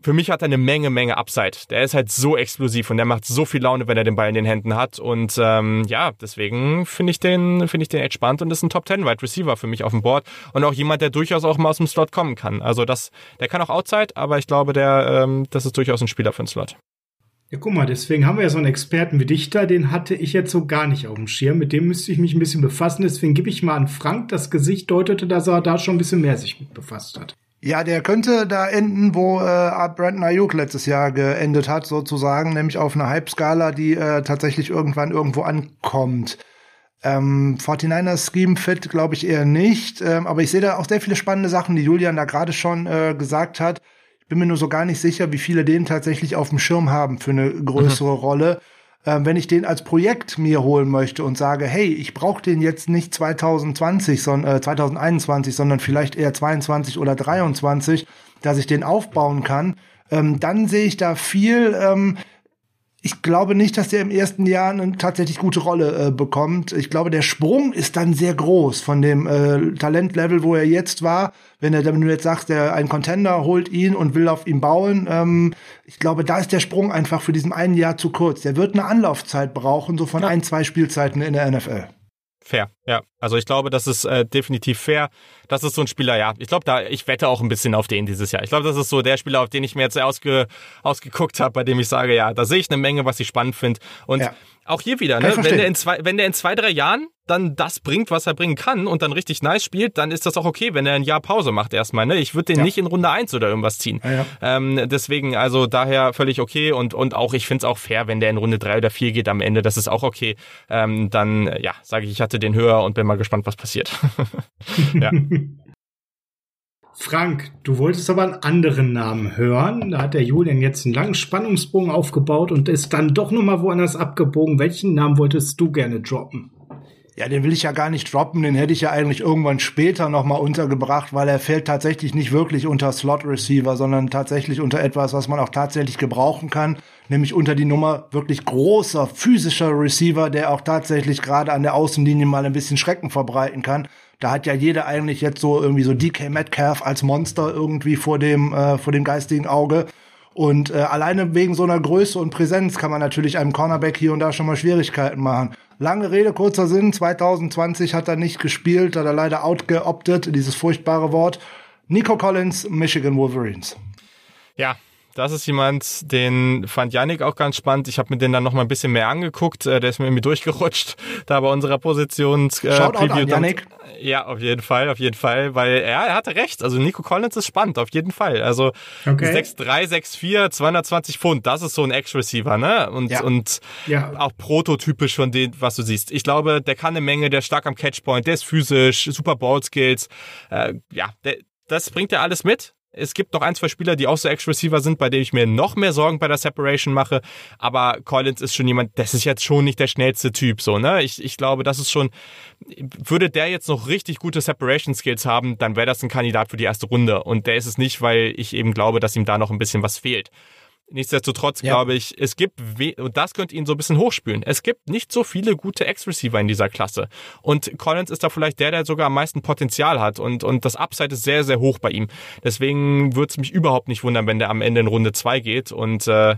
für mich hat er eine Menge, Menge Upside. Der ist halt so explosiv und der macht so viel Laune, wenn er den Ball in den Händen hat. Und ähm, ja, deswegen finde ich den, finde ich den echt spannend und ist ein Top 10 Wide Receiver für mich auf dem Board und auch jemand, der durchaus auch mal aus dem Slot kommen kann. Also das, der kann auch Outside, aber ich glaube, der, ähm, das ist durchaus ein Spieler für einen Slot. Ja, guck mal, deswegen haben wir ja so einen Experten wie dich da, den hatte ich jetzt so gar nicht auf dem Schirm. Mit dem müsste ich mich ein bisschen befassen. Deswegen gebe ich mal an Frank. Das Gesicht deutete, dass er da schon ein bisschen mehr sich mit befasst hat. Ja, der könnte da enden, wo äh, Brandon Ayuk letztes Jahr geendet hat, sozusagen, nämlich auf einer Hype-Skala, die äh, tatsächlich irgendwann irgendwo ankommt. Ähm, 49ers Scheme Fit glaube ich eher nicht, ähm, aber ich sehe da auch sehr viele spannende Sachen, die Julian da gerade schon äh, gesagt hat. Ich bin mir nur so gar nicht sicher, wie viele den tatsächlich auf dem Schirm haben für eine größere mhm. Rolle äh, wenn ich den als Projekt mir holen möchte und sage, hey, ich brauche den jetzt nicht 2020, sondern äh, 2021, sondern vielleicht eher 22 oder 23, dass ich den aufbauen kann, ähm, dann sehe ich da viel. Ähm, ich glaube nicht, dass der im ersten Jahr eine tatsächlich gute Rolle äh, bekommt. Ich glaube, der Sprung ist dann sehr groß von dem äh, Talentlevel, wo er jetzt war. Wenn er, du jetzt sagst, der ein Contender holt ihn und will auf ihn bauen, ähm, ich glaube, da ist der Sprung einfach für diesen einen Jahr zu kurz. Der wird eine Anlaufzeit brauchen, so von ja. ein, zwei Spielzeiten in der NFL. Fair, ja. Also ich glaube, das ist äh, definitiv fair. Das ist so ein Spieler, ja. Ich glaube, da ich wette auch ein bisschen auf den dieses Jahr. Ich glaube, das ist so der Spieler, auf den ich mir jetzt ausge, ausgeguckt habe, bei dem ich sage, ja, da sehe ich eine Menge, was ich spannend finde. Und ja. Auch hier wieder, ne? wenn, der in zwei, wenn der in zwei, drei Jahren dann das bringt, was er bringen kann und dann richtig nice spielt, dann ist das auch okay, wenn er ein Jahr Pause macht erstmal. Ne? Ich würde den ja. nicht in Runde eins oder irgendwas ziehen. Ja, ja. Ähm, deswegen, also daher völlig okay und, und auch, ich finde es auch fair, wenn der in Runde drei oder vier geht am Ende, das ist auch okay. Ähm, dann, ja, sage ich, ich hatte den höher und bin mal gespannt, was passiert. ja. Frank, du wolltest aber einen anderen Namen hören. Da hat der Julian jetzt einen langen Spannungsbogen aufgebaut und ist dann doch nochmal woanders abgebogen. Welchen Namen wolltest du gerne droppen? Ja, den will ich ja gar nicht droppen, den hätte ich ja eigentlich irgendwann später nochmal untergebracht, weil er fällt tatsächlich nicht wirklich unter Slot Receiver, sondern tatsächlich unter etwas, was man auch tatsächlich gebrauchen kann, nämlich unter die Nummer wirklich großer physischer Receiver, der auch tatsächlich gerade an der Außenlinie mal ein bisschen Schrecken verbreiten kann. Da hat ja jeder eigentlich jetzt so irgendwie so DK Metcalf als Monster irgendwie vor dem, äh, vor dem geistigen Auge. Und äh, alleine wegen so einer Größe und Präsenz kann man natürlich einem Cornerback hier und da schon mal Schwierigkeiten machen. Lange Rede, kurzer Sinn. 2020 hat er nicht gespielt, hat er leider outgeoptet, dieses furchtbare Wort. Nico Collins, Michigan Wolverines. Ja, das ist jemand, den fand Yannick auch ganz spannend. Ich habe mir den dann noch mal ein bisschen mehr angeguckt. Äh, der ist mir irgendwie durchgerutscht, da bei unserer Position. Äh, Shoutout an Yannick. Ja, auf jeden Fall, auf jeden Fall, weil ja, er hatte recht. Also Nico Collins ist spannend, auf jeden Fall. Also okay. 6'3, 6'4, 220 Pfund, das ist so ein Ex-Receiver, ne? Und, ja. und ja. auch prototypisch von dem, was du siehst. Ich glaube, der kann eine Menge, der ist stark am Catchpoint, der ist physisch, super Ball-Skills. Äh, ja, der, das bringt er alles mit. Es gibt noch ein, zwei Spieler, die auch so Ex-Receiver sind, bei denen ich mir noch mehr Sorgen bei der Separation mache. Aber Collins ist schon jemand, das ist jetzt schon nicht der schnellste Typ, so, ne? Ich, ich glaube, das ist schon, würde der jetzt noch richtig gute Separation Skills haben, dann wäre das ein Kandidat für die erste Runde. Und der ist es nicht, weil ich eben glaube, dass ihm da noch ein bisschen was fehlt. Nichtsdestotrotz ja. glaube ich, es gibt, und das könnte ihn so ein bisschen hochspülen, es gibt nicht so viele gute Ex-Receiver in dieser Klasse. Und Collins ist da vielleicht der, der sogar am meisten Potenzial hat und, und das Upside ist sehr, sehr hoch bei ihm. Deswegen würde es mich überhaupt nicht wundern, wenn der am Ende in Runde zwei geht und äh,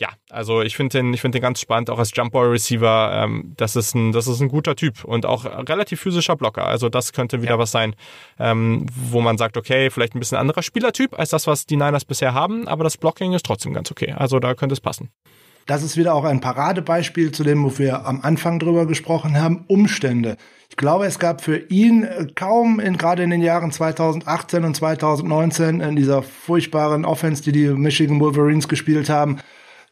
ja, also ich finde den, ich finde den ganz spannend, auch als Jump-Ball-Receiver. Ähm, das ist ein, das ist ein guter Typ und auch relativ physischer Blocker. Also das könnte wieder ja. was sein, ähm, wo man sagt, okay, vielleicht ein bisschen anderer Spielertyp als das, was die Niners bisher haben, aber das Blocking ist trotzdem ganz okay. Also da könnte es passen. Das ist wieder auch ein Paradebeispiel zu dem, wo wir am Anfang drüber gesprochen haben, Umstände. Ich glaube, es gab für ihn äh, kaum in, gerade in den Jahren 2018 und 2019 in dieser furchtbaren Offense, die die Michigan Wolverines gespielt haben,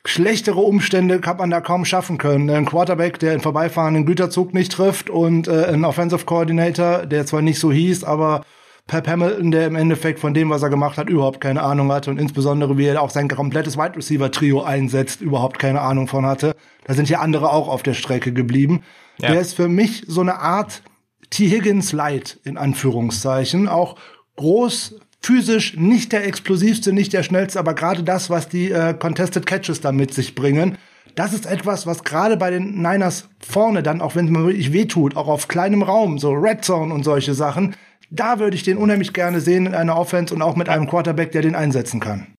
schlechtere Umstände kann man da kaum schaffen können. Ein Quarterback, der in vorbeifahrenden Güterzug nicht trifft und äh, ein Offensive Coordinator, der zwar nicht so hieß, aber Pep Hamilton, der im Endeffekt von dem, was er gemacht hat, überhaupt keine Ahnung hatte und insbesondere wie er auch sein komplettes Wide Receiver Trio einsetzt, überhaupt keine Ahnung von hatte. Da sind ja andere auch auf der Strecke geblieben. Ja. Der ist für mich so eine Art T. Higgins Light in Anführungszeichen, auch groß, physisch nicht der explosivste, nicht der schnellste, aber gerade das, was die äh, Contested Catches da mit sich bringen, das ist etwas, was gerade bei den Niners vorne dann, auch wenn es mir wirklich wehtut, auch auf kleinem Raum, so Red Zone und solche Sachen, da würde ich den unheimlich gerne sehen in einer Offense und auch mit einem Quarterback, der den einsetzen kann.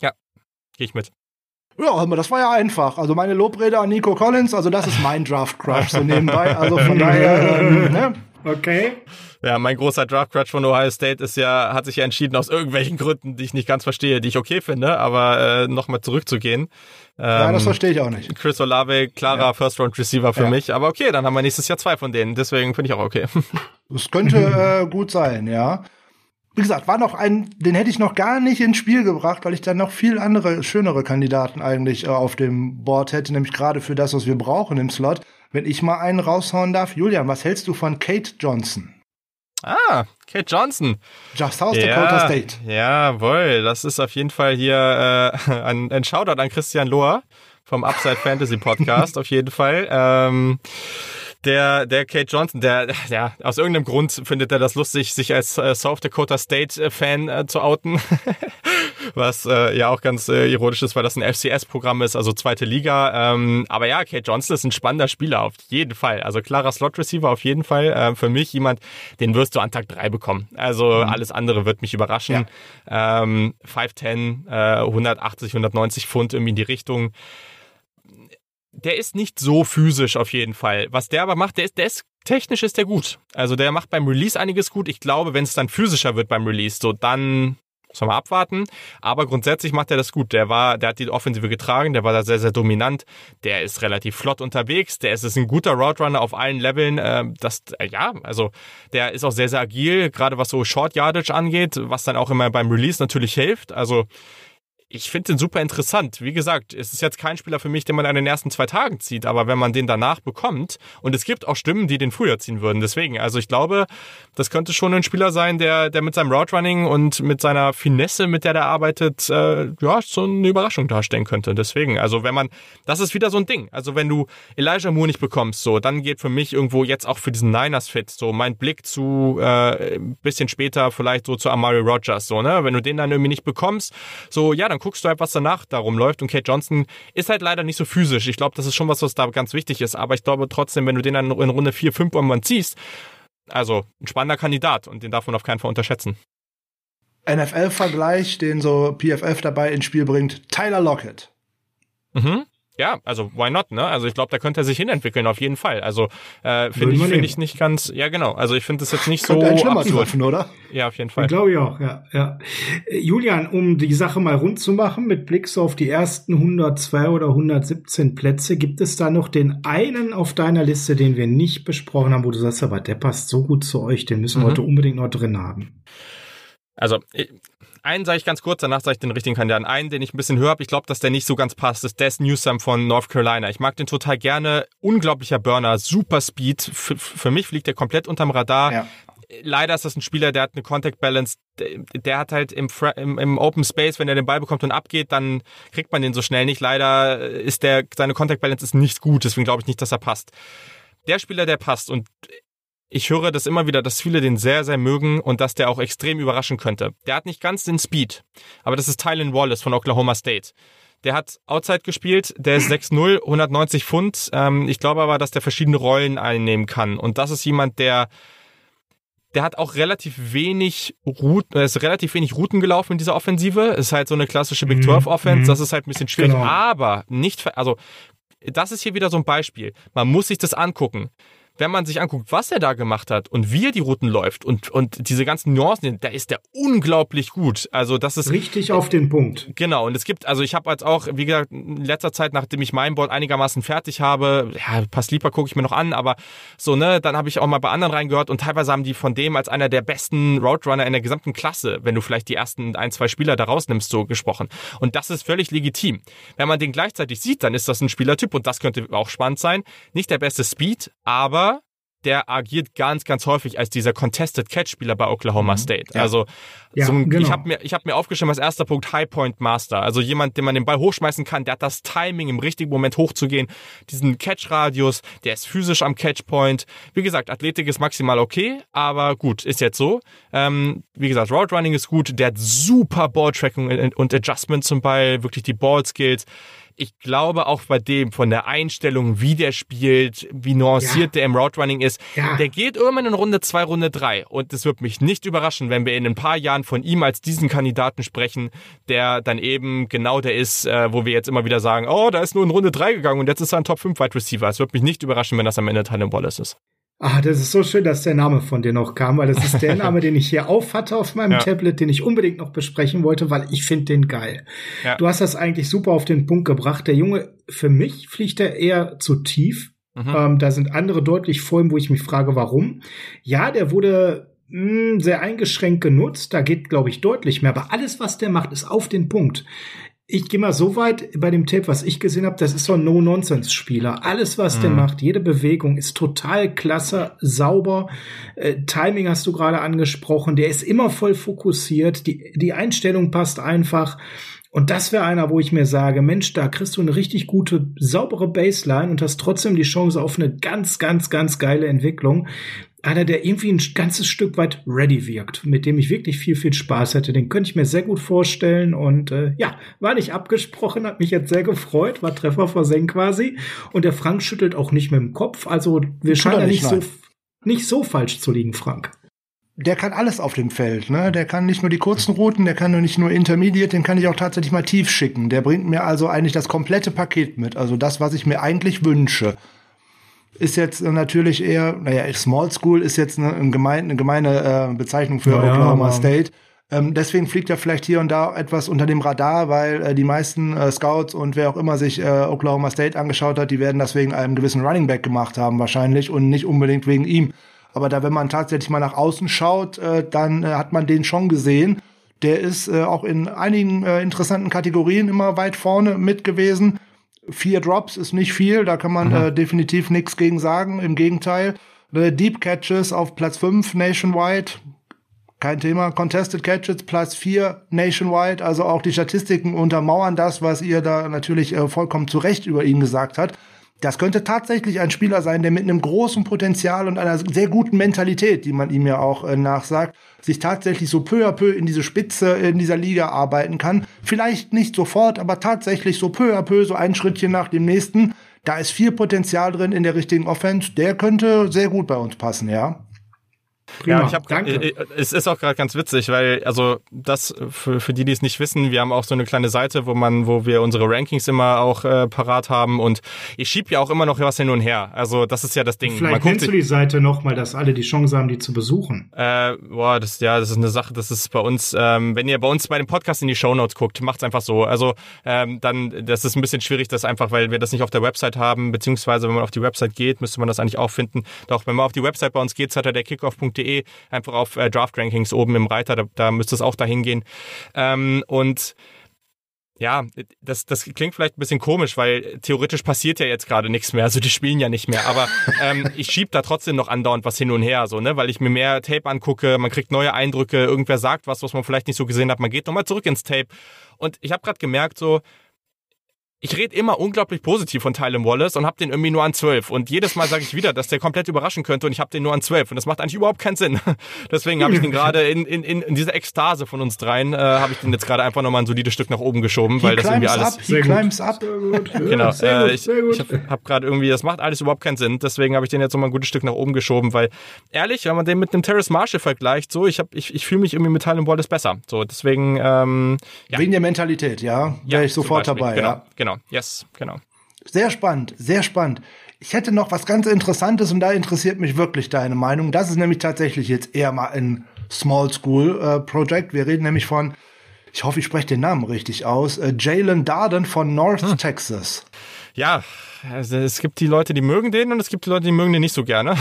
Ja, gehe ich mit. Ja, das war ja einfach. Also meine Lobrede an Nico Collins, also das ist mein Draft Crush so nebenbei. Also von daher, ähm, ne? Okay. Ja, mein großer Draft Crush von Ohio State ist ja, hat sich ja entschieden aus irgendwelchen Gründen, die ich nicht ganz verstehe, die ich okay finde, aber äh, nochmal zurückzugehen. Ähm, ja, das verstehe ich auch nicht. Chris Olave, klarer ja. First Round Receiver für ja. mich, aber okay, dann haben wir nächstes Jahr zwei von denen, deswegen finde ich auch okay. Das könnte äh, gut sein, ja. Wie gesagt, war noch ein, den hätte ich noch gar nicht ins Spiel gebracht, weil ich dann noch viel andere, schönere Kandidaten eigentlich äh, auf dem Board hätte, nämlich gerade für das, was wir brauchen im Slot. Wenn ich mal einen raushauen darf, Julian, was hältst du von Kate Johnson? Ah, Kate Johnson. Just South ja, Dakota State. Jawohl, das ist auf jeden Fall hier äh, ein, ein Shoutout an Christian Lohr vom Upside Fantasy Podcast, auf jeden Fall. Ähm, der, der Kate Johnson, der, ja, aus irgendeinem Grund findet er das lustig, sich als äh, South Dakota State äh, Fan äh, zu outen. Was äh, ja auch ganz äh, ironisch ist, weil das ein FCS-Programm ist, also zweite Liga. Ähm, aber ja, Kate Johnson ist ein spannender Spieler, auf jeden Fall. Also klarer Slot-Receiver auf jeden Fall. Äh, für mich jemand, den wirst du an Tag drei bekommen. Also mhm. alles andere wird mich überraschen. Ja. Ähm, 5'10, äh, 180, 190 Pfund irgendwie in die Richtung der ist nicht so physisch auf jeden Fall. Was der aber macht, der ist, der ist technisch ist der gut. Also der macht beim Release einiges gut. Ich glaube, wenn es dann physischer wird beim Release, so dann muss man abwarten. Aber grundsätzlich macht er das gut. Der war, der hat die Offensive getragen, der war da sehr, sehr dominant. Der ist relativ flott unterwegs. Der ist, ist ein guter Roadrunner auf allen Leveln. Ähm, das, äh, ja, also der ist auch sehr, sehr agil, gerade was so Short Yardage angeht, was dann auch immer beim Release natürlich hilft. Also ich finde den super interessant. Wie gesagt, es ist jetzt kein Spieler für mich, den man an den ersten zwei Tagen zieht, aber wenn man den danach bekommt, und es gibt auch Stimmen, die den früher ziehen würden. Deswegen, also ich glaube, das könnte schon ein Spieler sein, der, der mit seinem Route und mit seiner Finesse, mit der der arbeitet, äh, ja, so eine Überraschung darstellen könnte. Deswegen, also wenn man, das ist wieder so ein Ding. Also wenn du Elijah Moore nicht bekommst, so, dann geht für mich irgendwo jetzt auch für diesen Niners-Fit so mein Blick zu äh, bisschen später vielleicht so zu Amari Rogers, so, ne? Wenn du den dann irgendwie nicht bekommst, so, ja, dann guckst du halt, was danach darum läuft. Und Kate Johnson ist halt leider nicht so physisch. Ich glaube, das ist schon was, was da ganz wichtig ist. Aber ich glaube trotzdem, wenn du den dann in Runde 4, 5 irgendwann ziehst, also ein spannender Kandidat und den darf man auf keinen Fall unterschätzen. NFL-Vergleich, den so PFF dabei ins Spiel bringt, Tyler Lockett. Mhm. Ja, also why not, ne? Also ich glaube, da könnte er sich hinentwickeln, auf jeden Fall. Also äh, finde ich, finde ich nicht ganz, ja genau. Also ich finde das jetzt nicht so absurd. Treffen, oder? Ja, auf jeden Fall. Glaube ich auch, ja, ja. Äh, Julian, um die Sache mal rund zu machen, mit Blick so auf die ersten 102 oder 117 Plätze, gibt es da noch den einen auf deiner Liste, den wir nicht besprochen haben, wo du sagst, aber der passt so gut zu euch, den müssen wir mhm. heute unbedingt noch drin haben. Also einen sage ich ganz kurz, danach sage ich den richtigen Kandidaten. Einen, den ich ein bisschen höre habe, ich glaube, dass der nicht so ganz passt, ist Des Newsome von North Carolina. Ich mag den total gerne. Unglaublicher Burner, super Speed. F für mich fliegt der komplett unterm Radar. Ja. Leider ist das ein Spieler, der hat eine Contact Balance, der, der hat halt im, im, im, Open Space, wenn er den Ball bekommt und abgeht, dann kriegt man den so schnell nicht. Leider ist der, seine Contact Balance ist nicht gut, deswegen glaube ich nicht, dass er passt. Der Spieler, der passt und ich höre das immer wieder, dass viele den sehr, sehr mögen und dass der auch extrem überraschen könnte. Der hat nicht ganz den Speed, aber das ist Tylen Wallace von Oklahoma State. Der hat Outside gespielt, der ist 6'0, 190 Pfund. Ähm, ich glaube aber, dass der verschiedene Rollen einnehmen kann. Und das ist jemand, der der hat auch relativ wenig Routen, ist relativ wenig Routen gelaufen in dieser Offensive. Ist halt so eine klassische Big 12 Offense. Mhm. Das ist halt ein bisschen schwierig. Genau. Aber nicht, also das ist hier wieder so ein Beispiel. Man muss sich das angucken wenn man sich anguckt, was er da gemacht hat und wie er die Routen läuft und, und diese ganzen Nuancen, da ist der unglaublich gut. Also das ist richtig auf den Punkt. Genau. Und es gibt, also ich habe jetzt auch, wie gesagt, in letzter Zeit, nachdem ich mein Board einigermaßen fertig habe, ja, ein paar Sleeper gucke ich mir noch an, aber so ne, dann habe ich auch mal bei anderen reingehört und teilweise haben die von dem als einer der besten Roadrunner in der gesamten Klasse, wenn du vielleicht die ersten ein zwei Spieler da rausnimmst, so gesprochen. Und das ist völlig legitim. Wenn man den gleichzeitig sieht, dann ist das ein Spielertyp und das könnte auch spannend sein. Nicht der beste Speed, aber der agiert ganz, ganz häufig als dieser Contested Catch-Spieler bei Oklahoma mhm. State. Ja. Also ja, zum, genau. ich habe mir, ich hab mir aufgeschrieben als erster Punkt High Point Master. Also jemand, den man den Ball hochschmeißen kann, der hat das Timing, im richtigen Moment hochzugehen, diesen Catch-Radius, der ist physisch am Catch-Point. Wie gesagt, Athletik ist maximal okay, aber gut, ist jetzt so. Ähm, wie gesagt, Route Running ist gut, der hat super Ball-Tracking und Adjustment zum Ball, wirklich die Ball-Skills ich glaube auch bei dem von der Einstellung, wie der spielt, wie nuanciert ja. der im Route Running ist, ja. der geht irgendwann in Runde zwei, Runde drei. Und es wird mich nicht überraschen, wenn wir in ein paar Jahren von ihm als diesen Kandidaten sprechen, der dann eben genau der ist, äh, wo wir jetzt immer wieder sagen, oh, da ist nur in Runde drei gegangen und jetzt ist er ein Top 5 Wide Receiver. Es wird mich nicht überraschen, wenn das am Ende Tylen Wallace ist. Ah, das ist so schön, dass der Name von dir noch kam, weil das ist der Name, den ich hier auf hatte auf meinem ja. Tablet, den ich unbedingt noch besprechen wollte, weil ich finde den geil. Ja. Du hast das eigentlich super auf den Punkt gebracht. Der Junge, für mich fliegt er eher zu tief. Mhm. Ähm, da sind andere deutlich vor ihm, wo ich mich frage, warum. Ja, der wurde mh, hm, sehr eingeschränkt genutzt. Da geht, glaube ich, deutlich mehr. Aber alles, was der macht, ist auf den Punkt ich gehe mal so weit bei dem Tape, was ich gesehen habe, das ist so ein No-Nonsense-Spieler. Alles, was mhm. der macht, jede Bewegung ist total klasse, sauber. Äh, Timing hast du gerade angesprochen. Der ist immer voll fokussiert. Die, die Einstellung passt einfach. Und das wäre einer, wo ich mir sage, Mensch, da kriegst du eine richtig gute, saubere Baseline und hast trotzdem die Chance auf eine ganz, ganz, ganz geile Entwicklung einer, der irgendwie ein ganzes Stück weit ready wirkt, mit dem ich wirklich viel, viel Spaß hätte. Den könnte ich mir sehr gut vorstellen und äh, ja, war nicht abgesprochen, hat mich jetzt sehr gefreut, war Treffer versenkt quasi. Und der Frank schüttelt auch nicht mit dem Kopf, also wir scheinen ja nicht, so, nicht so falsch zu liegen, Frank. Der kann alles auf dem Feld, ne? Der kann nicht nur die kurzen Routen, der kann nur nicht nur Intermediate, den kann ich auch tatsächlich mal tief schicken. Der bringt mir also eigentlich das komplette Paket mit, also das, was ich mir eigentlich wünsche ist jetzt natürlich eher, naja, Small School ist jetzt eine, eine gemeine, eine gemeine äh, Bezeichnung für ja, Oklahoma ja, State. Ähm, deswegen fliegt er vielleicht hier und da etwas unter dem Radar, weil äh, die meisten äh, Scouts und wer auch immer sich äh, Oklahoma State angeschaut hat, die werden das wegen einem gewissen Running Back gemacht haben wahrscheinlich und nicht unbedingt wegen ihm. Aber da, wenn man tatsächlich mal nach außen schaut, äh, dann äh, hat man den schon gesehen. Der ist äh, auch in einigen interessanten Kategorien immer weit vorne mit gewesen. Vier Drops ist nicht viel, da kann man mhm. äh, definitiv nichts gegen sagen. Im Gegenteil. Äh, Deep Catches auf Platz 5 nationwide. Kein Thema. Contested Catches Platz 4 nationwide. Also auch die Statistiken untermauern das, was ihr da natürlich äh, vollkommen zu Recht über ihn gesagt habt. Das könnte tatsächlich ein Spieler sein, der mit einem großen Potenzial und einer sehr guten Mentalität, die man ihm ja auch äh, nachsagt, sich tatsächlich so peu à peu in diese Spitze in dieser Liga arbeiten kann. Vielleicht nicht sofort, aber tatsächlich so peu à peu, so ein Schrittchen nach dem nächsten. Da ist viel Potenzial drin in der richtigen Offense. Der könnte sehr gut bei uns passen, ja. Prima, ja, ich hab, danke. Äh, äh, es ist auch gerade ganz witzig, weil, also das, für, für die, die es nicht wissen, wir haben auch so eine kleine Seite, wo man, wo wir unsere Rankings immer auch äh, parat haben und ich schieb ja auch immer noch was hin und her. Also das ist ja das Ding. Vielleicht man nennst du die Seite nochmal, dass alle die Chance haben, die zu besuchen. Äh, boah, das, ja, das ist eine Sache, das ist bei uns, ähm, wenn ihr bei uns bei dem Podcast in die Shownotes guckt, macht's einfach so. Also ähm, dann, das ist ein bisschen schwierig, das einfach, weil wir das nicht auf der Website haben, beziehungsweise wenn man auf die Website geht, müsste man das eigentlich auch finden. Doch, wenn man auf die Website bei uns geht, hat er der kickoff.de draft.de, einfach auf äh, Draft Rankings oben im Reiter, da, da müsste es auch dahin gehen. Ähm, und ja, das, das klingt vielleicht ein bisschen komisch, weil theoretisch passiert ja jetzt gerade nichts mehr, also die spielen ja nicht mehr, aber ähm, ich schieb da trotzdem noch andauernd was hin und her, so, ne, weil ich mir mehr Tape angucke, man kriegt neue Eindrücke, irgendwer sagt was, was man vielleicht nicht so gesehen hat, man geht nochmal zurück ins Tape. Und ich habe gerade gemerkt, so, ich rede immer unglaublich positiv von Tylen Wallace und habe den irgendwie nur an 12. Und jedes Mal sage ich wieder, dass der komplett überraschen könnte und ich habe den nur an 12. Und das macht eigentlich überhaupt keinen Sinn. Deswegen habe ich den gerade in, in, in, in dieser Ekstase von uns dreien, äh, habe ich den jetzt gerade einfach nochmal ein solides Stück nach oben geschoben, weil das irgendwie alles. Up, he climbs up. genau. Äh, ich ich habe hab gerade irgendwie, das macht alles überhaupt keinen Sinn. Deswegen habe ich den jetzt nochmal ein gutes Stück nach oben geschoben, weil ehrlich, wenn man den mit einem Terrace Marshall vergleicht, so, ich, hab, ich, ich fühle mich irgendwie mit Tylen Wallace besser. So, deswegen. Ähm, ja. Wegen der Mentalität, ja. Wäre ja, ich sofort dabei, genau, ja. Genau, yes, genau. Sehr spannend, sehr spannend. Ich hätte noch was ganz Interessantes und da interessiert mich wirklich deine Meinung. Das ist nämlich tatsächlich jetzt eher mal ein Small School äh, Project. Wir reden nämlich von, ich hoffe, ich spreche den Namen richtig aus, äh, Jalen Darden von North hm. Texas. Ja, also es gibt die Leute, die mögen den und es gibt die Leute, die mögen den nicht so gerne.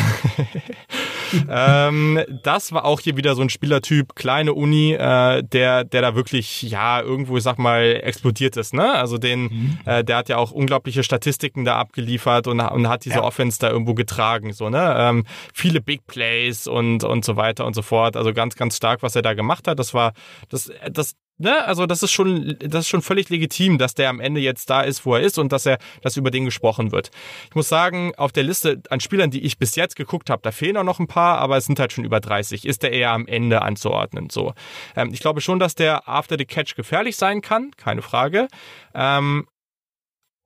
ähm, das war auch hier wieder so ein Spielertyp, kleine Uni, äh, der, der da wirklich, ja, irgendwo, ich sag mal, explodiert ist, ne? Also den, mhm. äh, der hat ja auch unglaubliche Statistiken da abgeliefert und, und hat diese ja. Offense da irgendwo getragen, so, ne? Ähm, viele Big Plays und, und so weiter und so fort. Also ganz, ganz stark, was er da gemacht hat. Das war, das, das, ne, also das ist schon, das ist schon völlig legitim, dass der am Ende jetzt da ist, wo er ist und dass er, dass über den gesprochen wird. Ich muss sagen, auf der Liste an Spielern, die ich bis jetzt geguckt habe, da fehlen auch noch ein paar, aber es sind halt schon über 30. Ist der eher am Ende anzuordnen, so. Ähm, ich glaube schon, dass der After the Catch gefährlich sein kann, keine Frage. Ähm,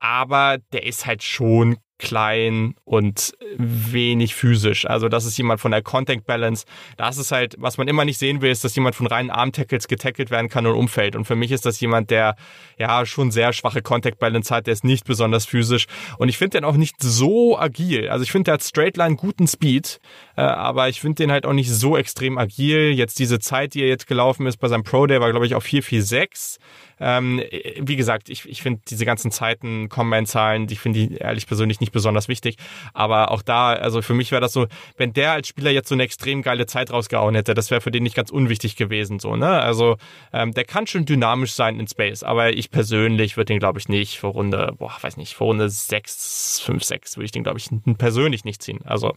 aber der ist halt schon klein und wenig physisch. Also das ist jemand von der Contact Balance. Das ist halt, was man immer nicht sehen will, ist, dass jemand von reinen Arm-Tackles getackelt werden kann und umfällt. Und für mich ist das jemand, der ja schon sehr schwache Contact Balance hat. Der ist nicht besonders physisch. Und ich finde den auch nicht so agil. Also ich finde, der hat Straightline guten Speed, äh, aber ich finde den halt auch nicht so extrem agil. Jetzt diese Zeit, die er jetzt gelaufen ist bei seinem Pro Day, war glaube ich auf 446. Ähm, wie gesagt, ich, ich finde diese ganzen Zeiten, Combine-Zahlen, die finde ich ehrlich persönlich nicht besonders wichtig. Aber auch da, also für mich wäre das so, wenn der als Spieler jetzt so eine extrem geile Zeit rausgehauen hätte, das wäre für den nicht ganz unwichtig gewesen. So, ne? Also ähm, der kann schon dynamisch sein in Space, aber ich persönlich würde den, glaube ich, nicht vor Runde, boah, weiß nicht, vor Runde 6, 5, 6 würde ich den, glaube ich, persönlich nicht ziehen. Also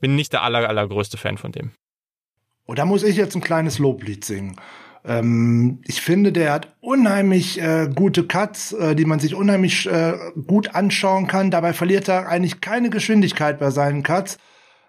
bin nicht der aller, allergrößte Fan von dem. Und da muss ich jetzt ein kleines Loblied singen. Ähm, ich finde, der hat unheimlich äh, gute Cuts, äh, die man sich unheimlich äh, gut anschauen kann. Dabei verliert er eigentlich keine Geschwindigkeit bei seinen Cuts.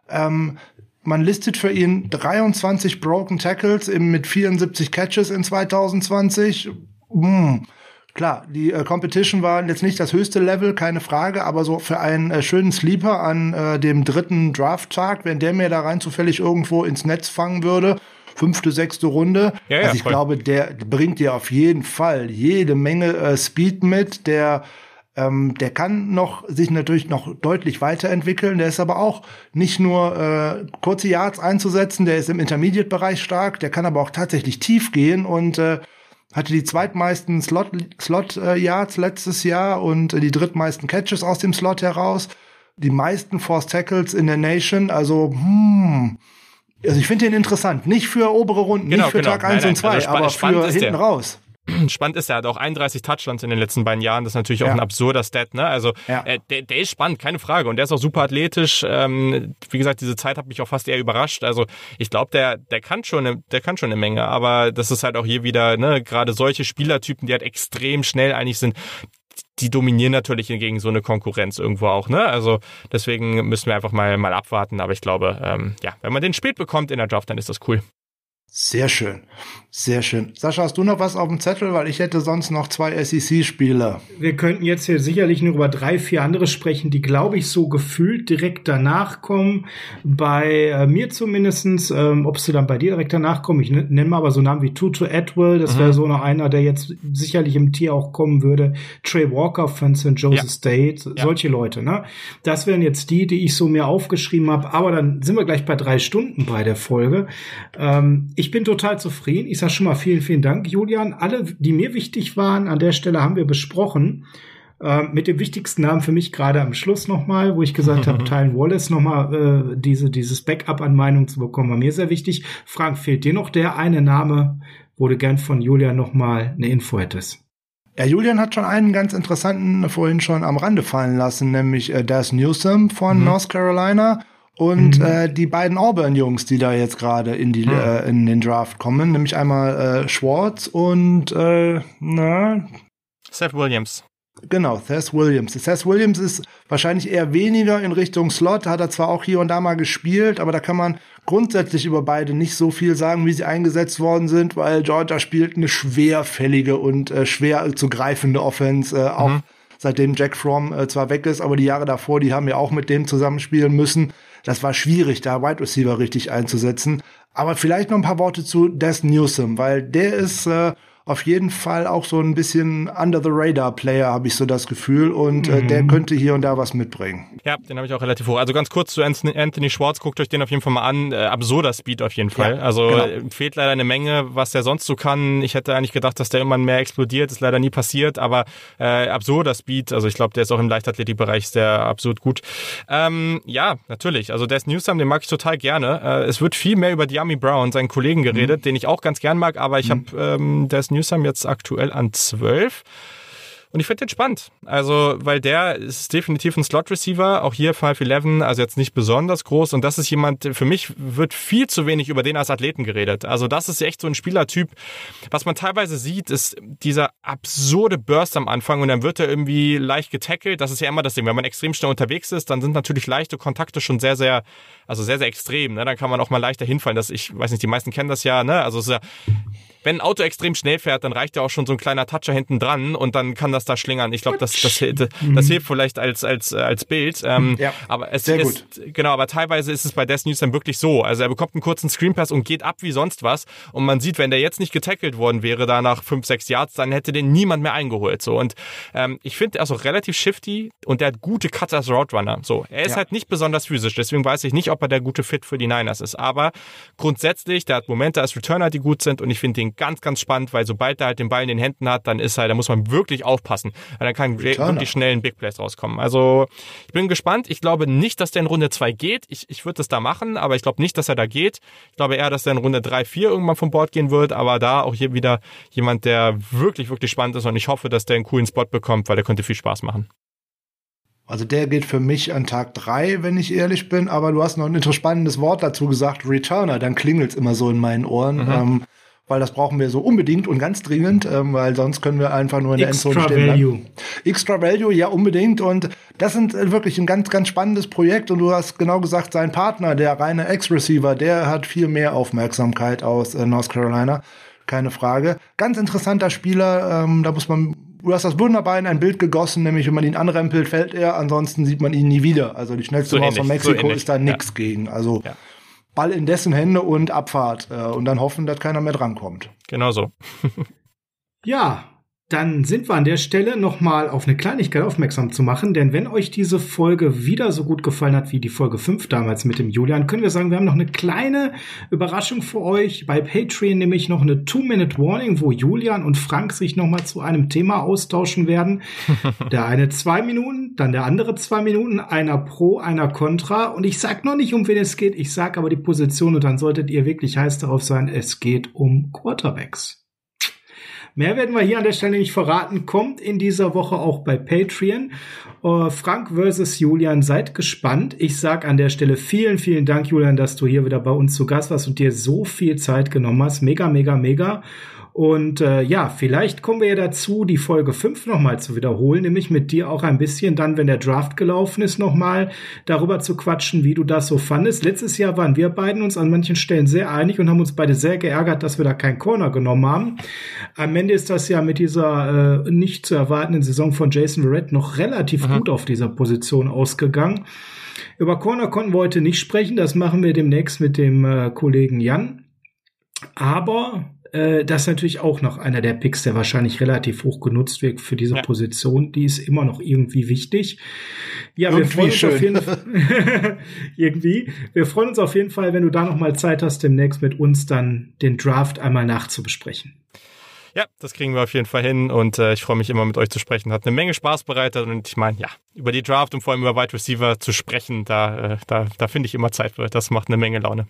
Ähm, man listet für ihn 23 Broken Tackles im, mit 74 Catches in 2020. Hm. Klar, die äh, Competition war jetzt nicht das höchste Level, keine Frage, aber so für einen äh, schönen Sleeper an äh, dem dritten Draft-Tag, wenn der mir da rein zufällig irgendwo ins Netz fangen würde, fünfte, sechste Runde. Ja, ja, also ich voll. glaube, der bringt dir auf jeden Fall jede Menge äh, Speed mit. Der ähm, der kann noch sich natürlich noch deutlich weiterentwickeln. Der ist aber auch nicht nur äh, kurze Yards einzusetzen. Der ist im Intermediate-Bereich stark. Der kann aber auch tatsächlich tief gehen und äh, hatte die zweitmeisten Slot, Slot äh, Yards letztes Jahr und äh, die drittmeisten Catches aus dem Slot heraus. Die meisten Force Tackles in der Nation. Also, hm, also ich finde den interessant. Nicht für obere Runden, genau, nicht für genau. Tag 1 und 2, also aber für hinten der. raus. Spannend ist, er hat auch 31 Touchdowns in den letzten beiden Jahren. Das ist natürlich auch ja. ein absurder Stat, ne? Also ja. äh, der, der ist spannend, keine Frage. Und der ist auch super athletisch. Ähm, wie gesagt, diese Zeit hat mich auch fast eher überrascht. Also ich glaube, der, der kann schon, eine, der kann schon eine Menge. Aber das ist halt auch hier wieder, ne, gerade solche Spielertypen, die halt extrem schnell eigentlich sind, die dominieren natürlich gegen so eine Konkurrenz irgendwo auch, ne? Also deswegen müssen wir einfach mal, mal abwarten. Aber ich glaube, ähm, ja, wenn man den spät bekommt in der Draft, dann ist das cool. Sehr schön. Sehr schön. Sascha, hast du noch was auf dem Zettel? Weil ich hätte sonst noch zwei SEC-Spiele. Wir könnten jetzt hier sicherlich nur über drei, vier andere sprechen, die, glaube ich, so gefühlt direkt danach kommen. Bei äh, mir zumindestens, ähm, ob sie dann bei dir direkt danach kommen. Ich nenne mal aber so Namen wie Tutu Atwell. Das mhm. wäre so noch einer, der jetzt sicherlich im Tier auch kommen würde. Trey Walker von St. Joseph ja. State. Ja. Solche Leute, ne? Das wären jetzt die, die ich so mir aufgeschrieben habe. Aber dann sind wir gleich bei drei Stunden bei der Folge. Ähm, ich bin total zufrieden. Ich sage schon mal vielen, vielen Dank, Julian. Alle, die mir wichtig waren, an der Stelle haben wir besprochen. Äh, mit dem wichtigsten Namen für mich gerade am Schluss nochmal, wo ich gesagt habe, Tylen Wallace nochmal äh, diese, dieses Backup an Meinung zu bekommen, war mir sehr wichtig. Frank, fehlt dir noch der eine Name, wo du gern von Julian nochmal eine Info hättest? Ja, Julian hat schon einen ganz interessanten vorhin schon am Rande fallen lassen, nämlich äh, Das Newsom von mhm. North Carolina und mhm. äh, die beiden Auburn-Jungs, die da jetzt gerade in die mhm. äh, in den Draft kommen, nämlich einmal äh, Schwartz und äh, na Seth Williams. Genau, Thess Williams. Thess Williams ist wahrscheinlich eher weniger in Richtung Slot, hat er zwar auch hier und da mal gespielt, aber da kann man grundsätzlich über beide nicht so viel sagen, wie sie eingesetzt worden sind, weil Georgia spielt eine schwerfällige und äh, schwer zu greifende Offense, äh, auch mhm. seitdem Jack Fromm äh, zwar weg ist, aber die Jahre davor, die haben ja auch mit dem zusammenspielen müssen. Das war schwierig, da Wide Receiver richtig einzusetzen. Aber vielleicht noch ein paar Worte zu Des Newsom, weil der ist äh, auf jeden Fall auch so ein bisschen under the radar Player, habe ich so das Gefühl. Und äh, der mhm. könnte hier und da was mitbringen. Ja, den habe ich auch relativ hoch. Also ganz kurz zu Anthony Schwartz, guckt euch den auf jeden Fall mal an. Äh, absurder Speed auf jeden Fall. Ja, also genau. Äh, fehlt leider eine Menge, was der sonst so kann. Ich hätte eigentlich gedacht, dass der immer mehr explodiert. Ist leider nie passiert, aber äh, absurder Speed. Also ich glaube, der ist auch im Leichtathletikbereich sehr absurd gut. Ähm, ja, natürlich. Also Des Newsom, den mag ich total gerne. Äh, es wird viel mehr über Diami Brown, seinen Kollegen geredet, mhm. den ich auch ganz gern mag, aber ich mhm. habe ähm, Des Newsom jetzt aktuell an 12. Und ich finde den spannend. Also, weil der ist definitiv ein Slot-Receiver, auch hier 5'11, also jetzt nicht besonders groß. Und das ist jemand, für mich wird viel zu wenig über den als Athleten geredet. Also, das ist echt so ein Spielertyp. Was man teilweise sieht, ist dieser absurde Burst am Anfang und dann wird er irgendwie leicht getackelt. Das ist ja immer das Ding. Wenn man extrem schnell unterwegs ist, dann sind natürlich leichte Kontakte schon sehr, sehr, also sehr, sehr extrem. Ne? Dann kann man auch mal leichter hinfallen. Das, ich weiß nicht, die meisten kennen das ja, ne? Also, es ist ja wenn ein Auto extrem schnell fährt, dann reicht ja auch schon so ein kleiner Toucher hinten dran und dann kann das da schlingern. Ich glaube, das, das, das, das hilft vielleicht als, als, als Bild. Ähm, ja, aber es ist, genau, aber teilweise ist es bei Death News dann wirklich so. Also er bekommt einen kurzen Screenpass und geht ab wie sonst was. Und man sieht, wenn der jetzt nicht getackelt worden wäre, da nach fünf, sechs Yards, dann hätte den niemand mehr eingeholt. So. Und ähm, ich finde, er ist auch relativ shifty und der hat gute Cuts als Route Runner. So. Er ist ja. halt nicht besonders physisch, deswegen weiß ich nicht, ob er der gute Fit für die Niners ist. Aber grundsätzlich, der hat Momente als Returner, die gut sind und ich finde den ganz, ganz spannend, weil sobald er halt den Ball in den Händen hat, dann ist er, da muss man wirklich aufpassen. Weil dann kann wirklich schnell ein Big Plays rauskommen. Also ich bin gespannt. Ich glaube nicht, dass der in Runde 2 geht. Ich, ich würde das da machen, aber ich glaube nicht, dass er da geht. Ich glaube eher, dass er in Runde 3, 4 irgendwann vom Bord gehen wird. Aber da auch hier wieder jemand, der wirklich, wirklich spannend ist und ich hoffe, dass der einen coolen Spot bekommt, weil der könnte viel Spaß machen. Also der geht für mich an Tag drei, wenn ich ehrlich bin. Aber du hast noch ein spannendes Wort dazu gesagt, Returner. Dann klingelt's immer so in meinen Ohren. Mhm. Ähm, weil das brauchen wir so unbedingt und ganz dringend, ähm, weil sonst können wir einfach nur in der Extra Endzone stehen. Value. Extra Value, ja unbedingt und das sind äh, wirklich ein ganz, ganz spannendes Projekt und du hast genau gesagt, sein Partner, der reine Ex-Receiver, der hat viel mehr Aufmerksamkeit aus äh, North Carolina, keine Frage. Ganz interessanter Spieler, ähm, da muss man du hast das wunderbar in ein Bild gegossen, nämlich wenn man ihn anrempelt, fällt er, ansonsten sieht man ihn nie wieder. Also die schnellste so Maus von Mexiko so ist da nix ja. gegen. Also ja. Ball in dessen Hände und Abfahrt äh, und dann hoffen, dass keiner mehr drankommt. Genau so. ja, dann sind wir an der Stelle nochmal auf eine Kleinigkeit aufmerksam zu machen, denn wenn euch diese Folge wieder so gut gefallen hat wie die Folge 5 damals mit dem Julian, können wir sagen, wir haben noch eine kleine Überraschung für euch. Bei Patreon nämlich noch eine Two-Minute-Warning, wo Julian und Frank sich nochmal zu einem Thema austauschen werden. der eine zwei Minuten, dann der andere zwei Minuten, einer pro, einer contra. Und ich sag noch nicht, um wen es geht, ich sag aber die Position und dann solltet ihr wirklich heiß darauf sein, es geht um Quarterbacks. Mehr werden wir hier an der Stelle nicht verraten. Kommt in dieser Woche auch bei Patreon. Uh, Frank versus Julian, seid gespannt. Ich sag an der Stelle vielen, vielen Dank, Julian, dass du hier wieder bei uns zu Gast warst und dir so viel Zeit genommen hast. Mega, mega, mega. Und äh, ja, vielleicht kommen wir ja dazu, die Folge 5 nochmal zu wiederholen, nämlich mit dir auch ein bisschen dann, wenn der Draft gelaufen ist, nochmal darüber zu quatschen, wie du das so fandest. Letztes Jahr waren wir beiden uns an manchen Stellen sehr einig und haben uns beide sehr geärgert, dass wir da keinen Corner genommen haben. Am Ende ist das ja mit dieser äh, nicht zu erwartenden Saison von Jason Verrett noch relativ Aha. gut auf dieser Position ausgegangen. Über Corner konnten wir heute nicht sprechen, das machen wir demnächst mit dem äh, Kollegen Jan. Aber äh, das ist natürlich auch noch einer der Picks, der wahrscheinlich relativ hoch genutzt wird für diese ja. Position. Die ist immer noch irgendwie wichtig. Ja, irgendwie wir freuen uns schön. auf jeden Fall. irgendwie. Wir freuen uns auf jeden Fall, wenn du da noch mal Zeit hast, demnächst mit uns dann den Draft einmal nachzubesprechen. Ja, das kriegen wir auf jeden Fall hin und äh, ich freue mich immer mit euch zu sprechen. Hat eine Menge Spaß bereitet und ich meine, ja, über die Draft und vor allem über Wide Receiver zu sprechen, da, äh, da, da finde ich immer Zeit für. Das macht eine Menge Laune.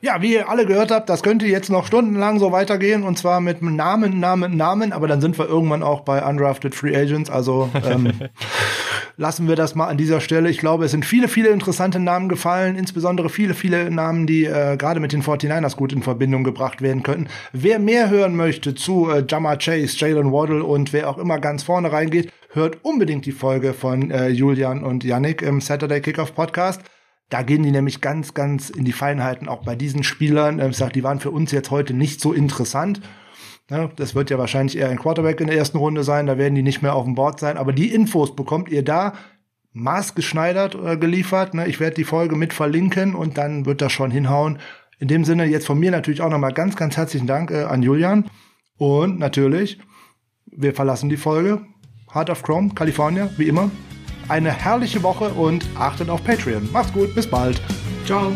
Ja, wie ihr alle gehört habt, das könnte jetzt noch stundenlang so weitergehen und zwar mit Namen, Namen, Namen, aber dann sind wir irgendwann auch bei Undrafted Free Agents, also ähm, lassen wir das mal an dieser Stelle. Ich glaube, es sind viele, viele interessante Namen gefallen, insbesondere viele, viele Namen, die äh, gerade mit den 49ers gut in Verbindung gebracht werden könnten. Wer mehr hören möchte zu äh, Jama Chase, Jalen Waddle und wer auch immer ganz vorne reingeht, hört unbedingt die Folge von äh, Julian und Yannick im Saturday Kickoff Podcast. Da gehen die nämlich ganz, ganz in die Feinheiten auch bei diesen Spielern. Ähm, ich sag, die waren für uns jetzt heute nicht so interessant. Das wird ja wahrscheinlich eher ein Quarterback in der ersten Runde sein. Da werden die nicht mehr auf dem Board sein. Aber die Infos bekommt ihr da maßgeschneidert äh, geliefert. Ne? Ich werde die Folge mit verlinken und dann wird das schon hinhauen. In dem Sinne jetzt von mir natürlich auch nochmal ganz, ganz herzlichen Dank äh, an Julian. Und natürlich, wir verlassen die Folge. Heart of Chrome, California, wie immer eine herrliche Woche und achtet auf Patreon. Macht's gut, bis bald. Ciao.